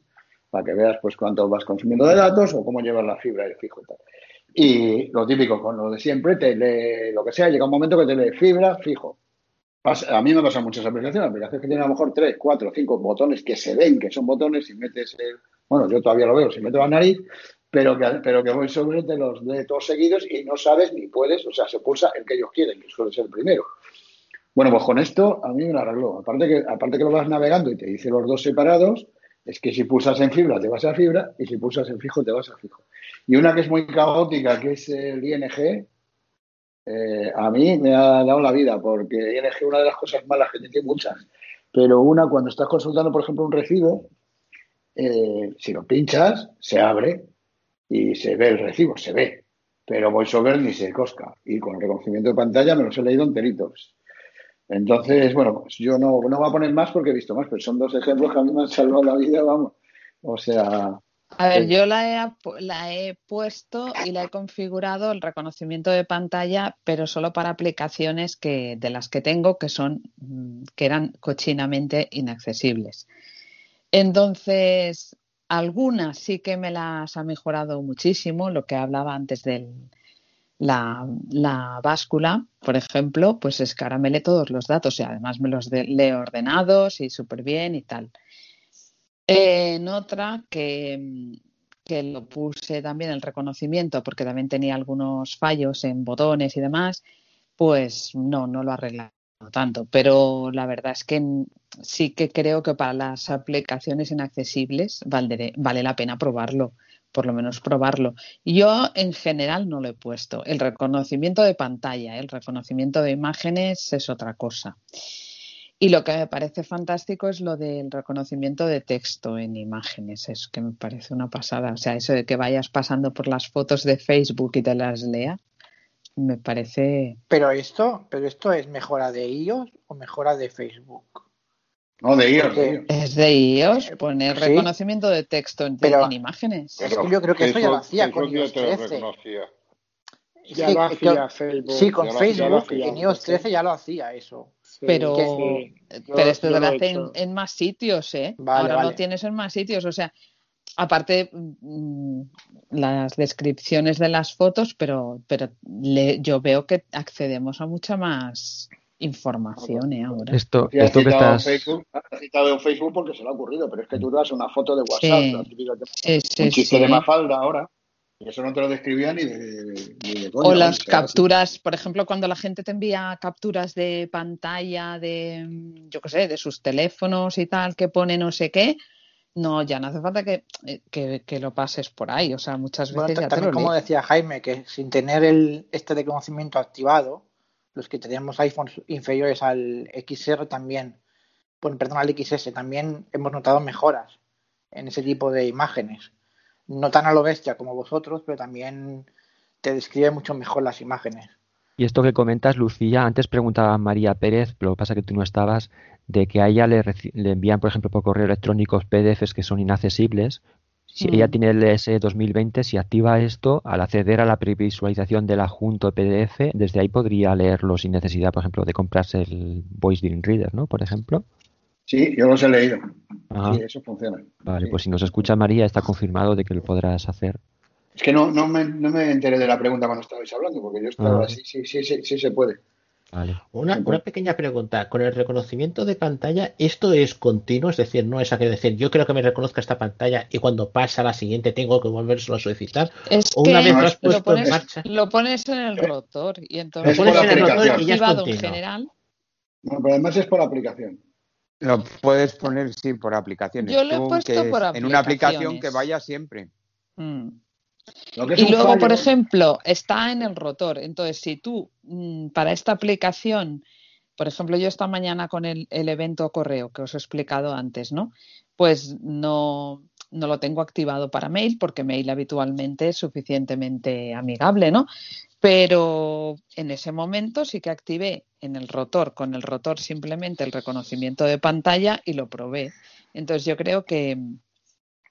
para que veas pues cuánto vas consumiendo de datos o cómo llevas la fibra y fijo y tal. Y lo típico, con lo de siempre, te lee lo que sea, llega un momento que te lee fibra, fijo. A mí me pasan muchas aplicaciones, aplicaciones que tienen a lo mejor tres, cuatro, cinco botones que se ven que son botones y metes el, bueno, yo todavía lo veo, si meto la nariz, pero que, pero que voy sobre te los de todos seguidos y no sabes ni puedes, o sea, se pulsa el que ellos quieren, que suele ser el primero. Bueno, pues con esto a mí me lo arregló. Aparte que, aparte que lo vas navegando y te dice los dos separados, es que si pulsas en fibra te vas a fibra y si pulsas en fijo te vas a fijo. Y una que es muy caótica, que es el ING, eh, a mí me ha dado la vida, porque ING una de las cosas malas que tiene muchas, pero una cuando estás consultando, por ejemplo, un recibo, eh, si lo pinchas, se abre y se ve el recibo, se ve, pero VoiceOver ni se cosca. Y con el reconocimiento de pantalla me los he leído enteritos. Entonces, bueno, pues yo no, no voy a poner más porque he visto más, pero son dos ejemplos que a mí me han salvado la vida, vamos. O sea, A ver, yo la he, la he puesto y la he configurado el reconocimiento de pantalla, pero solo para aplicaciones que, de las que tengo que son mm, que eran cochinamente inaccesibles. Entonces, algunas sí que me las ha mejorado muchísimo, lo que hablaba antes de la, la báscula, por ejemplo, pues es que ahora me lee todos los datos y además me los de- lee ordenados y súper bien y tal. En otra que, mm, que lo puse también el reconocimiento porque también tenía algunos fallos en botones y demás, pues no, no lo arreglado tanto. Pero la verdad es que mm, sí que creo que para las aplicaciones inaccesibles valdere- vale la pena probarlo, por lo menos probarlo. Yo en general no lo he puesto. El reconocimiento de pantalla, el reconocimiento de imágenes es otra cosa. Y lo que me parece fantástico es lo del reconocimiento de texto en imágenes. Es que me parece una pasada. O sea, eso de que vayas pasando por las fotos de Facebook y te las lea, me parece. Pero esto, pero esto es mejora de iOS o mejora de Facebook. no de iOS, Porque-. Es de iOS poner Sí. reconocimiento de texto en, Pero- en imágenes. Es que yo creo que eso ya lo hacía con ya iOS te lo 13. reconocía. Ya Sí, lo hacía Facebook. Sí, con Ya lo- ya lo Facebook hacía en iOS antes, 13 ¿eh? ya lo hacía eso. Sí, Pero, sí. Yo- pero esto te lo hace en, más sitios, ¿eh? Vale, Ahora vale. lo tienes en más sitios. O sea, aparte mm, las descripciones de las fotos, pero, pero le- yo veo que accedemos a mucha más información ¿eh? ahora. Esto, Sí, esto que estás. Facebook, has citado en Facebook porque se le ha ocurrido, pero es que tú das una foto de WhatsApp, Sí. la típica Sí, un chiste sí. de Mafalda ahora, y eso no te lo describía ni de, ni de O las o sea, capturas, por ejemplo, cuando la gente te envía capturas de pantalla de, mm, yo qué sé, de sus teléfonos y tal, que pone no sé qué, No, ya no hace falta que, eh, que, que lo pases por ahí. O sea, muchas Bueno, veces ya te también lo como decía Jaime, que sin tener el, este reconocimiento activado, los que teníamos iPhones inferiores al XR también, bueno, perdón, al XS, también hemos notado mejoras en ese tipo de imágenes. No tan a lo bestia como vosotros, pero también te describe mucho mejor las imágenes. Y esto que comentas, Lucía, antes preguntaba María Pérez, pero lo que pasa es que tú no estabas, de que a ella le envían, por ejemplo, por correo electrónico PDFs que son inaccesibles. Si ella Mm. tiene el ES 2020, si activa esto, al acceder a la previsualización del adjunto PDF, desde ahí podría leerlo sin necesidad, por ejemplo, de comprarse el Voice Dream Reader, ¿no? Por ejemplo. Sí, yo los he leído. Ajá. Sí, eso funciona. Vale, pues si nos escucha María, está confirmado de que lo podrás hacer. Es que no, no, me, no me enteré de la pregunta cuando estabais hablando, porque yo estaba Ah. así, sí, sí, sí, sí se puede. Vale. Una, una pequeña pregunta. Con el reconocimiento de pantalla, ¿esto es continuo? Es decir, no es decir, yo quiero que me reconozca esta pantalla y cuando pasa a la siguiente tengo que volvérselo a solicitar. Es o una que vez lo has lo puesto en pones, marcha. lo pones en el rotor y entonces Es por lo la tienes aplicación. y ya es activado en continuo. general. No, pero además es por aplicación. Lo puedes poner, sí, por aplicaciones. Yo lo he Tú, puesto que por es en una aplicación que aplicaciones. vaya siempre. Mm. Y luego, fallo- por ejemplo, está en el rotor. Entonces, si tú mm, para esta aplicación, por ejemplo, yo esta mañana con el, el evento correo que os he explicado antes, ¿no? Pues no, no lo tengo activado para mail porque mail habitualmente es suficientemente amigable, ¿no? Pero en ese momento sí que activé en el rotor, con el rotor simplemente el reconocimiento de pantalla y lo probé. Entonces yo creo que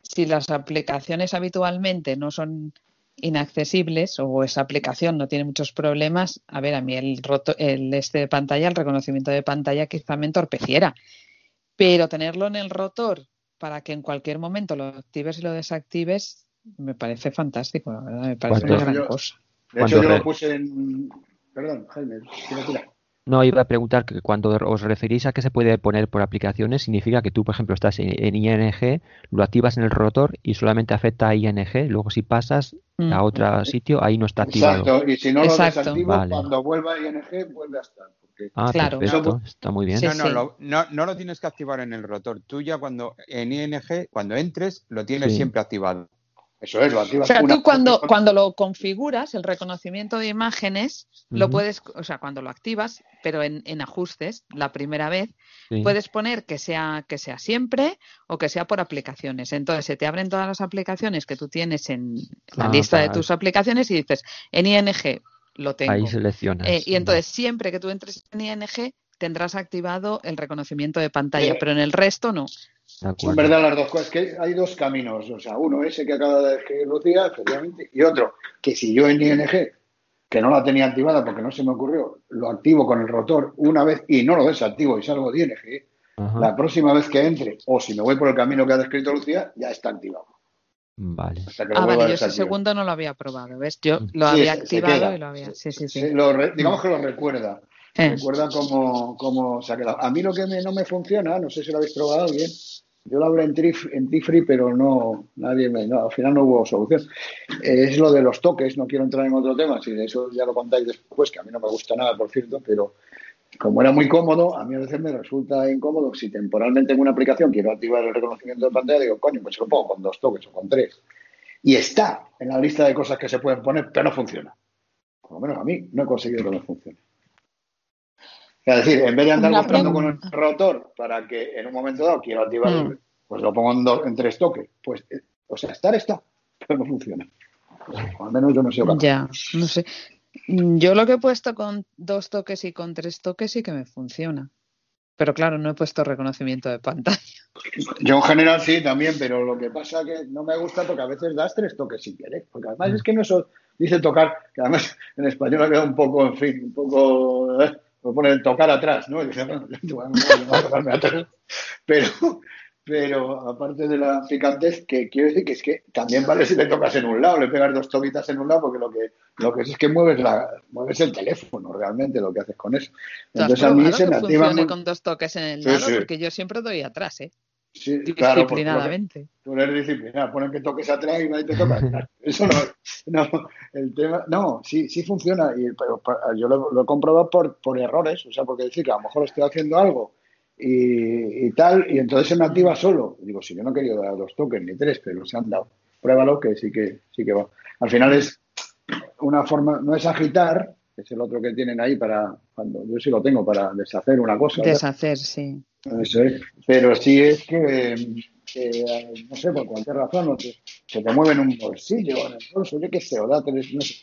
si las aplicaciones habitualmente no son inaccesibles o esa aplicación no tiene muchos problemas, a ver, a mí el, roto, el este de pantalla, el reconocimiento de pantalla quizá me entorpeciera, pero tenerlo en el rotor para que en cualquier momento lo actives y lo desactives me parece fantástico, la verdad, me parece una gran cosa. De hecho, yo re- lo puse en. Perdón, Jaime, tira, tira. No, iba a preguntar que cuando os referís a que se puede poner por aplicaciones, significa que tú, por ejemplo, estás en, en ING, lo activas en el rotor y solamente afecta a ING, luego si pasas Mm. a otro sitio, ahí no está activado. Exacto, y si no lo desactivo, Vale. cuando vuelva a ING, vuelve a estar. Porque Ah, Claro. perfecto, está muy bien. Sí, no, no, sí. lo- no, no lo tienes que activar en el rotor. Tú ya cuando en ING, cuando entres, lo tienes Sí. siempre activado. Eso es, lo O activas sea, una tú cuando, cuando lo configuras, el reconocimiento de imágenes, lo puedes, o sea, cuando lo activas, pero en, en ajustes, la primera vez, Sí. puedes poner que sea, que sea siempre o que sea por aplicaciones. Entonces se te abren todas las aplicaciones que tú tienes en la Ah, lista de tus aplicaciones y dices, en ING lo tengo. Ahí seleccionas. Eh, y entonces siempre que tú entres en ING tendrás activado el reconocimiento de pantalla, Sí. pero en el resto no. Acuerdo. verdad las dos cosas, que hay dos caminos, o sea, uno ese que acaba de describir Lucía, efectivamente, y otro, que si yo en ING, que no la tenía activada porque no se me ocurrió, lo activo con el rotor una vez y no lo desactivo y salgo de ING, Ajá. la próxima vez que entre, o si me voy por el camino que ha descrito Lucía, ya está activado. Vale. Hasta que lo Ah, vuelva vale, a yo ese desactivar. segundo no lo había probado, ¿ves? Yo lo Sí, había activado y lo había. Sí, sí, sí. Sí, lo re- digamos que lo recuerda. Recuerda cómo, cómo se ha quedado. A mí lo que no me funciona, no sé si lo habéis probado alguien, yo lo hablé en, Tifree, pero no, nadie me, al final no hubo solución. Eh, es lo de los toques, no quiero entrar en otro tema, si de eso ya lo contáis después, que a mí no me gusta nada, por cierto, pero como era muy cómodo, a mí a veces me resulta incómodo. Si temporalmente en una aplicación quiero activar el reconocimiento de pantalla, digo, coño, pues lo pongo con dos toques o con tres. Y está en la lista de cosas que se pueden poner, pero no funciona. Por lo menos a mí no he conseguido que no funcione. Es decir, en vez de andar buscando con el rotor para que en un momento dado quiero activar, Mm. pues lo pongo en, dos- en tres toques. Pues, eh, o sea, estar está, pero no funciona. O al menos yo no sé. Ya, no sé. Mm, Yo lo que he puesto con dos toques y con tres toques sí que me funciona. Pero claro, no he puesto reconocimiento de pantalla. Yo en general sí también, pero lo que pasa que no me gusta porque a veces das tres toques sin querer. Porque además es que no eso dice tocar, que además en español ha quedado un poco, en fin, un poco, eh, lo pone el tocar atrás, ¿no? Y dice, bueno, bueno, no voy a tocarme atrás. Pero, pero aparte de la picantez, que quiero decir que es que también vale si le tocas en un lado, le pegas dos toquitas en un lado, porque lo que, lo que es es que mueves, la, mueves el teléfono realmente, lo que haces con eso. ¿Tú has Entonces a mí se me activa muy... con dos toques en el Sí, lado? sí. Porque yo siempre doy atrás, ¿eh? Sí, claro, porque lo que- Disciplinadamente. Tú eres disciplinado, ponen que toques atrás y nadie te toca. Eso no, no, el tema, no, sí, sí funciona, y, pero yo lo, lo he comprobado por, por errores, o sea, porque decir que a lo mejor estoy haciendo algo y, y tal, y entonces se me activa solo. Digo, si yo no he querido dar dos toques ni tres, pero se han dado. Pruébalo que sí que sí que va. Al final es una forma, no es agitar, que es el otro que tienen ahí para cuando yo sí lo tengo para deshacer una cosa. Deshacer, sí. Eso es. Pero sí es que, que, no sé, por cualquier razón, no te- se te mueve en un bolsillo, en el bolso, yo qué sé, o da tres, no sé.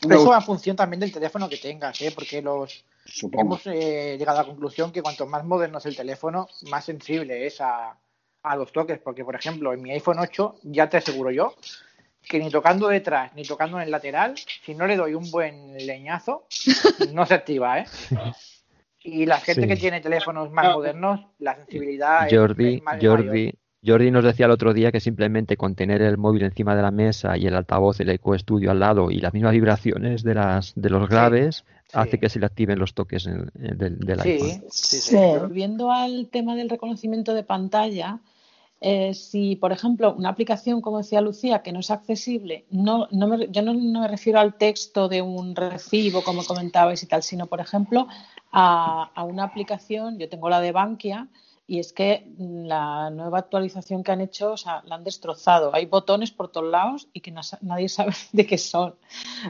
Pero eso va en función también del teléfono que tengas, ¿eh? porque los Supongo. hemos eh, llegado a la conclusión que cuanto más moderno es el teléfono, más sensible es a, a los toques. Porque, por ejemplo, en mi iPhone 8 ya te aseguro yo que ni tocando detrás ni tocando en el lateral, si no le doy un buen leñazo, no se activa, ¿eh? Y la gente Sí. que tiene teléfonos más modernos, la sensibilidad es- Jordi, es, más es mayor. Jordi, Jordi nos decía el otro día que simplemente con tener el móvil encima de la mesa y el altavoz, el Eco Studio al lado y las mismas vibraciones de las de los graves hace que se le activen los toques del, del iPhone. Volviendo al tema del reconocimiento de pantalla, eh, si, por ejemplo, una aplicación, como decía Lucía, que no es accesible, no, no me- yo no, me refiero al texto de un recibo, como comentabais y tal, sino, por ejemplo, a, una aplicación, yo tengo la de Bankia, y es que mm, la nueva actualización que han hecho, o sea, la han destrozado. Hay botones por todos lados y que na- nadie sabe de qué son.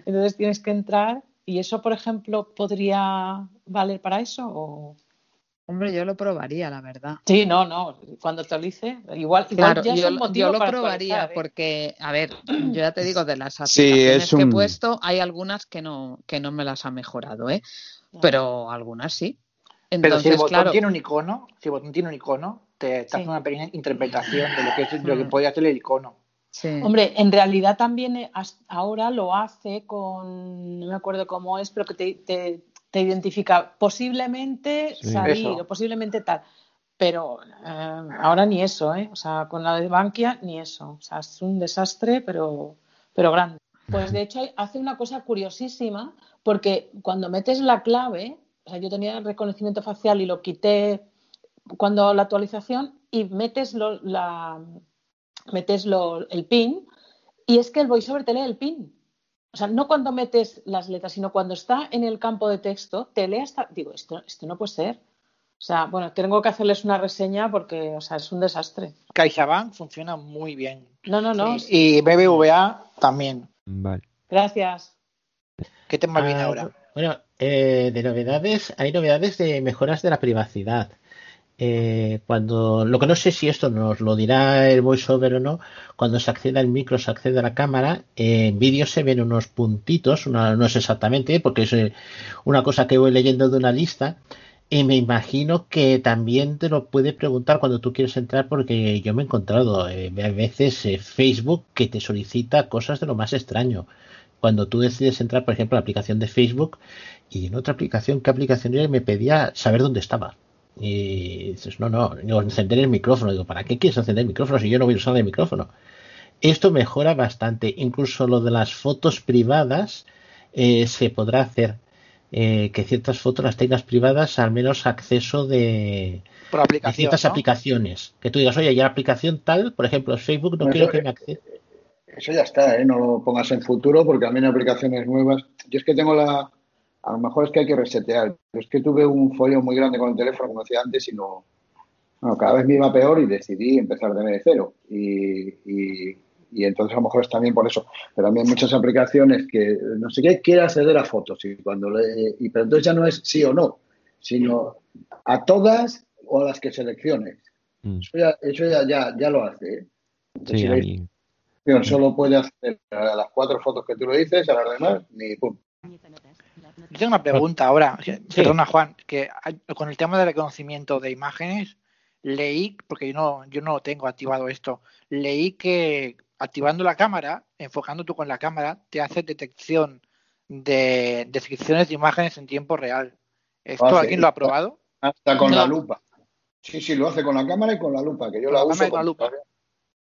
Entonces tienes que entrar y eso, por ejemplo, podría valer para eso o Hombre, yo lo probaría, la verdad. Sí, no, no. Cuando actualice, igual, igual Claro, ya es yo, un lo- motivo yo lo para probaría ¿eh? porque, a ver, yo ya te digo, de las Sí, aplicaciones es que he puesto, hay algunas que no, que no me las ha mejorado, ¿eh? Pero algunas sí. Pero si el Entonces, botón claro, tiene un icono, si el botón tiene un icono, te, te hace una pequeña interpretación de lo que, es, lo que Mm. puede hacer el icono. Hombre, en realidad también eh, ahora lo hace con, no me acuerdo cómo es, pero que te, te- te identifica posiblemente Sí. salir Eso. o posiblemente tal. Pero eh, ahora ni eso, ¿eh? O sea, con la de Bankia ni eso. O sea, es un desastre, pero, pero grande. Pues de hecho hace una cosa curiosísima, porque cuando metes la clave, o sea, yo tenía reconocimiento facial y lo quité cuando la actualización y metes lo- la, metes lo- el pin y es que el voiceover te lee el pin. O sea, no cuando metes las letras, sino cuando está en el campo de texto, te lee hasta. Digo, esto, esto no puede ser. O sea, bueno, tengo que hacerles una reseña porque, o sea, es un desastre. CaixaBank funciona muy bien. No, no, no. Y BBVA también. Vale. Gracias. ¿Qué tema viene Ah, ahora? Bueno, eh, de novedades, hay novedades de mejoras de la privacidad. Eh, cuando lo que no sé si esto nos lo dirá el voiceover o no, cuando se accede al micro, se accede a la cámara, en vídeo se ven unos puntitos, una- no es exactamente, porque es eh, una cosa que voy leyendo de una lista, y me imagino que también te lo puede preguntar cuando tú quieres entrar, porque yo me he encontrado eh, a veces eh, Facebook que te solicita cosas de lo más extraño. Cuando tú decides entrar, por ejemplo, a la aplicación de Facebook y en otra aplicación, ¿qué aplicación era? Me pedía saber dónde estaba. Y dices, no, no, digo, encender el micrófono. Digo, ¿para qué quieres encender el micrófono si yo no voy a usar el micrófono? Esto mejora bastante. Incluso lo de las fotos privadas eh, se podrá hacer. eh, que ciertas fotos las tengas privadas, al menos acceso de, de ciertas ¿no? aplicaciones. Que tú digas, oye, ya la aplicación tal, por ejemplo, Facebook, no Bueno, quiero eso- que me acceda. Eso ya está, ¿eh? No lo pongas en futuro porque también hay aplicaciones nuevas. Yo es que tengo la... A lo mejor es que hay que resetear. Pero es que tuve un follón muy grande con el teléfono, como decía antes, y no... Bueno, cada vez me iba peor y decidí empezar de cero. Y, y, y entonces a lo mejor es también por eso. Pero también muchas aplicaciones que no sé qué quiere acceder a fotos. Y cuando le- y, pero entonces ya no es sí o no, sino a todas o a las que selecciones. Eso ya, eso ya, ya, ya lo hace. ¿eh? Entonces, Sí, si Solo puede hacer a las cuatro fotos que tú le dices, a las demás, ni pum. Yo tengo una pregunta ahora. Perdona, Juan, que con el tema del reconocimiento de imágenes, leí, porque yo no, yo no tengo activado esto, leí que activando la cámara, enfocando tú con la cámara, te hace detección de descripciones de imágenes en tiempo real. ¿Esto hace. alguien lo ha probado? Hasta con la lupa. Sí, sí, lo hace con la cámara y con la lupa, que yo Con la la uso. con la lupa. todavía-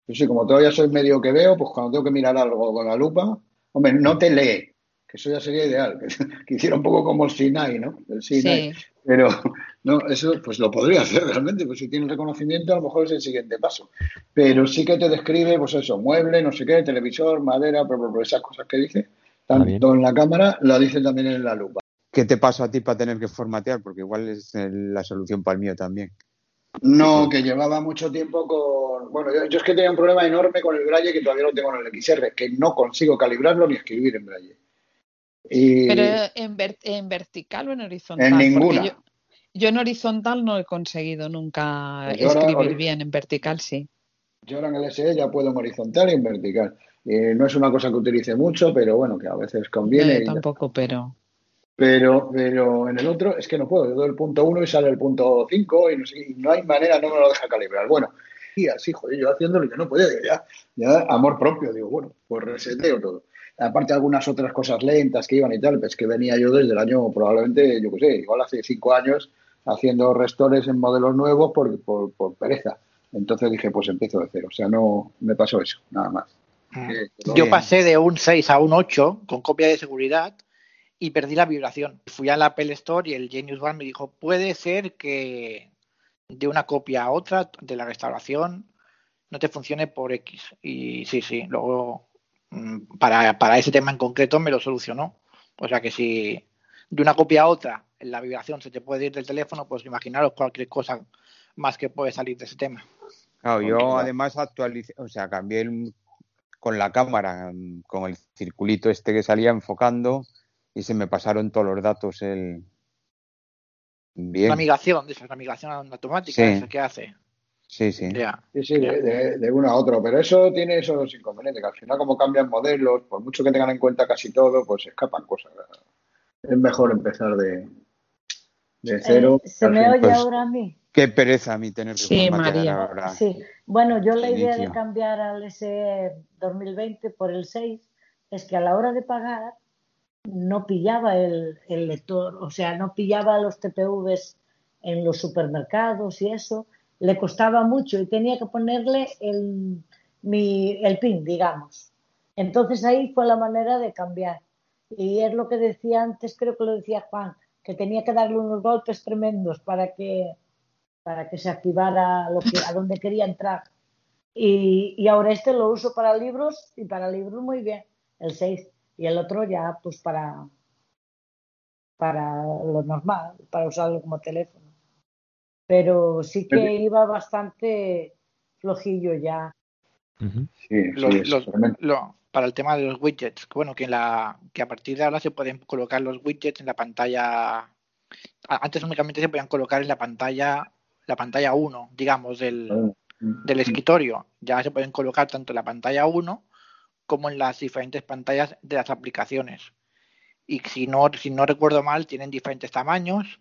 sí, como todavía soy medio que veo, pues cuando tengo que mirar algo con la lupa, hombre, no te lee, que eso ya sería ideal, que, que hiciera un poco como el Sinai, ¿no? El Sinai. Sí. Pero no, eso pues lo podría hacer realmente, pues si tiene reconocimiento a lo mejor es el siguiente paso. Pero sí que te describe, pues eso, mueble, no sé qué, televisor, madera, bla, bla, bla, esas cosas que dice, tanto en la cámara, la dice también en la lupa. ¿Qué te pasó a ti para tener que formatear? Porque igual es la solución para el mío también. No, que llevaba mucho tiempo con. Bueno, yo, yo es que tenía un problema enorme con el Braille que todavía lo tengo en el XR, que no consigo calibrarlo ni escribir en Braille. Y Pero en, ver- en vertical o en horizontal. en ninguna. yo, yo en horizontal no he conseguido nunca Pues yo escribir bien, en vertical sí. Yo ahora en el SE ya puedo en horizontal y en vertical. Eh, no es una cosa que utilice mucho, pero bueno, que a veces No, conviene. yo y ya. tampoco, pero Pero, pero en el otro es que no puedo. Yo doy el punto 1 y sale el punto 5 y no, sé, y no hay manera, no me lo deja calibrar. Bueno, y así, joder, yo haciéndolo yo no podía. Ya, ya amor propio, digo, bueno, pues reseteo todo. Aparte algunas otras cosas lentas que iban y tal, pues que venía yo desde el año probablemente, yo qué sé, igual hace cinco años haciendo restores en modelos nuevos por, por, por pereza. Entonces dije, pues empiezo de cero. O sea, no me pasó eso, nada más. Lo- Yo pasé de un 6 a un 8 con copia de seguridad y perdí la vibración. Fui a la Apple Store y el Genius Bar me dijo, puede ser que de una copia a otra de la restauración no te funcione por X. Y sí, sí, luego para, para ese tema en concreto me lo solucionó. O sea que si de una copia a otra la vibración se te puede ir del teléfono, pues imaginaros cualquier cosa más que puede salir de ese tema. Claro, yo Porque- además actualicé, o sea, cambié el- con la cámara, mm, con el circulito este que salía enfocando y se me pasaron todos los datos el bien. Esa, una migración automática, Sí. esa que hace. Sí, sí. Ya. Sí, sí, de, de- de uno a otro, pero eso tiene esos inconvenientes, que al final como cambian modelos, por mucho que tengan en cuenta casi todo, pues escapan cosas. Es mejor empezar de, de cero. Eh, ¿Se me oye pues, ahora a mí? Qué pereza a mí tener que Sí, María. ahora. Sí. Bueno, yo la idea de cambiar al SE 2020 por el 6 es que a la hora de pagar no pillaba el, el lector, o sea, no pillaba los TPVs en los supermercados y eso, le costaba mucho y tenía que ponerle el, mi, el PIN, digamos. Entonces ahí fue la manera de cambiar. Y es lo que decía antes, creo que lo decía Juan, que tenía que darle unos golpes tremendos para que, para que se activara lo que, a donde quería entrar. Y, y ahora este lo uso para libros y para libros muy bien, el 6. Y el otro ya pues para, para lo normal, para usarlo como teléfono. Pero sí que iba bastante flojillo ya. Sí, Los- sí, los- lo- para el tema de los widgets, que bueno, que, en la, que a partir de ahora se pueden colocar los widgets en la pantalla. Antes únicamente se podían colocar en la pantalla, la pantalla 1, digamos, del, del escritorio. Ya se pueden colocar tanto en la pantalla 1 como en las diferentes pantallas de las aplicaciones. Y si no, si no recuerdo mal, tienen diferentes tamaños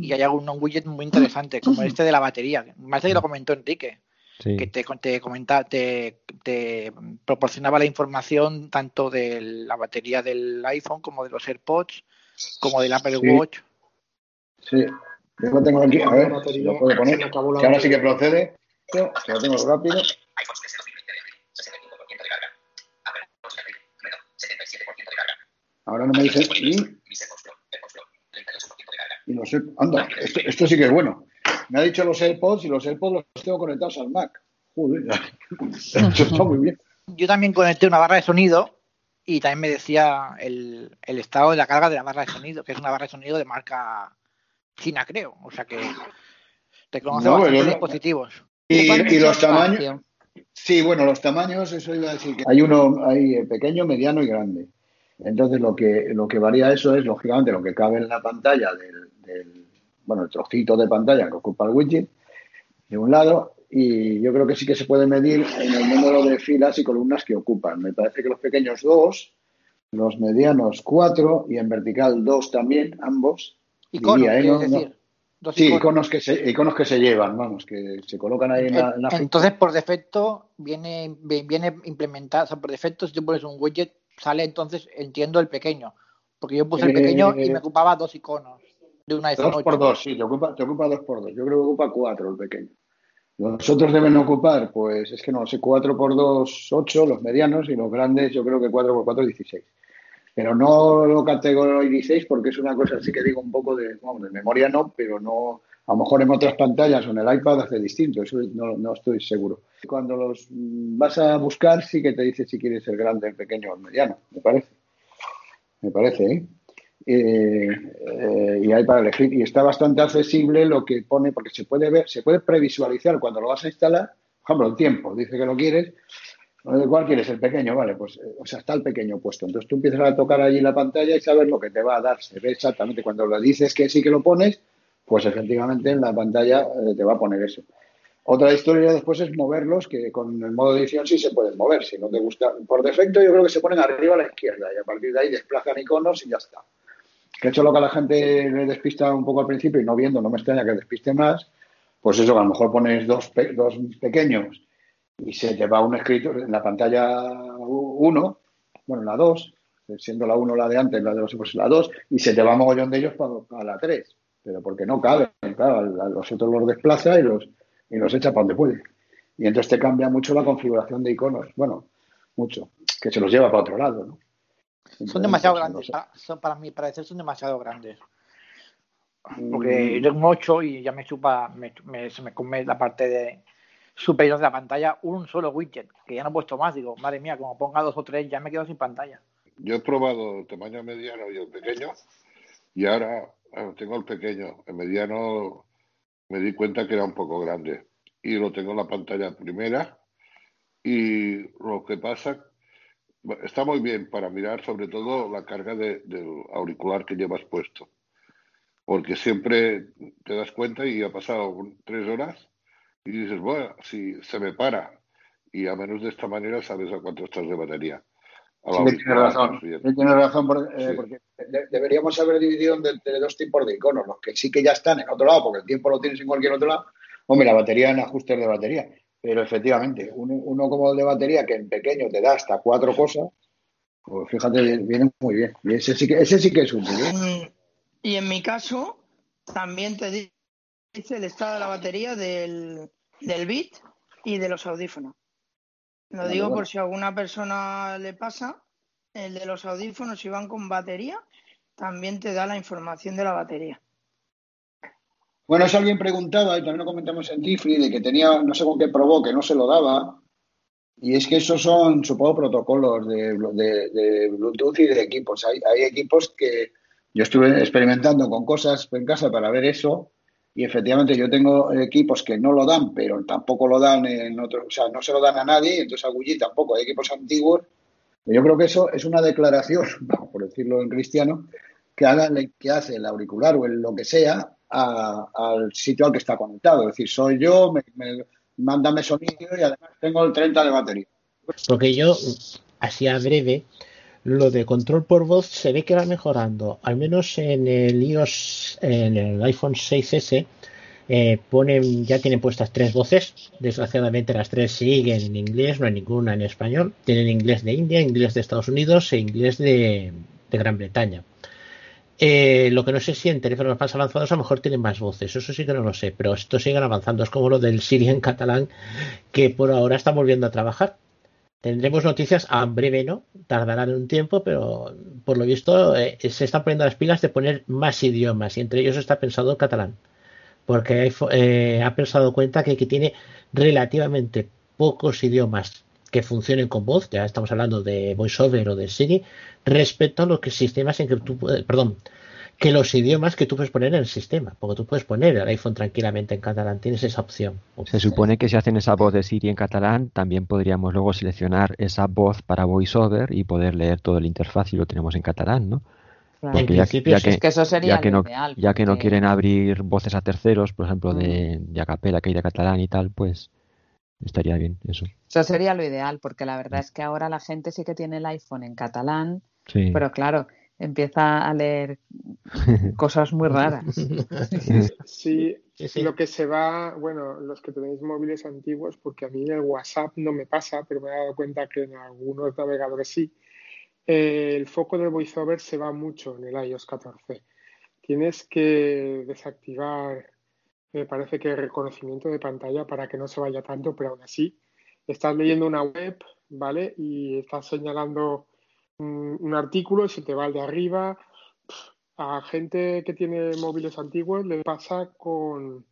y hay algún widget muy interesante, como este de la batería. Más de que lo comentó Enrique Sí. que te, te comenta, te, te proporcionaba la información tanto de la batería del iPhone como de los AirPods, como del Apple Sí. Watch. Sí, yo lo tengo aquí, a ver si lo puedo poner. Que ahora sí que procede. Que lo tengo rápido. Ahora no me dice. Y, y los anda, esto, esto sí que es bueno. Me ha dicho los AirPods y los AirPods los tengo conectados al Mac. Joder, está muy bien. Yo también conecté una barra de sonido y también me decía el, el estado de la carga de la barra de sonido, que es una barra de sonido de marca china, creo. O sea que reconoce No, bueno, dispositivos. Y, y los tamaños. espacio. Sí, bueno, los tamaños, eso iba a decir que hay uno, hay eh, pequeño, mediano y grande. Entonces lo que, lo que varía eso es, lógicamente, lo que cabe en la pantalla del, del- bueno, el trocito de pantalla que ocupa el widget, de un lado, y yo creo que sí que se puede medir en el número de filas y columnas que ocupan. Me parece que los pequeños dos, los medianos cuatro y en vertical dos también, ambos. Iconos, diría, ¿eh? No- decir. Sí, iconos. iconos que, se, iconos que se llevan, vamos, que se colocan ahí en la, en la Entonces, por defecto, viene, vi- viene implementado, o sea, por defecto, si tú pones un widget, sale entonces, entiendo, el pequeño. Porque yo puse el Eh, pequeño y me ocupaba dos iconos de un iPhone Dos por 8. dos, sí, te ocupa, te ocupa dos por dos. Yo creo que ocupa cuatro el pequeño. Los otros deben ocupar, pues es que no sé, cuatro por dos, ocho, los medianos, y los grandes yo creo que cuatro por cuatro, dieciséis. Pero no lo categoricéis porque es una cosa así que digo un poco de, vamos, de memoria no, pero no, a lo mejor en otras pantallas o en el iPad hace distinto, eso no, no estoy seguro. Cuando los mm, vas a buscar sí que te dice si quieres el grande, el pequeño o el mediano, me parece. Me parece, ¿eh? Eh, eh, y hay para elegir. Y está bastante accesible lo que pone, porque se puede ver, se puede previsualizar cuando lo vas a instalar, por ejemplo, el tiempo, dice que lo quieres. ¿Cuál quieres? El pequeño, vale, pues, eh, o sea, está el pequeño puesto. Entonces tú empiezas a tocar allí la pantalla y sabes lo que te va a dar. Se ve exactamente. Cuando le dices que sí que lo pones, pues efectivamente en la pantalla te va a poner eso. Otra historia después es moverlos, que con el modo edición sí se pueden mover. Si no te gusta, por defecto yo creo que se ponen arriba a la izquierda y a partir de ahí desplazan iconos y ya está. Que hecho lo que a la gente le despista un poco al principio y no viendo, no me extraña que despiste más, pues eso, a lo mejor pones dos, dos pequeños y se te va un escrito en la pantalla 1, bueno, la 2, siendo la 1 la de antes, la de los pues la 2, y se te va un mogollón de ellos para, la 3, pero porque no caben, claro, los otros los desplaza y los, y los echa para donde puede. Y entonces te cambia mucho la configuración de iconos, bueno, mucho, que se los lleva para otro lado, ¿no? Son demasiado grandes, para, son, para mi parecer son demasiado grandes. Porque Mm. yo tengo 8 y ya me chupa, me, me- se me come la parte de superior de la pantalla un solo widget, que ya no he puesto más. Digo, madre mía, como ponga dos o tres, ya me quedo sin pantalla. Yo he probado el tamaño mediano y el pequeño y ahora ah, tengo el pequeño. El mediano me di cuenta que era un poco grande y lo tengo en la pantalla primera y lo que pasa está muy bien para mirar sobre todo la carga de- del auricular que llevas puesto porque siempre te das cuenta y ha pasado tres horas y dices, bueno, si se me para y a menos de esta manera sabes a cuánto estás de batería. Sí tiene razón, que tiene razón por- eh, Sí. porque de- deberíamos haber dividido entre, entre dos tipos de iconos, los que sí que ya están en otro lado, porque el tiempo lo tienes en cualquier otro lado. Hombre, la batería en ajustes de batería, pero efectivamente, uno, uno como el de batería que en pequeño te da hasta cuatro cosas, pues fíjate, viene muy bien. Y ese sí que, ese sí que es útil. ¿eh? Y en mi caso, también te di- dice el estado de la batería del, del bit y de los audífonos. Lo digo bueno. por si a alguna persona le pasa, el de los audífonos, si van con batería, también te da la información de la batería. Bueno, eso alguien preguntaba, y también lo comentamos en Tifri, de que tenía, no sé con qué probó, que no se lo daba. Y es que esos son, supongo, protocolos de, Bluetooth y de equipos. Hay, equipos que yo estuve experimentando con cosas en casa para ver eso. Y efectivamente yo tengo equipos que no lo dan, pero tampoco lo dan en otros, o sea, no se lo dan a nadie, entonces a Gulli tampoco. Hay equipos antiguos. Yo creo que eso es una declaración, por decirlo en cristiano, que, haga, que hace el auricular o el lo que sea a- al sitio al que está conectado. Es decir, soy yo, me, me- mándame sonido y además tengo el 30 de batería. Porque yo, así a breve, lo de control por voz se ve que va mejorando. Al menos en el iOS, en el iPhone 6S, eh, ponen, ya tienen puestas tres voces. Desgraciadamente las tres siguen en inglés, no hay ninguna en español. Tienen inglés de India, inglés de Estados Unidos e inglés de, de Gran Bretaña. Eh, lo que no sé si en teléfonos más avanzados a lo mejor tienen más voces, eso sí que no lo sé, pero estos siguen avanzando. Es como lo del Siri en catalán, que por ahora está volviendo a trabajar. Tendremos noticias a breve, ¿no? Tardarán un tiempo, pero por lo visto eh, se están poniendo las pilas de poner más idiomas y entre ellos está pensado el catalán. Porque eh, ha dado cuenta que tiene relativamente pocos idiomas que funcionen con voz, ya estamos hablando de VoiceOver o de Siri, respecto a los que sistemas en que tú puedes, perdón, que los idiomas que tú puedes poner en el sistema, porque tú puedes poner el iPhone tranquilamente en catalán, tienes esa opción. Se supone que si hacen esa voz de Siri en catalán, también podríamos luego seleccionar esa voz para VoiceOver y poder leer todo el interfaz si lo tenemos en catalán, ¿no? Claro. Porque En ya, principio ya que, Es que eso sería ya que no, ideal, ya que no quieren abrir voces a terceros, por ejemplo, de, de acapela que hay de catalán y tal, pues estaría bien eso. Eso sería lo ideal, porque la verdad es que ahora la gente sí que tiene el iPhone en catalán, Sí. pero claro, empieza a leer cosas muy raras. Sí, sí. lo que se va, bueno, los que tenéis móviles antiguos, porque a mí en el WhatsApp no me pasa, pero me he dado cuenta que en algunos navegadores sí, eh, el foco del VoiceOver se va mucho en el iOS 14. Tienes que desactivar, me parece que el reconocimiento de pantalla para que no se vaya tanto, pero aún así estás leyendo una web, ¿vale? Y estás señalando un, un artículo y se te va al de arriba. A gente que tiene móviles antiguos le pasa con,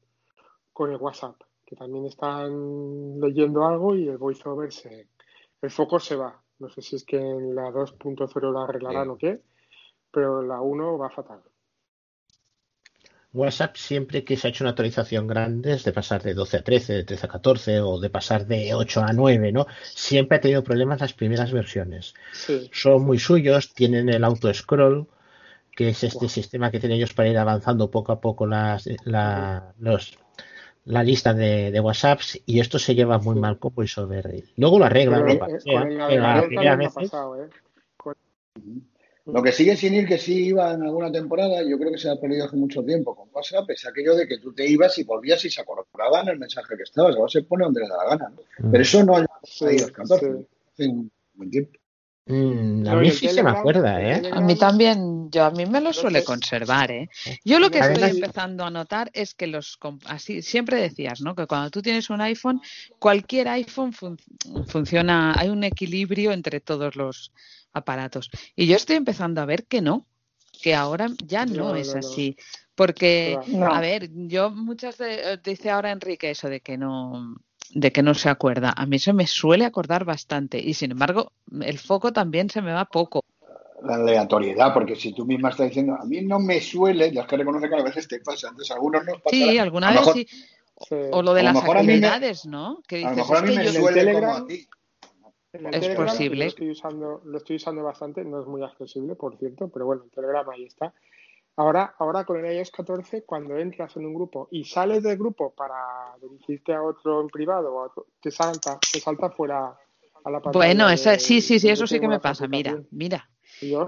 con el WhatsApp, que también están leyendo algo y el voiceover se, el foco se va. No sé si es que en la 2.0 la arreglarán o qué, pero la 1 va fatal. WhatsApp siempre que se ha hecho una actualización grande, es de pasar de 12 a 13, de 13 a 14 o de pasar de 8 a 9, ¿no? Siempre ha tenido problemas las primeras versiones. Sí. Son muy suyos, tienen el auto scroll, que es este sistema que tienen ellos para ir avanzando poco a poco las, la, los, la lista de, de WhatsApps y esto se lleva muy mal con VoiceOver. Luego lo arreglan, Pero, eh, pero la primera vez ¿eh? Lo que sigue sin ir, que sí iba en alguna temporada, yo creo que se ha perdido hace mucho tiempo con WhatsApp, es aquello de que tú te ibas y volvías y se acordaba en el mensaje que estabas. Ahora se pone donde le da la gana. ¿no? Pero eso no ha Sí, ido 14. sí. hace un buen tiempo. Mm, a mí sí se me acuerda, ¿eh? A mí también, yo a mí me lo suele conservar, ¿eh? Yo lo que estoy empezando a notar es que los, así, siempre decías, ¿no? Que cuando tú tienes un iPhone, cualquier iPhone fun- funciona, hay un equilibrio entre todos los aparatos. Y yo estoy empezando a ver que no, que ahora ya no no, es no, no, así. Porque, a ver, yo muchas de, dice ahora Enrique eso de que no, de que no se acuerda. A mí se me suele acordar bastante y sin embargo el foco también se me va poco. La aleatoriedad, porque si tú misma estás diciendo, a mí no me suele, ya es que reconoce que a veces te pasa, entonces a algunos nos pasará. Sí, alguna lo vez mejor, sí. O lo de las me, actividades, ¿no? Que a lo dices, mejor a mí que me suele como a ti. En el es Telegram, yo lo posible. estoy usando, lo estoy usando bastante, no es muy accesible, por cierto, pero bueno, el Telegram ahí está. Ahora, ahora con el iOS 14, cuando entras en un grupo y sales del grupo para dirigirte a otro en privado, o a otro, te salta, te salta fuera a la Bueno, pantalla sí, de sí, sí, donde eso sí que me pasa. Mira, mira,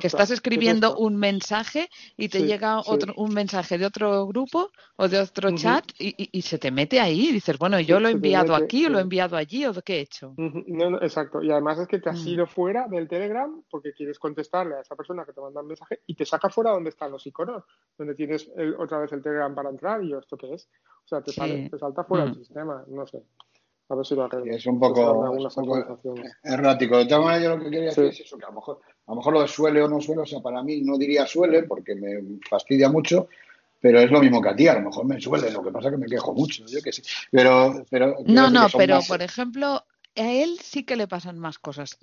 Que estás ¿qué es escribiendo un mensaje y te Sí, llega sí. otro, un mensaje de otro grupo o de otro chat y, y- y se te mete ahí. Y dices, bueno, yo lo he enviado mete, aquí o lo he enviado allí o qué he hecho. No, no, exacto. Y además es que te has Mm. ido fuera del Telegram porque quieres contestarle a esa persona que te manda un mensaje y te saca fuera donde están los iconos, donde tienes el- otra vez el Telegram para entrar y yo, ¿esto qué es? O sea, te sale, te salta fuera Mm. del sistema, no sé. A ver si lo Y arreglan. es un poco, es un poco errático. De todas maneras, yo lo que quería decir es eso, que a lo mejor, a lo mejor lo de suele o no suele, o sea, para mí no diría suele porque me fastidia mucho, pero es lo mismo que a ti, a lo mejor me suele, lo que pasa es que me quejo mucho, yo qué sé. Pero, pero No, no, que pero más, por ejemplo, a él sí que le pasan más cosas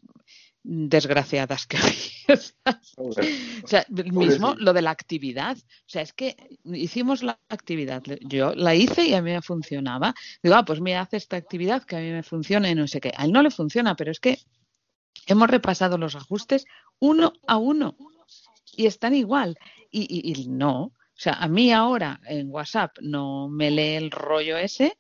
desgraciadas que a mí. O sea, mismo sí. lo de la actividad. O sea, es que hicimos la actividad. Yo la hice y a mí me funcionaba. Digo, ah, pues mira, hace esta actividad que a mí me funciona y no sé qué. A él no le funciona, pero es que hemos repasado los ajustes uno a uno y están igual. Y, no. O sea, a mí ahora en WhatsApp no me lee el rollo ese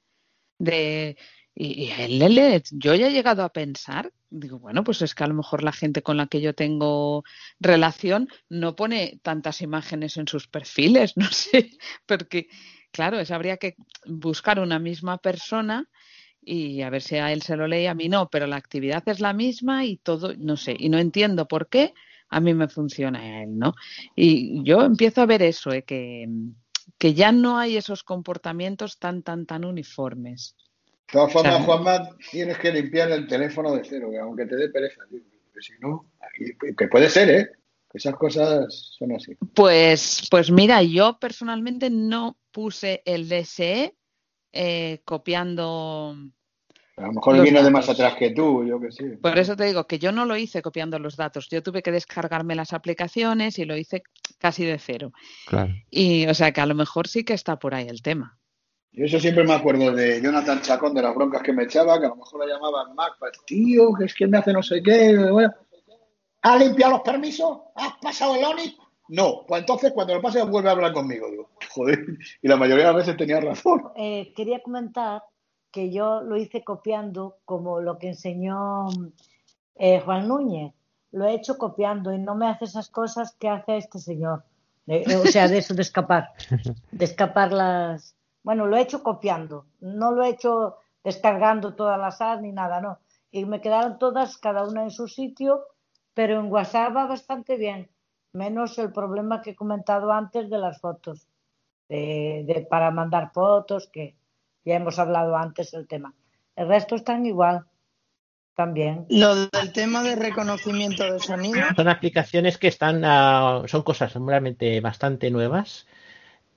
de y, y él le. Yo ya he llegado a pensar, digo, bueno, pues es que a lo mejor la gente con la que yo tengo relación no pone tantas imágenes en sus perfiles, no sé, porque claro, eso habría que buscar una misma persona y a ver si a él se lo lee, a mí no, pero la actividad es la misma y todo, no sé, y no entiendo por qué a mí me funciona a él, ¿no? Y yo empiezo a ver eso, ¿eh? que, que ya no hay esos comportamientos tan, tan, tan uniformes. De todas O sea, formas, Juanma, tienes que limpiar el teléfono de cero, que aunque te dé pereza, tío, porque si no, que puede ser, ¿eh? Esas cosas son así. Pues, pues mira, yo personalmente no puse el DSE eh, copiando A lo mejor viene de más atrás que tú, yo qué sé. Por eso te digo que yo no lo hice copiando los datos. Yo tuve que descargarme las aplicaciones y lo hice casi de cero. Claro. Y, o sea, que a lo mejor sí que está por ahí el tema. Yo eso siempre me acuerdo de Jonathan Chacón, de las broncas que me echaba, que a lo mejor le llamaban Mac, pues, tío, que es que me hace no sé qué. Bueno, ¿has limpiado los permisos? ¿Has pasado el ONI? No, pues entonces cuando lo pases vuelve a hablar conmigo. Digo, joder, y la mayoría de las veces tenía razón. Eh, quería comentar que yo lo hice copiando como lo que enseñó eh, Juan Núñez. Lo he hecho copiando y no me hace esas cosas que hace este señor. Eh, o sea, de eso, de escapar. De escapar las. Bueno, lo he hecho copiando. No lo he hecho descargando todas las apps ni nada, no. Y me quedaron todas, cada una en su sitio, pero en WhatsApp va bastante bien. Menos el problema que he comentado antes de las fotos. De, de- para mandar fotos, que ya hemos hablado antes del tema. El resto están igual, también. Lo del tema de reconocimiento de sonido, Son aplicaciones que están, ah, son cosas realmente bastante nuevas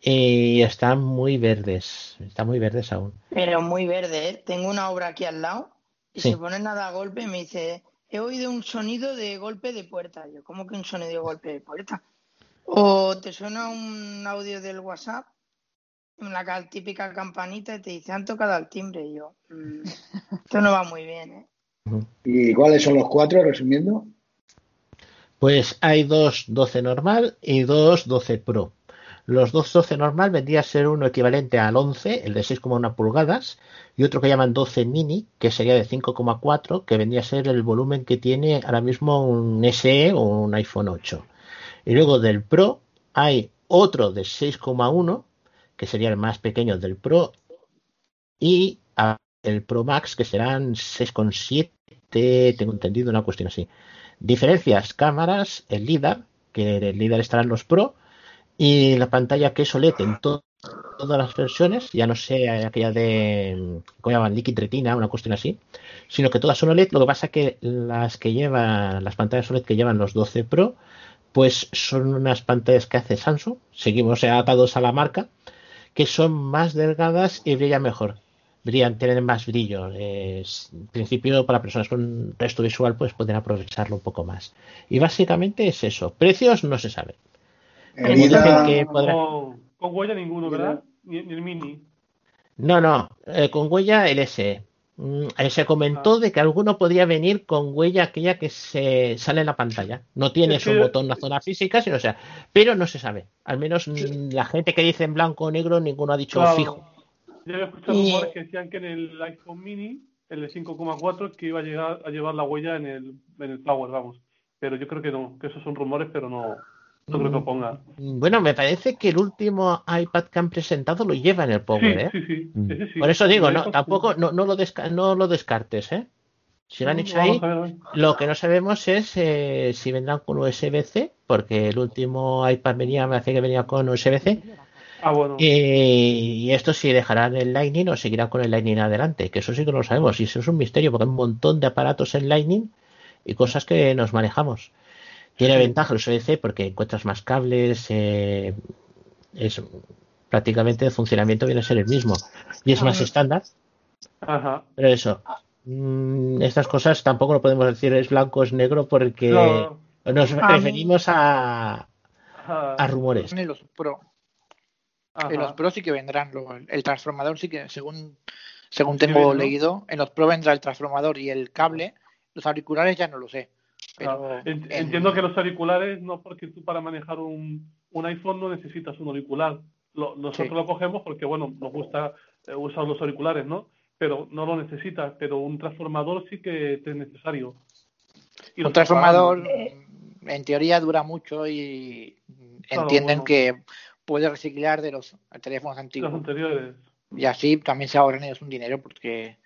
y están muy verdes, están muy verdes aún. pero muy verde, ¿eh? Tengo una obra aquí al lado y Sí. se pone nada a golpe y me dice, he oído un sonido de golpe de puerta. Yo, ¿cómo que un sonido de golpe de puerta? O te suena un audio del WhatsApp, la cal- típica campanita y te dice, han tocado al timbre. Y yo, "Mm, esto no va muy bien, ¿eh? ¿Y cuáles son los cuatro, resumiendo? Pues hay dos 12 normal y dos 12 Pro. Los dos 12 normal vendría a ser uno equivalente al 11, el de 6,1 pulgadas, y otro que llaman 12 mini, que sería de 5,4, que vendría a ser el volumen que tiene ahora mismo un SE o un iPhone 8. Y luego del Pro hay otro de 6,1, que sería el más pequeño del Pro, y el Pro Max, que serán 6,7, tengo entendido, una cuestión así. Diferencias, cámaras, el LIDAR, que el LIDAR estará en los Pro, y la pantalla que es OLED en to- todas las versiones, ya no sé aquella de, ¿cómo llaman? Liquid Retina, una cuestión así, sino que todas son OLED, lo que pasa que las que llevan, las pantallas OLED que llevan los 12 Pro, pues son unas pantallas que hace Samsung, seguimos atados a la marca, que son más delgadas y brillan mejor. Brillan, tienen más brillo. Es- en principio, para personas con resto visual, pues pueden aprovecharlo un poco más. Y básicamente es eso. Precios no se sabe. El que podrá- Con, con huella ninguno, ¿verdad? Ni, ni el mini. No, no, eh, con huella LSE. Mm, eh, se comentó de que alguno podría venir con huella aquella que se sale en la pantalla. No tiene Es su que- botón en la zona física, sino o sea, pero no se sabe. Al menos mm, la gente que dice en blanco o negro, ninguno ha dicho Claro. fijo. Yo había escuchado Y- rumores que decían que en el iPhone mini, el de 5,4, que iba a llegar a llevar la huella en el, en el Power, vamos. Pero yo creo que no, que esos son rumores, pero no, no creo que lo ponga. Mm, Bueno, me parece que el último iPad que han presentado lo lleva en el Power, ¿eh? Sí, sí, sí. Mm. Por eso digo, no, tampoco, no, no, lo desca- no lo descartes, ¿eh? Si lo han No, hecho ahí, lo que no sabemos es eh, si vendrán con USB-C, porque el último iPad venía, me hace que venía con USB-C, Ah, bueno. y esto si dejarán el Lightning o seguirán con el Lightning adelante, que eso sí que no lo sabemos, y eso es un misterio, porque hay un montón de aparatos en Lightning y cosas que nos manejamos. Tiene ventaja el USB-C porque encuentras más cables, eh, es prácticamente el funcionamiento viene a ser el mismo y es más estándar. Ajá. Pero eso, mm, estas cosas tampoco lo podemos decir es blanco, es negro, porque nos A mí- referimos a, rumores. En los Pro. Ajá. En los Pro sí que vendrán. lo- el transformador sí que, según, según tengo leído, en los Pro vendrá el transformador y el cable. Los auriculares ya no lo sé. Pero Claro. En- en- Entiendo que los auriculares, no porque tú para manejar un, un iPhone no necesitas un auricular. Lo- nosotros Sí. lo cogemos porque, bueno, nos gusta eh, usar los auriculares, ¿no? Pero no lo necesitas. Pero un transformador sí que te es necesario. Y un transformador, en teoría, dura mucho y Claro, entienden bueno. que puede reciclar de los teléfonos Los antiguos. anteriores. Y así también se ahorran ellos un dinero porque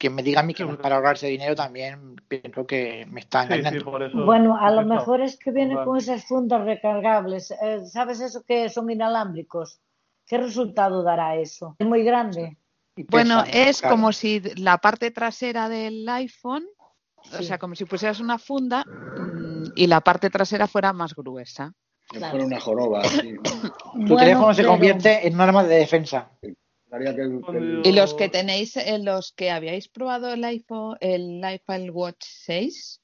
quien me diga a mí que no es para ahorrarse dinero también pienso que me está Sí, sí, engañando. Bueno, a lo mejor es que vienen Vale. con esas fundas recargables. Eh, ¿Sabes eso que son inalámbricos? ¿Qué resultado dará eso? Es muy grande. Y Bueno, es claro. como si la parte trasera del iPhone, o sea, como si pusieras una funda mm, y la parte trasera fuera más gruesa. Claro. fuera una joroba. Tu Bueno, teléfono se pero- convierte en un arma de defensa. Haría que el- que el- Y los que tenéis, eh, los que habíais probado el iPhone, el iPad Watch 6,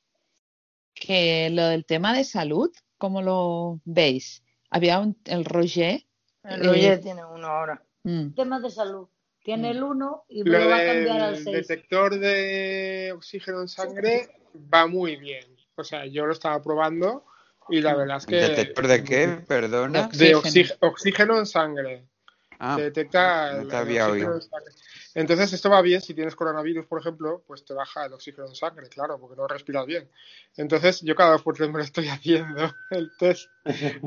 que lo del tema de salud, ¿cómo lo veis? Había un, el Roger. El eh, Roger tiene uno ahora. mm, Tema de salud. Tiene el 1 y Lo luego va a cambiar al del 6. detector de oxígeno en sangre va muy bien. O sea, yo lo estaba probando y la verdad es que... ¿Detector de qué? Perdona. De oxígeno en sangre. Ah, Te detecta no el, te el había oxígeno oído. en sangre. Entonces, esto va bien si tienes coronavirus, por ejemplo, pues te baja el oxígeno en sangre, claro, porque no respiras bien. Entonces, yo cada dos por tres me lo estoy haciendo el test.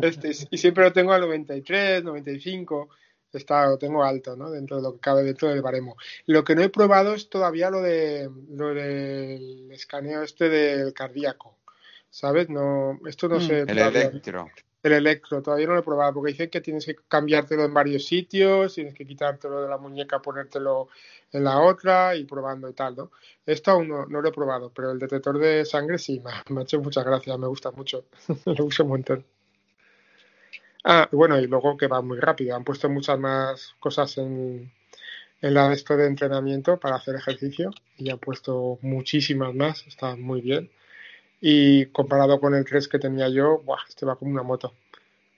Este, y siempre lo tengo a 93, 95. Está, lo tengo alto, ¿no? Dentro de lo que cabe dentro del baremo. Lo que no he probado es todavía lo de lo del escaneo este del cardíaco. ¿Sabes? No, esto no Mm. sé El electro. El electro, todavía no lo he probado porque dicen que tienes que cambiártelo en varios sitios, tienes que quitártelo de la muñeca, ponértelo en la otra y probando y tal, ¿no? Esto aún no, no lo he probado, pero el detector de sangre sí, me, ha- hecho muchas gracias, me gusta mucho, lo uso un montón. Ah, bueno, y luego que va muy rápido, han puesto muchas más cosas en, en la de esto de entrenamiento para hacer ejercicio y han puesto muchísimas más, está muy bien. Y comparado con el 3 que tenía yo, ¡buah! este va como una moto.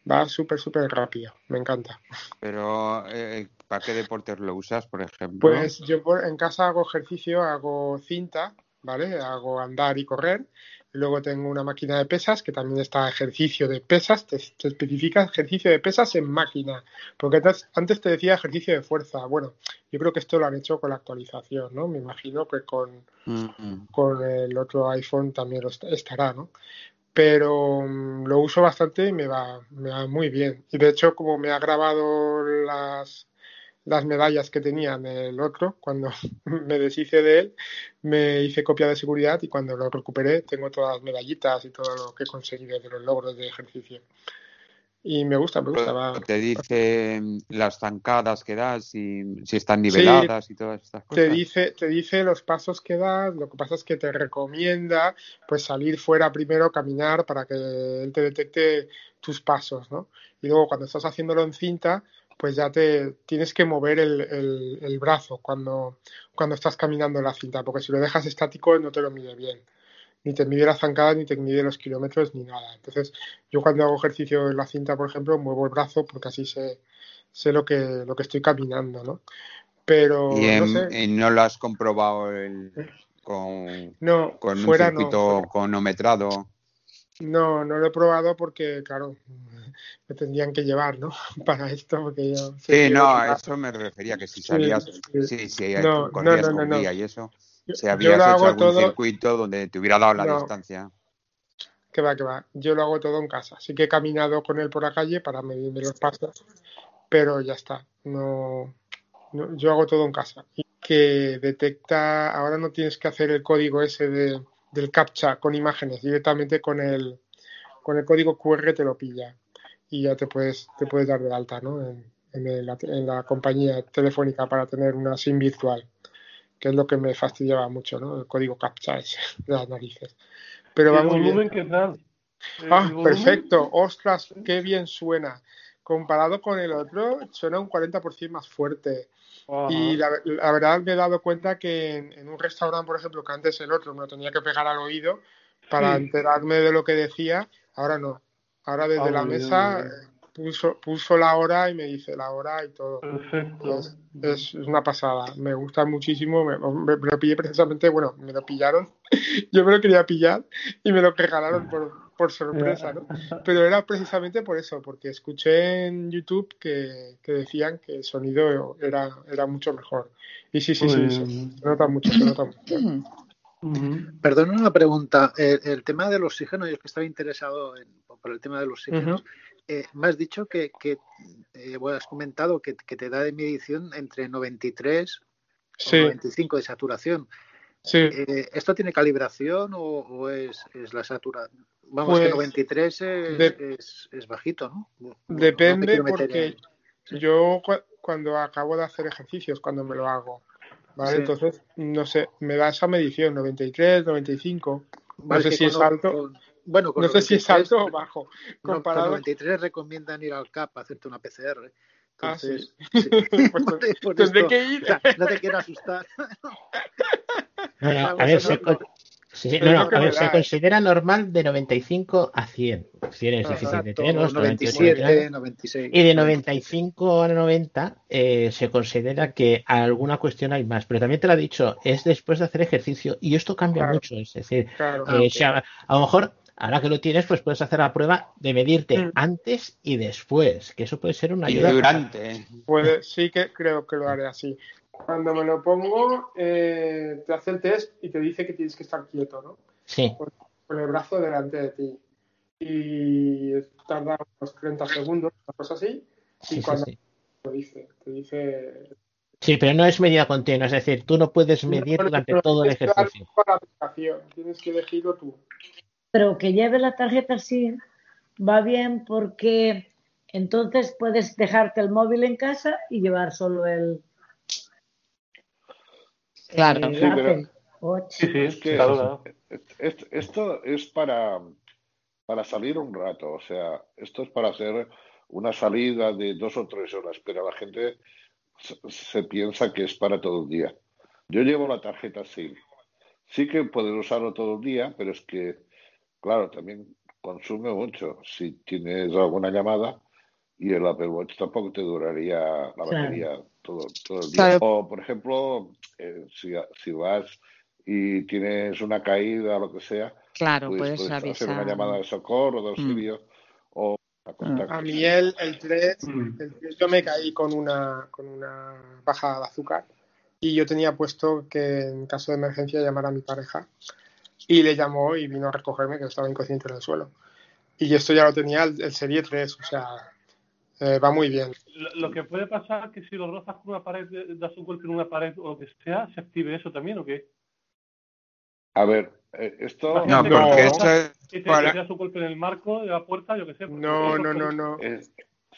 Va súper, súper rápido. Me encanta. Pero, eh, ¿para qué deportes lo usas, por ejemplo? Pues yo por- en casa hago ejercicio, hago cinta, ¿vale? Hago andar y correr. Luego tengo una máquina de pesas que también está ejercicio de pesas, te, te especifica ejercicio de pesas en máquina. Porque antes, antes te decía ejercicio de fuerza. Bueno, yo creo que esto lo han hecho con la actualización, ¿no? Me imagino que con, Mm, con el otro iPhone también lo est- estará, ¿no? Pero mm, lo uso bastante y me va, me va muy bien. Y de hecho, como me ha grabado las, las medallas que tenía en el otro, cuando me deshice de él, me hice copia de seguridad y cuando lo recuperé tengo todas las medallitas y todo lo que he conseguido de los logros de ejercicio. Y me gusta, me gusta. va. Te dice las zancadas que das y si están Sí, niveladas y todas estas Te cosas. dice, te dice los pasos que das, lo que pasa es que te recomienda pues salir fuera primero, caminar para que él te detecte tus pasos, ¿no? Y luego cuando estás haciéndolo en cinta, pues ya te tienes que mover el, el- el brazo cuando, cuando estás caminando en la cinta, porque si lo dejas estático no te lo mide bien. Ni te mide la zancada, ni te mide los kilómetros, ni nada. Entonces, yo cuando hago ejercicio en la cinta, por ejemplo, muevo el brazo porque así sé, sé lo que, lo que estoy caminando, ¿no? Pero Y, no sé. no lo has comprobado el- con, No, con un no, circuito fuera. cronometrado. No, no lo he probado porque, claro, me tendrían que llevar, ¿no? Para esto, porque yo Sí, no, a eso me refería, que si Sí, salías, sí. sí, si No, corrías no, no, guía y eso, si habías hecho algún todo, circuito donde te hubiera dado la distancia. que va, que va. Yo lo hago todo en casa. Sí que he caminado con él por la calle para medirme los pasos, pero ya está. No, no, yo hago todo en casa. Y que detecta, ahora no tienes que hacer el código ese de, del CAPTCHA con imágenes, directamente con el, con el código QR te lo pilla y ya te puedes, te puedes dar de alta, ¿no? En, en el- en la compañía telefónica para tener una SIM virtual, que es lo que me fastidiaba mucho, ¿no? El código CAPTCHA ese de las narices. Pero ¿Y va el bien. volumen qué tal? ¿El Ah, volumen? perfecto. Ostras, qué bien suena. Comparado con el otro, suena un 40% más fuerte. Y la, la verdad me he dado cuenta que en, en un restaurante, por ejemplo, que antes el otro me lo tenía que pegar al oído para Sí. enterarme de lo que decía, ahora no. Ahora desde Ah, la mesa eh, puso, puso la hora y me dice la hora y todo. Perfecto. Es, es una pasada. Me gusta muchísimo. Me, me- me lo pillé precisamente, bueno, me lo pillaron. Yo me lo quería pillar y me lo regalaron por, por sorpresa, ¿no? Pero era precisamente por eso, porque escuché en YouTube que, que decían que el sonido era, era mucho mejor. Y sí, sí, sí, se, se nota mucho, se nota mucho. Perdona una pregunta. El, el tema del oxígeno, yo es que estaba interesado en- por el tema del oxígeno. Eh, me has dicho que, que eh, bueno, has comentado que, que te da de medición entre 93 Sí. o 95 de saturación. Sí. Eh, ¿Esto tiene calibración o, o es, es la saturación? Vamos, que Pues, 93 es, de- es, es bajito, ¿no? No- no Depende meter porque en- yo cu- cuando acabo de hacer ejercicios, cuando me lo hago, ¿vale? Sí. Entonces, no sé, me da esa medición, 93, 95. No Vale, sé que si es alto. con- bueno, con No sé si es 93 alto o bajo. No, con Comparado 93 recomiendan ir al CAP a hacerte una PCR. Ah, sí. Entonces, sí. Pues Por- por tendré esto, que ir. o sea, no te quiero asustar. No, no, a ver, se, con- sí, no, no, a ver, se considera normal de 95 a 100. 100 es difícil de Exacto, tener, ¿no? Es 97, 98, 96. Y de 95 a 90 eh, se considera que alguna cuestión hay más. Pero también te lo ha dicho, es después de hacer ejercicio y esto cambia Claro. mucho. Es decir, Claro. eh, Ah, ok. si a, a lo mejor ahora que lo tienes, pues puedes hacer la prueba de medirte Mm. antes y después, que eso puede ser una Y ayuda. durante. Puede, sí que creo que lo haré así. Cuando me lo pongo, eh, te hace el test y te dice que tienes que estar quieto, ¿no? Sí. Con, con el brazo delante de ti. Y tarda unos 30 segundos, una cosa así. Y Sí, sí, cuando sí. te dice, te dice. Sí, pero no es medida continua, es decir, tú no puedes medir No, no, durante no, todo el ejercicio. para la aplicación, tienes que elegirlo tú. Pero que lleve la tarjeta SIM va bien porque entonces puedes dejarte el móvil en casa y llevar solo el, Claro. el Sí, pero-. Es que claro, claro. es- esto es para, para salir un rato, o sea, esto es para hacer una salida de dos o tres horas, pero la gente se, se piensa que es para todo el día. Yo llevo la tarjeta SIM. Sí que puedes usarlo todo el día, pero es que, claro, también consume mucho. Si tienes alguna llamada y el Apple Watch tampoco te duraría la Claro. batería todo, todo el día. Claro. O, por ejemplo, eh, si, si vas y tienes una caída o lo que sea, Claro, pues puedes puedes hacer una llamada de socorro, de Mm. auxilio o a. A mí el, el 3, el 3 yo me caí con una, con una baja de azúcar y yo tenía puesto que en caso de emergencia llamar a mi pareja y le llamó y vino a recogerme que estaba inconsciente en el suelo. Y esto ya lo tenía el, el Serie 3, o sea, eh, va muy bien. Lo, lo que puede pasar es que si lo rozas con una pared, eh, das un golpe en una pared o lo que sea, ¿se active eso también o qué? A ver, eh, esto... No, que esto te, para- te das un golpe en el marco de la puerta, yo qué sé. porque No, no, no, no. Eh,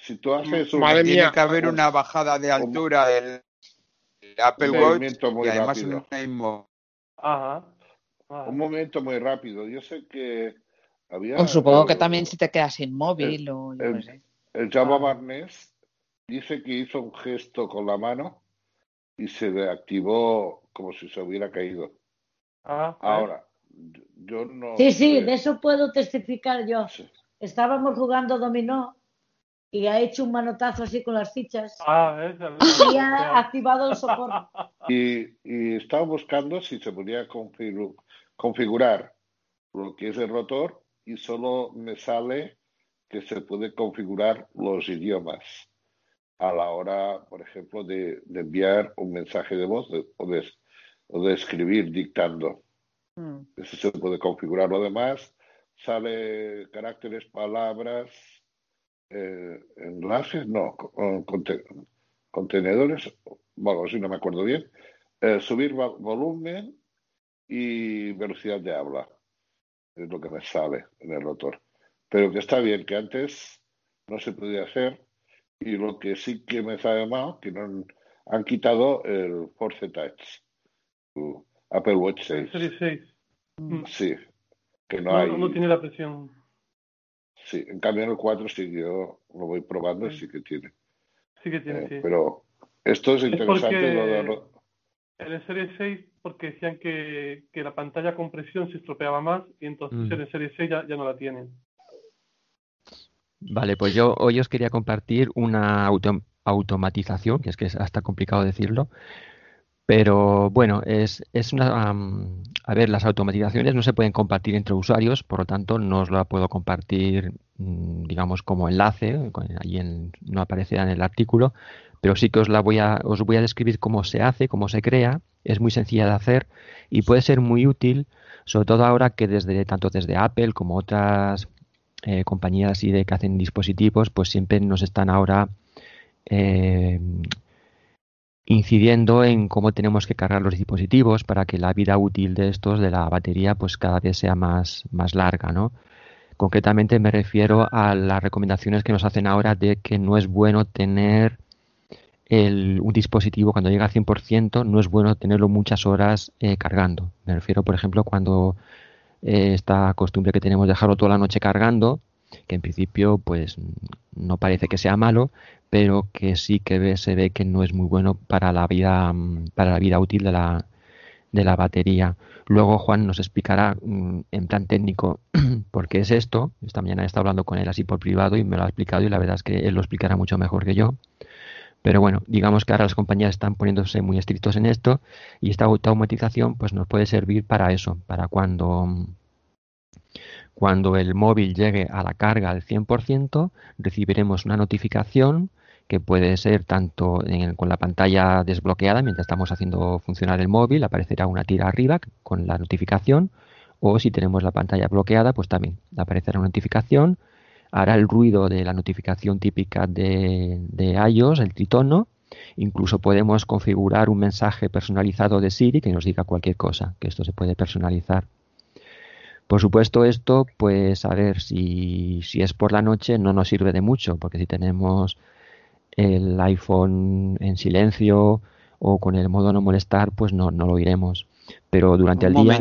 si tú haces un, Madre Tiene mía. que haber una bajada de altura del Apple Watch y además rápido. una inmo- Ajá. Ajá. Un momento muy rápido. Yo sé que había... O supongo que el- también si te quedas inmóvil o yo el, sé. el Java Barnes dice que hizo un gesto con la mano y se reactivó como si se hubiera caído. Ah. Ahora, yo- yo no Sí, sí, sé- de eso puedo testificar yo. Estábamos jugando dominó y ha hecho un manotazo así con las fichas Ah, es y ha activado el socorro. Y, y estaba buscando si se podía configu- configurar lo que es el rotor y solo me sale que se puede configurar los idiomas a la hora, por ejemplo, de, de enviar un mensaje de voz de- o, de, o de escribir dictando. Mm. Eso se puede configurar. Lo demás sale caracteres, palabras, eh, enlaces, no, con- conte- contenedores, bueno, si no me acuerdo bien, eh, subir volumen y velocidad de habla. Es lo que me sale en el rotor. Pero que está bien, que antes no se podía hacer. Y lo que sí que me sabe mal, que no han, han quitado el Force Touch, Apple Watch 6. Serie 6. Sí, que no, No, hay. no, no tiene la presión. Sí, en cambio en el 4 sí que yo lo voy probando y sí que tiene. Sí que tiene, Eh, sí. Pero esto es Es interesante lo de el Serie 6 porque decían que, que la pantalla con presión se estropeaba más y entonces Mm. en el Serie 6 ya, ya no la tienen. Vale, pues yo hoy os quería compartir una auto- automatización, que es que es hasta complicado decirlo, pero bueno, es, es una... am, a ver, las automatizaciones no se pueden compartir entre usuarios, por lo tanto no os la puedo compartir, mm, digamos, como enlace, en- no aparecerá en el artículo, pero sí que os la voy a, os voy a describir cómo se hace, cómo se crea, es muy sencilla de hacer y puede ser muy útil, sobre todo ahora que desde tanto desde Apple como otras eh, compañías así de que hacen dispositivos, pues siempre nos están ahora eh, incidiendo en cómo tenemos que cargar los dispositivos para que la vida útil de estos, de la batería, pues cada vez sea más, más larga, ¿no? Concretamente me refiero a las recomendaciones que nos hacen ahora de que no es bueno tener el- un dispositivo cuando llega al 100%, no es bueno tenerlo muchas horas eh, cargando. Me refiero, por ejemplo, cuando eh, esta costumbre que tenemos de dejarlo toda la noche cargando, que en principio pues no parece que sea malo, pero que sí que se ve que no es muy bueno para la vida para la vida útil de la de la batería. Luego Juan nos explicará mm, en plan técnico por qué es esto. Esta mañana he estado hablando con él así por privado y me lo ha explicado y la verdad es que él lo explicará mucho mejor que yo. Pero bueno, digamos que ahora las compañías están poniéndose muy estrictos en esto y esta automatización pues nos puede servir para eso, para cuando cuando el móvil llegue a la carga al 100%, recibiremos una notificación que puede ser tanto en- con la pantalla desbloqueada mientras estamos haciendo funcionar el móvil, aparecerá una tira arriba con la notificación, o si tenemos la pantalla bloqueada, pues también aparecerá una notificación, hará el ruido de la notificación típica de, iOS, el tritono, incluso podemos configurar un mensaje personalizado de Siri que nos diga cualquier cosa, que esto se puede personalizar. Por supuesto, esto, pues a ver, si, si es por la noche no nos sirve de mucho, porque si tenemos el iPhone en silencio o con el modo no molestar, pues no, no lo oiremos. Pero durante el día...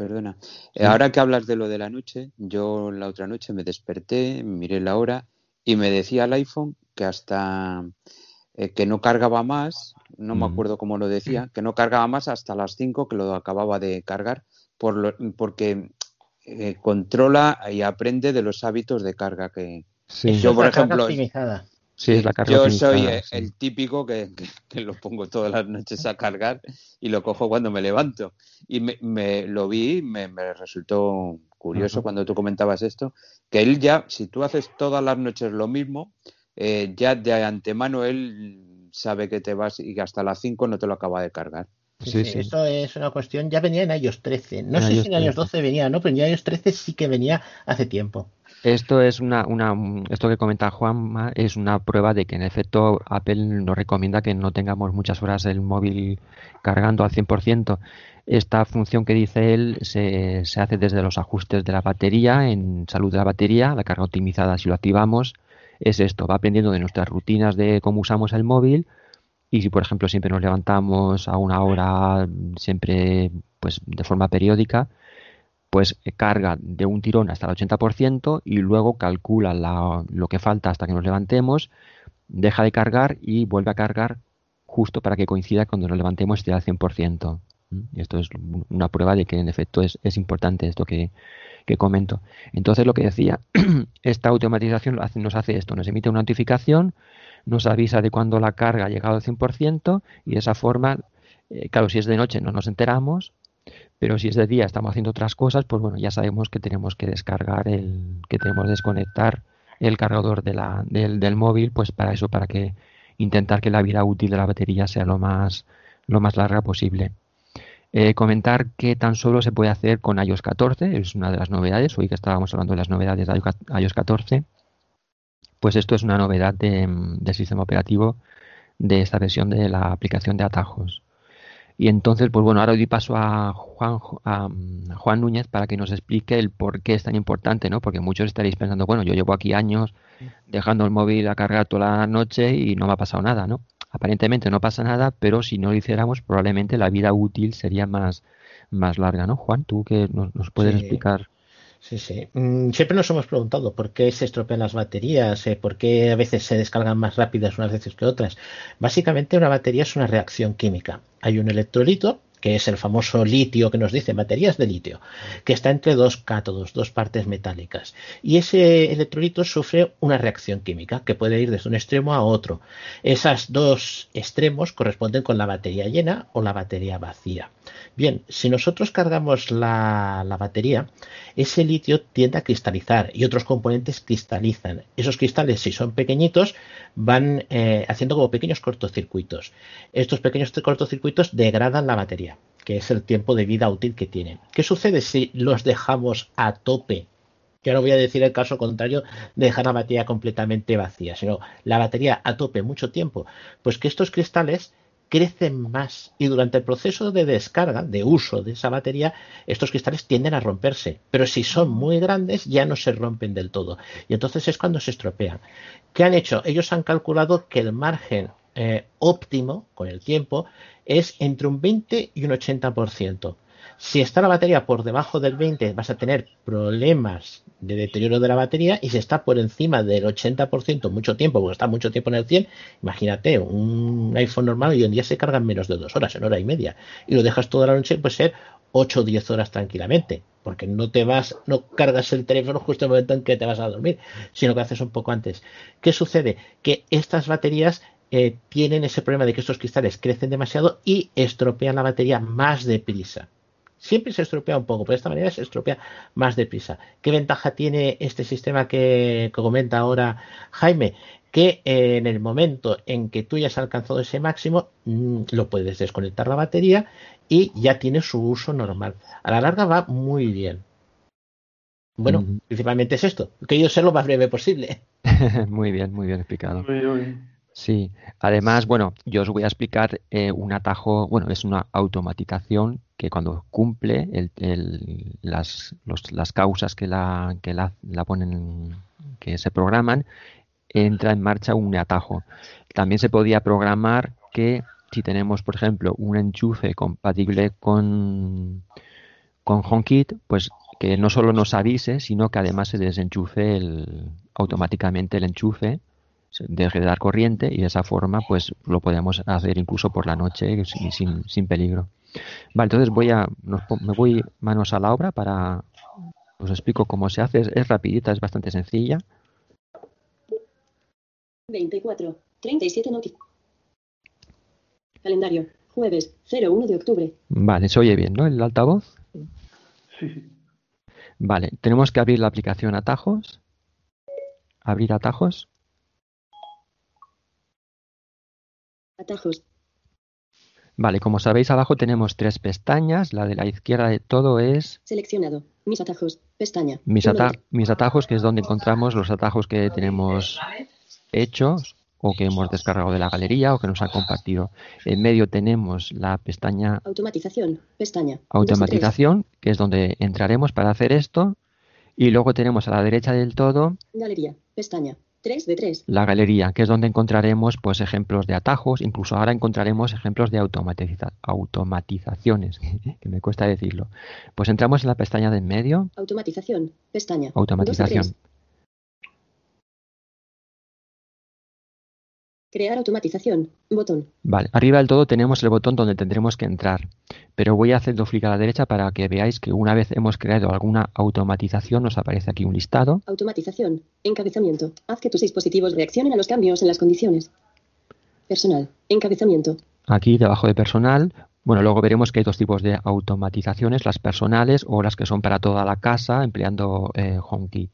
perdona. Eh, Sí. Ahora que hablas de lo de la noche, yo la otra noche me desperté, miré la hora y me decía el iPhone que hasta eh, que no cargaba más, no me acuerdo cómo lo decía, que no cargaba más hasta las 5 que lo acababa de cargar, por lo- porque eh, controla y aprende de los hábitos de carga que Sí. yo, por ejemplo, optimizada. Sí, es la carga yo soy eh, sí. el típico que, que- que lo pongo todas las noches a cargar y lo cojo cuando me levanto. Y me, me lo vi, me, me resultó curioso cuando tú comentabas esto, que él ya, si tú haces todas las noches lo mismo, eh, ya de antemano él sabe que te vas y que hasta las 5 no te lo acaba de cargar. Sí, sí, Esto es una cuestión, ya venía en iOS 13. No En sé si en iOS 13. 12 venía, ¿no? Pero en iOS 13 sí que venía hace tiempo. Esto es una, una, esto que comenta Juanma es una prueba de que en efecto Apple nos recomienda que no tengamos muchas horas el móvil cargando al 100%. Esta función que dice él se, se hace desde los ajustes de la batería, en salud de la batería, la carga optimizada si lo activamos, es esto, va aprendiendo de nuestras rutinas de cómo usamos el móvil y si por ejemplo siempre nos levantamos a una hora, siempre pues de forma periódica, pues eh, carga de un tirón hasta el 80% y luego calcula la- lo que falta hasta que nos levantemos, deja de cargar y vuelve a cargar justo para que coincida cuando nos levantemos y esté al 100%. ¿m? Y esto es una prueba de que en efecto es, es importante esto que, que comento. Entonces lo que decía, esta automatización nos hace esto, nos emite una notificación, nos avisa de cuando la carga ha llegado al 100% y de esa forma, eh, claro, si es de noche no nos enteramos, pero si es de día estamos haciendo otras cosas, pues bueno, ya sabemos que tenemos que descargar el, que tenemos que desconectar el cargador del, del móvil, pues para eso, para que intentar que la vida útil de la batería sea lo más, lo más larga posible. Eh, comentar que tan solo se puede hacer con iOS 14, es una de las novedades, hoy que estábamos hablando de las novedades de iOS 14, pues esto es una novedad de- del sistema operativo de esta versión de la aplicación de atajos. Y entonces, pues bueno, ahora doy paso a Juan, a, mm, Juan Núñez para que nos explique el por qué es tan importante, ¿no? Porque muchos estaréis pensando, bueno, yo llevo aquí años dejando el móvil a cargar toda la noche y no me ha pasado nada, ¿no? Aparentemente no pasa nada, pero si no lo hiciéramos, probablemente la vida útil sería más, más larga, ¿no? Juan, tú que nos, nos puedes Sí. explicar. Sí, sí. Mm, Siempre nos hemos preguntado por qué se estropean las baterías, eh, por qué a veces se descargan más rápidas unas veces que otras. Básicamente una batería es una reacción química. Hay un electrolito, que es el famoso litio que nos dice baterías de litio, que está entre dos cátodos, dos partes metálicas. Y ese electrolito sufre una reacción química que puede ir desde un extremo a otro. Esos dos extremos corresponden con la batería llena o la batería vacía. Bien, si nosotros cargamos la, la batería, ese litio tiende a cristalizar y otros componentes cristalizan. Esos cristales, si son pequeñitos, van eh, haciendo como pequeños cortocircuitos. Estos pequeños cortocircuitos degradan la batería, que es el tiempo de vida útil que tienen. ¿Qué sucede si los dejamos a tope? Yo no voy a decir el caso contrario de dejar la batería completamente vacía, sino la batería a tope mucho tiempo. Pues que estos cristales crecen más y durante el proceso de descarga, de uso de esa batería, estos cristales tienden a romperse, pero si son muy grandes ya no se rompen del todo y entonces es cuando se estropean. ¿Qué han hecho? Ellos han calculado que el margen eh, óptimo con el tiempo es entre un 20 y un 80%. Si está la batería por debajo del 20 vas a tener problemas de deterioro de la batería y si está por encima del 80% mucho tiempo, porque está mucho tiempo en el 100, imagínate, un iPhone normal hoy en día se carga en menos de dos horas, en hora y media, y lo dejas toda la noche, puede ser 8 o 10 horas tranquilamente, porque no te vas, no cargas el teléfono justo en el momento en que te vas a dormir, sino que haces un poco antes. ¿Qué sucede? Que estas baterías eh, tienen ese problema de que estos cristales crecen demasiado y estropean la batería más deprisa. Siempre se estropea un poco, pero de esta manera se estropea más deprisa. ¿Qué ventaja tiene este sistema que, que comenta ahora Jaime? Que eh, en el momento en que tú ya has alcanzado ese máximo, mm, lo puedes desconectar la batería y ya tiene su uso normal. A la larga va muy bien. Bueno, principalmente es esto, que yo sea lo más breve posible. muy bien, muy bien explicado. Muy bien. Sí, además, bueno, yo os voy a explicar eh, un atajo, bueno, es una automatización que cuando cumple el- el- las, los- las causas que la, que la, la ponen, que se programan, entra en marcha un atajo. También se podía programar que si tenemos, por ejemplo, un enchufe compatible con, con HomeKit, pues que no solo nos avise, sino que además se desenchufe el, automáticamente el enchufe de dar corriente y de esa forma pues lo podemos hacer incluso por la noche sin, sin, sin peligro. Vale, entonces voy a me voy manos a la obra para Os explico cómo se hace. Es, es rapidita, es bastante sencilla. 24, 37 noti. Calendario, jueves, 01 de octubre. Vale, se oye bien, ¿no? El altavoz. Sí. Vale, tenemos que abrir la aplicación Atajos. Abrir atajos. Atajos, Vale, como sabéis, abajo tenemos tres pestañas. La de la izquierda de todo es seleccionado. Mis atajos, pestaña. mis, ata- mis atajos, que es donde encontramos los atajos que tenemos hechos o que hemos descargado de la galería o que nos han compartido. En medio tenemos la pestaña Automatización, pestaña. Automatización, que es donde entraremos para hacer esto. Y luego tenemos a la derecha del todo. Galería, pestaña. 3 de 3. la galería, que es donde encontraremos pues ejemplos de atajos, incluso ahora encontraremos ejemplos de automatiza- automatizaciones, que me cuesta decirlo. Pues entramos en la pestaña de en medio, Automatización, pestaña. automatización. Crear automatización, botón. Vale, arriba del todo tenemos el botón donde tendremos que entrar, pero voy a hacer dos clic a la derecha para que veáis que una vez hemos creado alguna automatización nos aparece aquí un listado. Automatización, encabezamiento. Haz que tus dispositivos reaccionen a los cambios en las condiciones. Personal, encabezamiento. Aquí debajo de personal, bueno, luego veremos que hay dos tipos de automatizaciones, las personales o las que son para toda la casa empleando eh, HomeKit.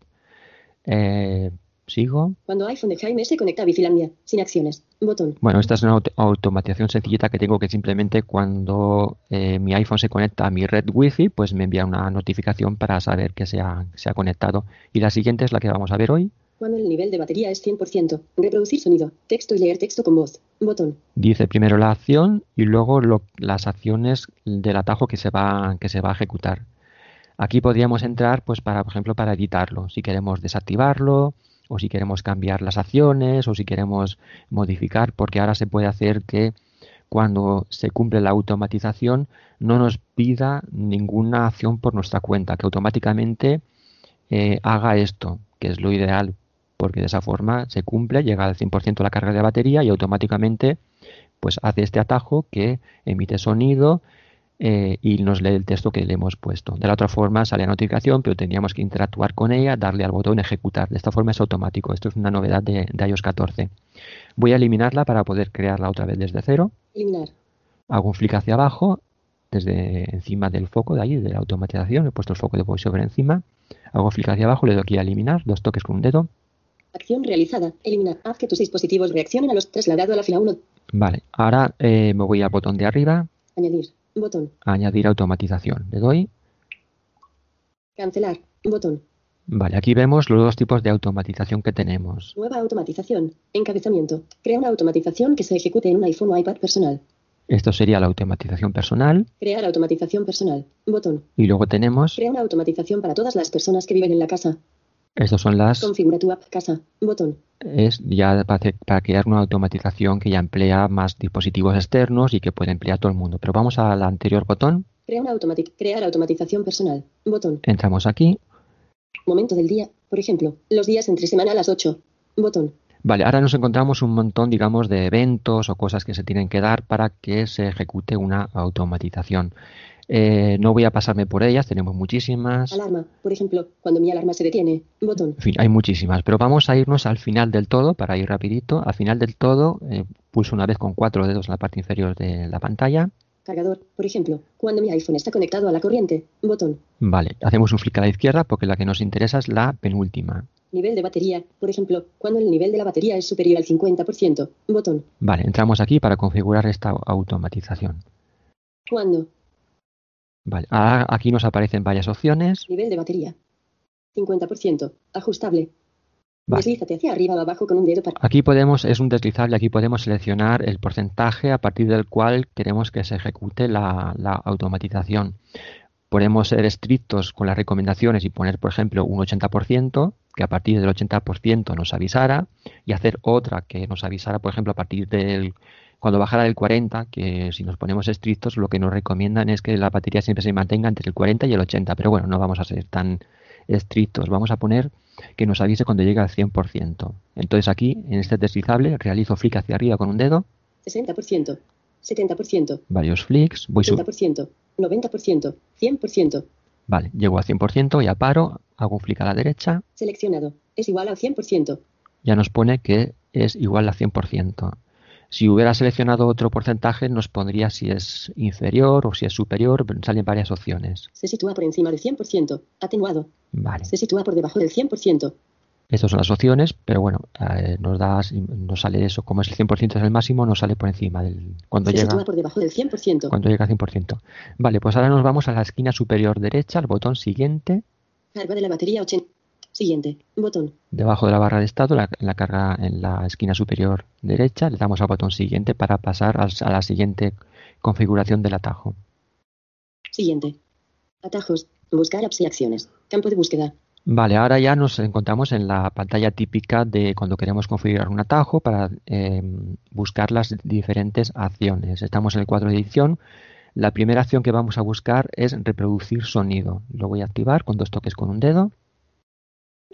Eh, ¿Sigo? Cuando iPhone de Jaime se conecta a Bifilandia, sin acciones, botón. Bueno, esta es una auto- automatización sencillita que tengo que simplemente cuando eh, mi iPhone se conecta a mi red Wi-Fi, pues me envía una notificación para saber que se ha, se ha conectado. Y la siguiente es la que vamos a ver hoy. Cuando el nivel de batería es 100%. Reproducir sonido, texto y leer texto con voz, botón. Dice primero la acción y luego lo- las acciones del atajo que se va, que se va a ejecutar. Aquí podríamos entrar, pues, para, por ejemplo, para editarlo. Si queremos desactivarlo, o si queremos cambiar las acciones, o si queremos modificar, porque ahora se puede hacer que cuando se cumple la automatización no nos pida ninguna acción por nuestra cuenta, que automáticamente eh, haga esto, que es lo ideal, porque de esa forma se cumple, llega al 100% la carga de batería y automáticamente pues hace este atajo que emite sonido eh, y nos lee el texto que le hemos puesto. De la otra forma sale la notificación, pero tendríamos que interactuar con ella, darle al botón ejecutar. De esta forma es automático. Esto es una novedad de, de iOS 14. Voy a eliminarla para poder crearla otra vez desde cero. Eliminar. Hago un flick hacia abajo, desde encima del foco de ahí, de la automatización. He puesto el foco de VoiceOver encima. Hago flick hacia abajo, le doy aquí a eliminar, dos toques con un dedo. Acción realizada. Eliminar. Haz que tus dispositivos reaccionen a los trasladado a la fila 1. Vale, ahora eh, me voy al botón de arriba, Añadir. Botón. añadir automatización. Le doy. Cancelar. Botón. Vale, aquí vemos los dos tipos de automatización que tenemos. Nueva automatización. Encabezamiento. Crea una automatización que se ejecute en un iPhone o iPad personal. Esto sería la automatización personal. Crear automatización personal. Botón. Y luego tenemos, Crea una automatización para todas las personas que viven en la casa. Estos son las, Configura tu app casa. Botón. es ya para, hacer- para crear una automatización que ya emplea más dispositivos externos y que puede emplear todo el mundo. Pero vamos al anterior botón, Crea una automatic Crear automatización personal. Botón. entramos aquí. Momento del día. Por ejemplo, los días entre semana a las 8. Botón. Vale, ahora nos encontramos un montón, digamos, de eventos o cosas que se tienen que dar para que se ejecute una automatización. Eh, no voy a pasarme por ellas, tenemos muchísimas. Alarma. Por ejemplo, cuando mi alarma se detiene. Botón. En fin, hay muchísimas, pero vamos a irnos al final del todo para ir rapidito. Al final del todo, eh, pulso una vez con cuatro dedos en la parte inferior de la pantalla. Cargador. Por ejemplo, cuando mi iPhone está conectado a la corriente. Botón. Vale, hacemos un flick a la izquierda porque la que nos interesa es la penúltima. Nivel de batería. Por ejemplo, cuando el nivel de la batería es superior al 50%. Botón. Vale, entramos aquí para configurar esta automatización. Cuando. Vale, ahora aquí nos aparecen varias opciones. Nivel de batería. 50%. Ajustable. Vale. Deslízate hacia arriba o abajo con un dedo para. Aquí podemos, es un deslizable, aquí podemos seleccionar el porcentaje a partir del cual queremos que se ejecute la, la automatización. Podemos ser estrictos con las recomendaciones y poner, por ejemplo, un 80%, que a partir del 80% nos avisara, y hacer otra que nos avisara, por ejemplo, a partir del, cuando bajara del 40, que si nos ponemos estrictos, lo que nos recomiendan es que la batería siempre se mantenga entre el 40 y el 80, pero bueno, no vamos a ser tan estrictos, vamos a poner que nos avise cuando llegue al 100%. Entonces aquí, en este deslizable, realizo flick hacia arriba con un dedo, 60%. 70%. varios flicks, voy sub- 80%. 90%. 100%. Vale, llego al 100%, ya paro, hago un clic a la derecha, Seleccionado. Es igual al 100%. ya nos pone que es igual a 100%. Si hubiera seleccionado otro porcentaje, nos pondría si es inferior o si es superior, salen varias opciones. Se sitúa por encima del 100%. Atenuado. Vale, Se sitúa por debajo del 100%. estas son las opciones, pero bueno, eh, nos da, nos sale eso, como es el 100% es el máximo, nos sale por encima del cuando Se llega sitúa por debajo del 100%. cuando llega a 100%. Vale, pues ahora nos vamos a la esquina superior derecha, al botón siguiente, Carga de la batería 80. Siguiente. Botón. debajo de la barra de estado, la- en la carga en la esquina superior derecha, le damos al botón siguiente para pasar a la siguiente configuración del atajo. Siguiente. Atajos. Buscar apps y acciones. Campo de búsqueda. Vale, ahora ya nos encontramos en la pantalla típica de cuando queremos configurar un atajo para eh, buscar las diferentes acciones. Estamos en el cuadro de edición. La primera acción que vamos a buscar es reproducir sonido. Lo voy a activar con dos toques con un dedo.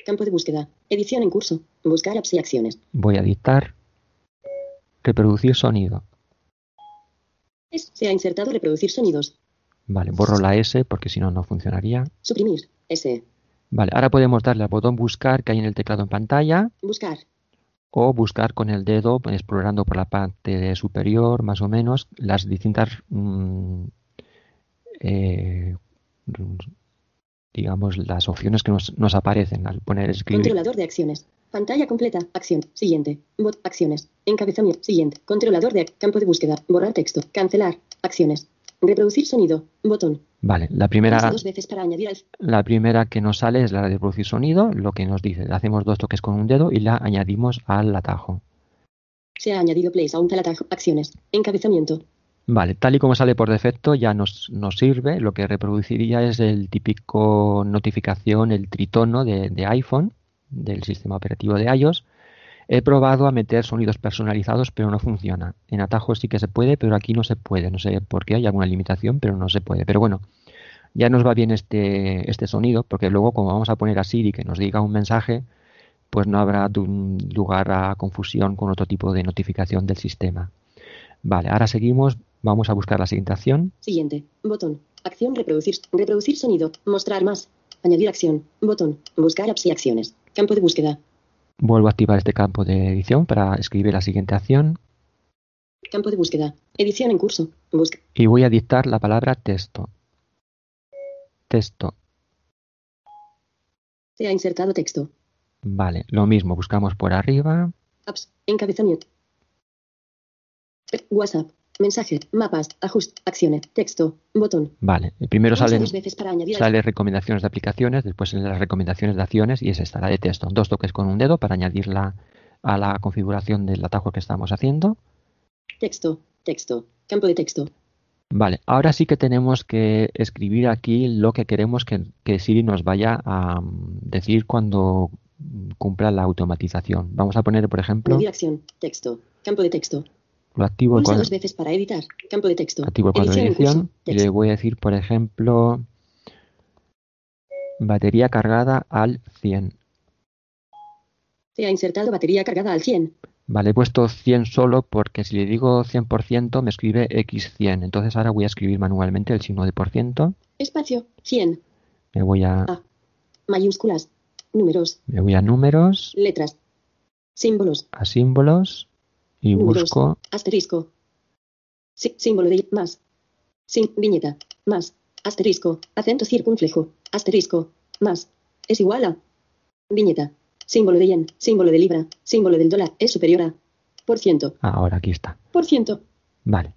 Campo de búsqueda. Edición en curso. Buscar apps y acciones. Voy a dictar reproducir sonido. Se ha insertado reproducir sonidos. Vale, borro la S porque si no, no funcionaría. Suprimir. S. Vale, ahora podemos darle al botón buscar que hay en el teclado en pantalla Buscar. o buscar con el dedo explorando por la parte superior más o menos las distintas mm, eh, digamos las opciones que nos, nos aparecen al poner escribir Controlador de acciones. Pantalla completa. Acción. Siguiente. Bot. Acciones. Encabezamiento. Siguiente. Controlador de campo de búsqueda. Borrar texto. Cancelar. Acciones. Reproducir sonido. Botón. vale la primera dos veces para añadir al. la primera que nos sale es la de reproducir sonido lo que nos dice hacemos dos toques con un dedo y la añadimos al atajo Se ha añadido play sound al atajo. Acciones. Encabezamiento. Vale, tal y como sale por defecto ya nos, nos sirve. Lo que reproduciría es el típico notificación, el tritono de, de iPhone, del sistema operativo de iOS. He probado a meter sonidos personalizados, pero no funciona. En atajos sí que se puede, pero aquí no se puede. No sé por qué, hay alguna limitación, pero no se puede. Pero bueno, ya nos va bien este, este sonido, porque luego como vamos a poner a Siri que nos diga un mensaje, pues no habrá lugar a confusión con otro tipo de notificación del sistema. Vale, ahora seguimos. Vamos a buscar la siguiente acción. Siguiente. Botón. Acción reproducir. Reproducir sonido. Mostrar más. Añadir acción. Botón. Buscar apps y acciones. Campo de búsqueda. Vuelvo a activar este campo de edición para escribir la siguiente acción Campo de búsqueda. Edición en curso. Busca. y voy a dictar la palabra texto. Texto. Se ha insertado texto. Vale, lo mismo, buscamos por arriba. Apps. Encabezamiento. WhatsApp. Mensaje. Mapas. Ajuste. Acciones. Texto. Botón. Vale, primero salen, veces para añadir al- sale recomendaciones de aplicaciones, después las recomendaciones de acciones y es esta, la de texto. Dos toques con un dedo para añadirla a la configuración del atajo que estamos haciendo. Texto. Texto. Campo de texto. Vale, ahora sí que tenemos que escribir aquí lo que queremos que, que Siri nos vaya a mm, decir cuando cumpla la automatización. Vamos a poner, por ejemplo, acción. Texto. Campo de texto. Lo activo Pulsa cuadro, dos veces para editar. Campo de texto. activo edición y le voy a decir, por ejemplo, batería cargada al 100. Se ha insertado batería cargada al 100. Vale, he puesto 100 solo porque si le digo 100% me escribe X100. Entonces ahora voy a escribir manualmente el signo de por ciento. Espacio. 100. Me voy a, A. Mayúsculas. Números. me voy a números, Letras. Símbolos. a símbolos y busco Asterisco. Sí- símbolo de más. Sin viñeta. Más. Asterisco. Acento circunflejo. Asterisco. Más. Es igual a. Viñeta. Símbolo de yen. Símbolo de libra. Símbolo del dólar. Es superior a. Por ciento. Ah, ahora aquí está. Por ciento. Vale.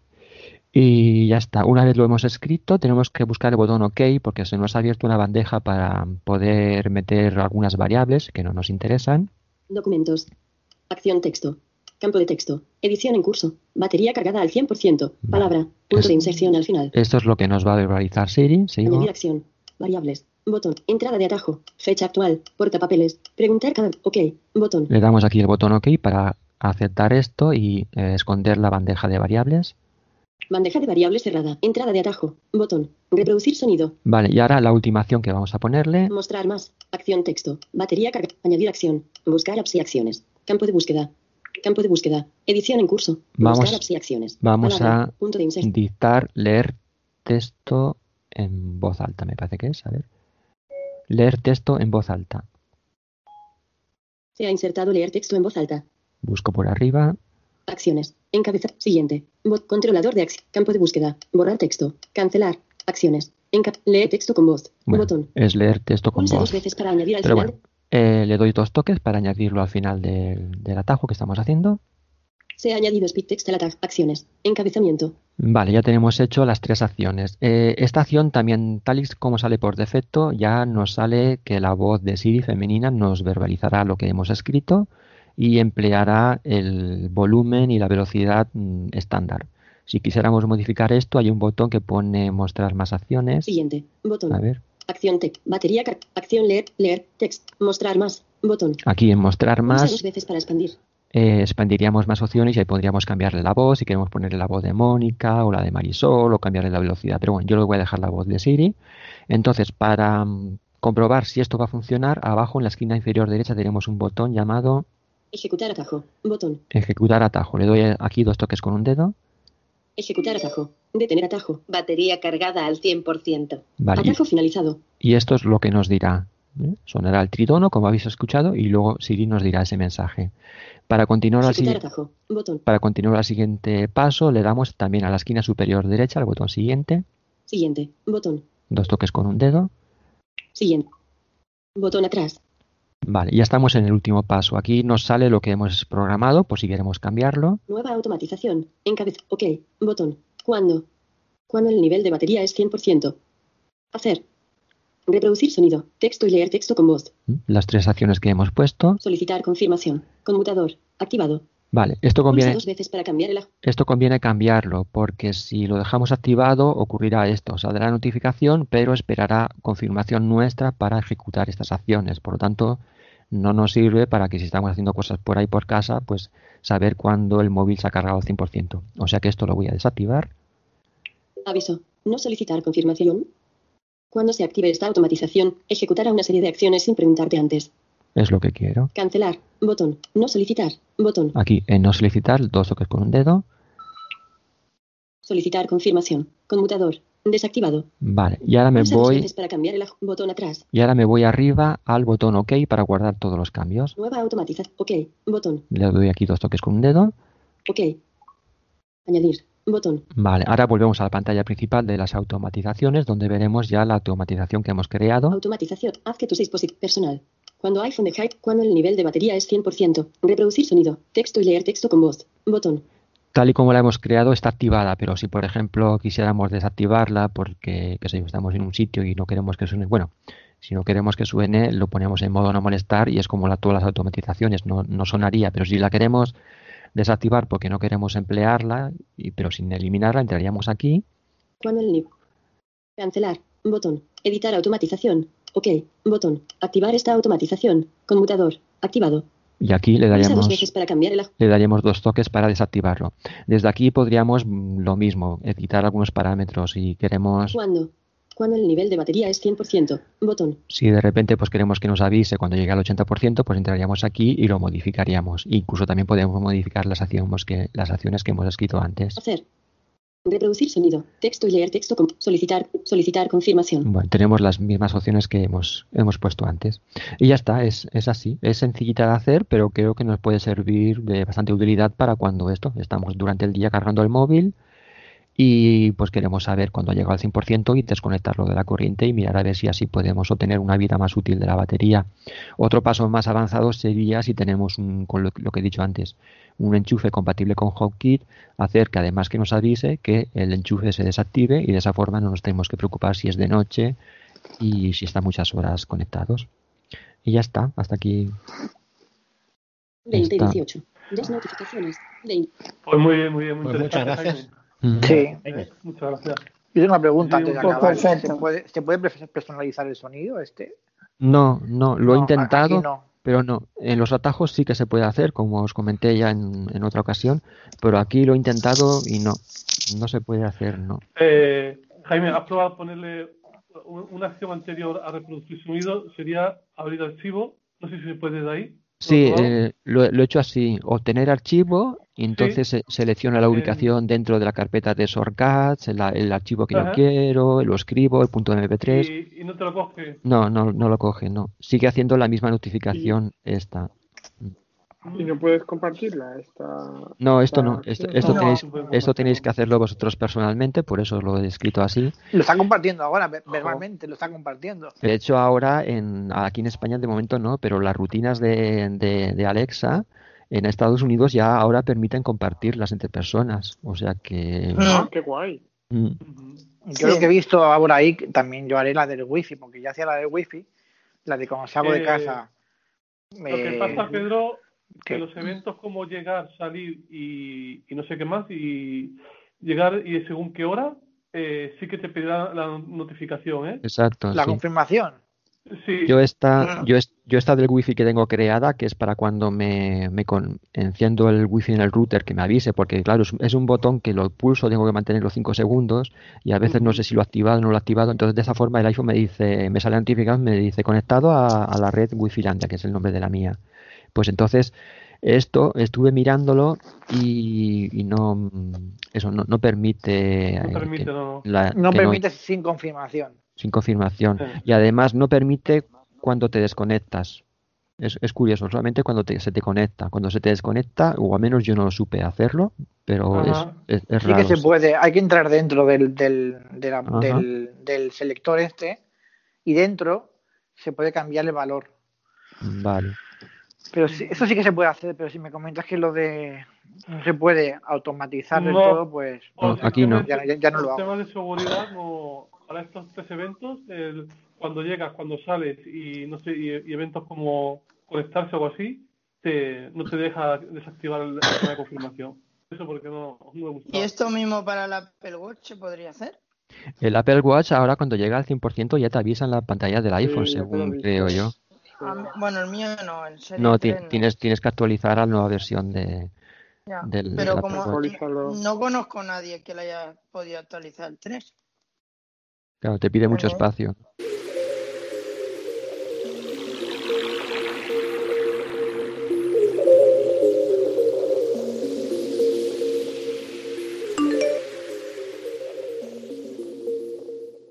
Y ya está. Una vez lo hemos escrito, tenemos que buscar el botón OK porque se nos ha abierto una bandeja para poder meter algunas variables que no nos interesan. Documentos. Acción texto. Campo de texto. Edición en curso. Batería cargada al 100%. Palabra. Punto de inserción al final. Esto es lo que nos va a verbalizar Siri. Sigo. Añadir acción. Variables. Botón. Entrada de atajo. Fecha actual. Portapapeles. Preguntar cada. Ok. Botón. Le damos aquí el botón OK para aceptar esto y eh, esconder la bandeja de variables. Bandeja de variables cerrada. Entrada de atajo. Botón. Reproducir sonido. Vale, y ahora la última acción que vamos a ponerle. Mostrar más. Acción texto. Batería carga. Añadir acción. Buscar apps y acciones. Campo de búsqueda. Campo de búsqueda. Edición en curso. Vamos- y acciones. Vamos Palabra. a Punto de dictar leer texto en voz alta, me parece que es. A ver. Leer texto en voz alta. Se ha insertado leer texto en voz alta. Busco por arriba. Acciones. Encabezar. Siguiente. Bot controlador de acción. Campo de búsqueda. Borrar texto. Cancelar. Acciones. Enca leer texto con voz. Bueno, Botón. es leer texto con Pulsa voz. dos veces para añadir al Pero final. bueno, eh, le doy dos toques para añadirlo al final del, del atajo que estamos haciendo. Se ha añadido speed text al ataque. Acciones. Encabezamiento. Vale, ya tenemos hecho las tres acciones. Eh, esta acción también, tal y como sale por defecto, ya nos sale que la voz de Siri femenina nos verbalizará lo que hemos escrito y empleará el volumen y la velocidad mm, estándar. Si quisiéramos modificar esto, hay un botón que pone mostrar más acciones. Siguiente. Botón. A ver, Acción tech. Batería. Acción leer. Leer. Text. Mostrar más. Botón. aquí en mostrar más dos veces para expandir. eh, expandiríamos más opciones y ahí podríamos cambiarle la voz, si queremos ponerle la voz de Mónica o la de Marisol o cambiarle la velocidad. Pero bueno, yo le voy a dejar la voz de Siri. Entonces, para mm, comprobar si esto va a funcionar, abajo en la esquina inferior derecha tenemos un botón llamado Ejecutar atajo. Botón. Ejecutar atajo. Le doy aquí dos toques con un dedo. Ejecutar atajo. Detener atajo. Batería cargada al 100%. Vale, y- Atajo finalizado. Y esto es lo que nos dirá. ¿eh? Sonará el tritono, como habéis escuchado, y luego Siri nos dirá ese mensaje. Para continuar, al atajo. Botón. para continuar al siguiente paso, le damos también a la esquina superior derecha, al botón siguiente, Siguiente. Botón. dos toques con un dedo. Siguiente. Botón atrás. Vale, ya estamos en el último paso. Aquí nos sale lo que hemos programado, por si queremos cambiarlo. Nueva automatización. Encabez. OK. Botón. ¿Cuándo? Cuando el nivel de batería es 100%. Hacer. Reproducir sonido. Texto y leer texto con voz. Las tres acciones que hemos puesto. Solicitar confirmación. Conmutador. Activado. Vale, esto conviene, dos veces para cambiar el aj- esto conviene cambiarlo, porque si lo dejamos activado ocurrirá esto. Saldrá notificación, pero esperará confirmación nuestra para ejecutar estas acciones. Por lo tanto, no nos sirve para que si estamos haciendo cosas por ahí por casa, pues saber cuándo el móvil se ha cargado al 100%. O sea que esto lo voy a desactivar. Aviso. No solicitar confirmación. Cuando se active esta automatización, ejecutará una serie de acciones sin preguntarte antes. Es lo que quiero. Cancelar. Botón. No solicitar. Botón. Aquí en no solicitar, dos toques con un dedo. Solicitar confirmación. Conmutador. Desactivado. Vale, y ahora me voy para cambiar el botón atrás. y ahora me voy arriba al botón OK para guardar todos los cambios. Nueva automatización. OK. Botón. Le doy aquí dos toques con un dedo. OK. Añadir. Botón. Vale, ahora volvemos a la pantalla principal de las automatizaciones donde veremos ya la automatización que hemos creado. Automatización. Haz que tu dispositivo personal. Cuando iPhone de Hype, cuando el nivel de batería es 100%. Reproducir sonido. Texto y leer texto con voz. Botón. Tal y como la hemos creado está activada, pero si por ejemplo quisiéramos desactivarla porque qué sé estamos en un sitio y no queremos que suene, bueno, si no queremos que suene lo ponemos en modo no molestar y es como la, todas las automatizaciones, no, no sonaría, pero si la queremos desactivar porque no queremos emplearla, y, pero sin eliminarla, entraríamos aquí Cuando el nivel. Cancelar. Botón. Editar automatización. OK. Botón. Activar esta automatización. Conmutador. Activado. y aquí le dos daríamos veces para cambiar el le daríamos dos toques para desactivarlo. Desde aquí podríamos mm, lo mismo, editar algunos parámetros si queremos ¿Cuándo? Cuando el nivel de batería es 100%. Botón. Si de repente pues queremos que nos avise cuando llegue al 80%, pues entraríamos aquí y lo modificaríamos. Incluso también podemos modificar las acciones que, las acciones que hemos escrito antes. Hacer. Reproducir sonido. Texto y leer texto. Solicitar. Solicitar confirmación. Bueno, tenemos las mismas opciones que hemos, hemos puesto antes. Y ya está, es, es así. Es sencillita de hacer, pero creo que nos puede servir de bastante utilidad para cuando esto, estamos durante el día cargando el móvil y pues queremos saber cuándo ha llegado al 100% y desconectarlo de la corriente y mirar a ver si así podemos obtener una vida más útil de la batería. Otro paso más avanzado sería si tenemos un, con lo, lo que he dicho antes, un enchufe compatible con HomeKit, hacer que además que nos avise que el enchufe se desactive y de esa forma no nos tenemos que preocupar si es de noche y si está muchas horas conectados. Y ya está, hasta aquí. 2018. Dos notificaciones. 20. Pues muy bien, muy bien, muy Pues muchas gracias. Sí. Muchas gracias. Yo tengo una pregunta Sí, antes de acabar. perfecto. ¿Se puede, ¿Se puede personalizar el sonido este? No, no, lo he No, intentado, aquí no. pero no. En los atajos sí que se puede hacer, como os comenté ya en, en otra ocasión, pero aquí lo he intentado y no, no se puede hacer, no. Eh, Jaime, ¿has probado ponerle un- una acción anterior a reproducir sonido? Sería abrir archivo. No sé si se puede de ahí. Sí, eh, lo, he- lo he hecho así, obtener archivo Y entonces se- selecciona la ubicación dentro de la carpeta de shortcuts, el, el archivo que yo Ajá. quiero, lo escribo, el punto MP3. Y, y no te lo coge. No, no, no lo coge, no. Sigue haciendo la misma notificación esta. Y no puedes compartirla esta. No, esto esta no. Esto, esto No. tenéis, esto tenéis que hacerlo vosotros personalmente, por eso lo he escrito así. Lo está compartiendo ahora, ve- verbalmente, lo está compartiendo. De hecho, ahora en, aquí en España de momento no, pero las rutinas de, de, de Alexa en Estados Unidos ya ahora permiten compartirlas entre personas. O sea que... Ah, qué guay. Mm. Yo lo que he visto ahora ahí, también yo haré la del wifi, porque ya hacía la del wifi, la de cuando salgo de Eh, casa. Lo que pasa, Pedro, que los eventos como llegar, salir y, y no sé qué más, y llegar y según qué hora, eh, sí que te pedirá la notificación, ¿eh? Exacto, La sí. confirmación. Sí. Yo esta, yo, es- yo esta del wifi que tengo creada, que es para cuando me, me con- enciendo el wifi en el router, que me avise, porque claro, es, es un botón que lo pulso, tengo que mantenerlo 5 segundos y a veces no sé si lo he activado o no lo he activado, entonces de esa forma el iPhone me dice, me sale notificado, me dice conectado a, a la red Wi-Fi Landia, que es el nombre de la mía. Pues entonces esto estuve mirándolo y, y no, eso no, no permite, No eh, permite, que no, no. la- No que permite sin confirmación. sin confirmación. Y además no permite cuando te desconectas. Es, es curioso, solamente cuando te- se te conecta. Cuando se te desconecta, o al menos yo no supe hacerlo, pero es, es Sí raro. que se puede, hay que entrar dentro del, del, de la- Ajá. del, del selector este y dentro se puede cambiar el valor. Vale. Pero sí- eso sí que se puede hacer, pero si me comentas que lo de no se puede automatizar del todo, pues No, aquí no. ya, ya- ya no lo hago. temas de seguridad, no, para estos tres eventos, el- cuando llegas, cuando sales y no sé, y, y eventos como conectarse o algo así, te, no te deja desactivar el, el tema de confirmación. Eso porque no, no me gusta. ¿Y esto mismo para el Apple Watch se podría hacer? El Apple Watch ahora cuando llega al 100% ya te avisa en la pantalla del iPhone, según creo yo. A mí- bueno, el mío no, el Serie No, ti- 3 no. tienes, tienes que actualizar a la nueva versión de, Ya, del, Pero Apple como Watch. no conozco a nadie que le haya podido actualizar el 3. Claro, te pide mucho espacio.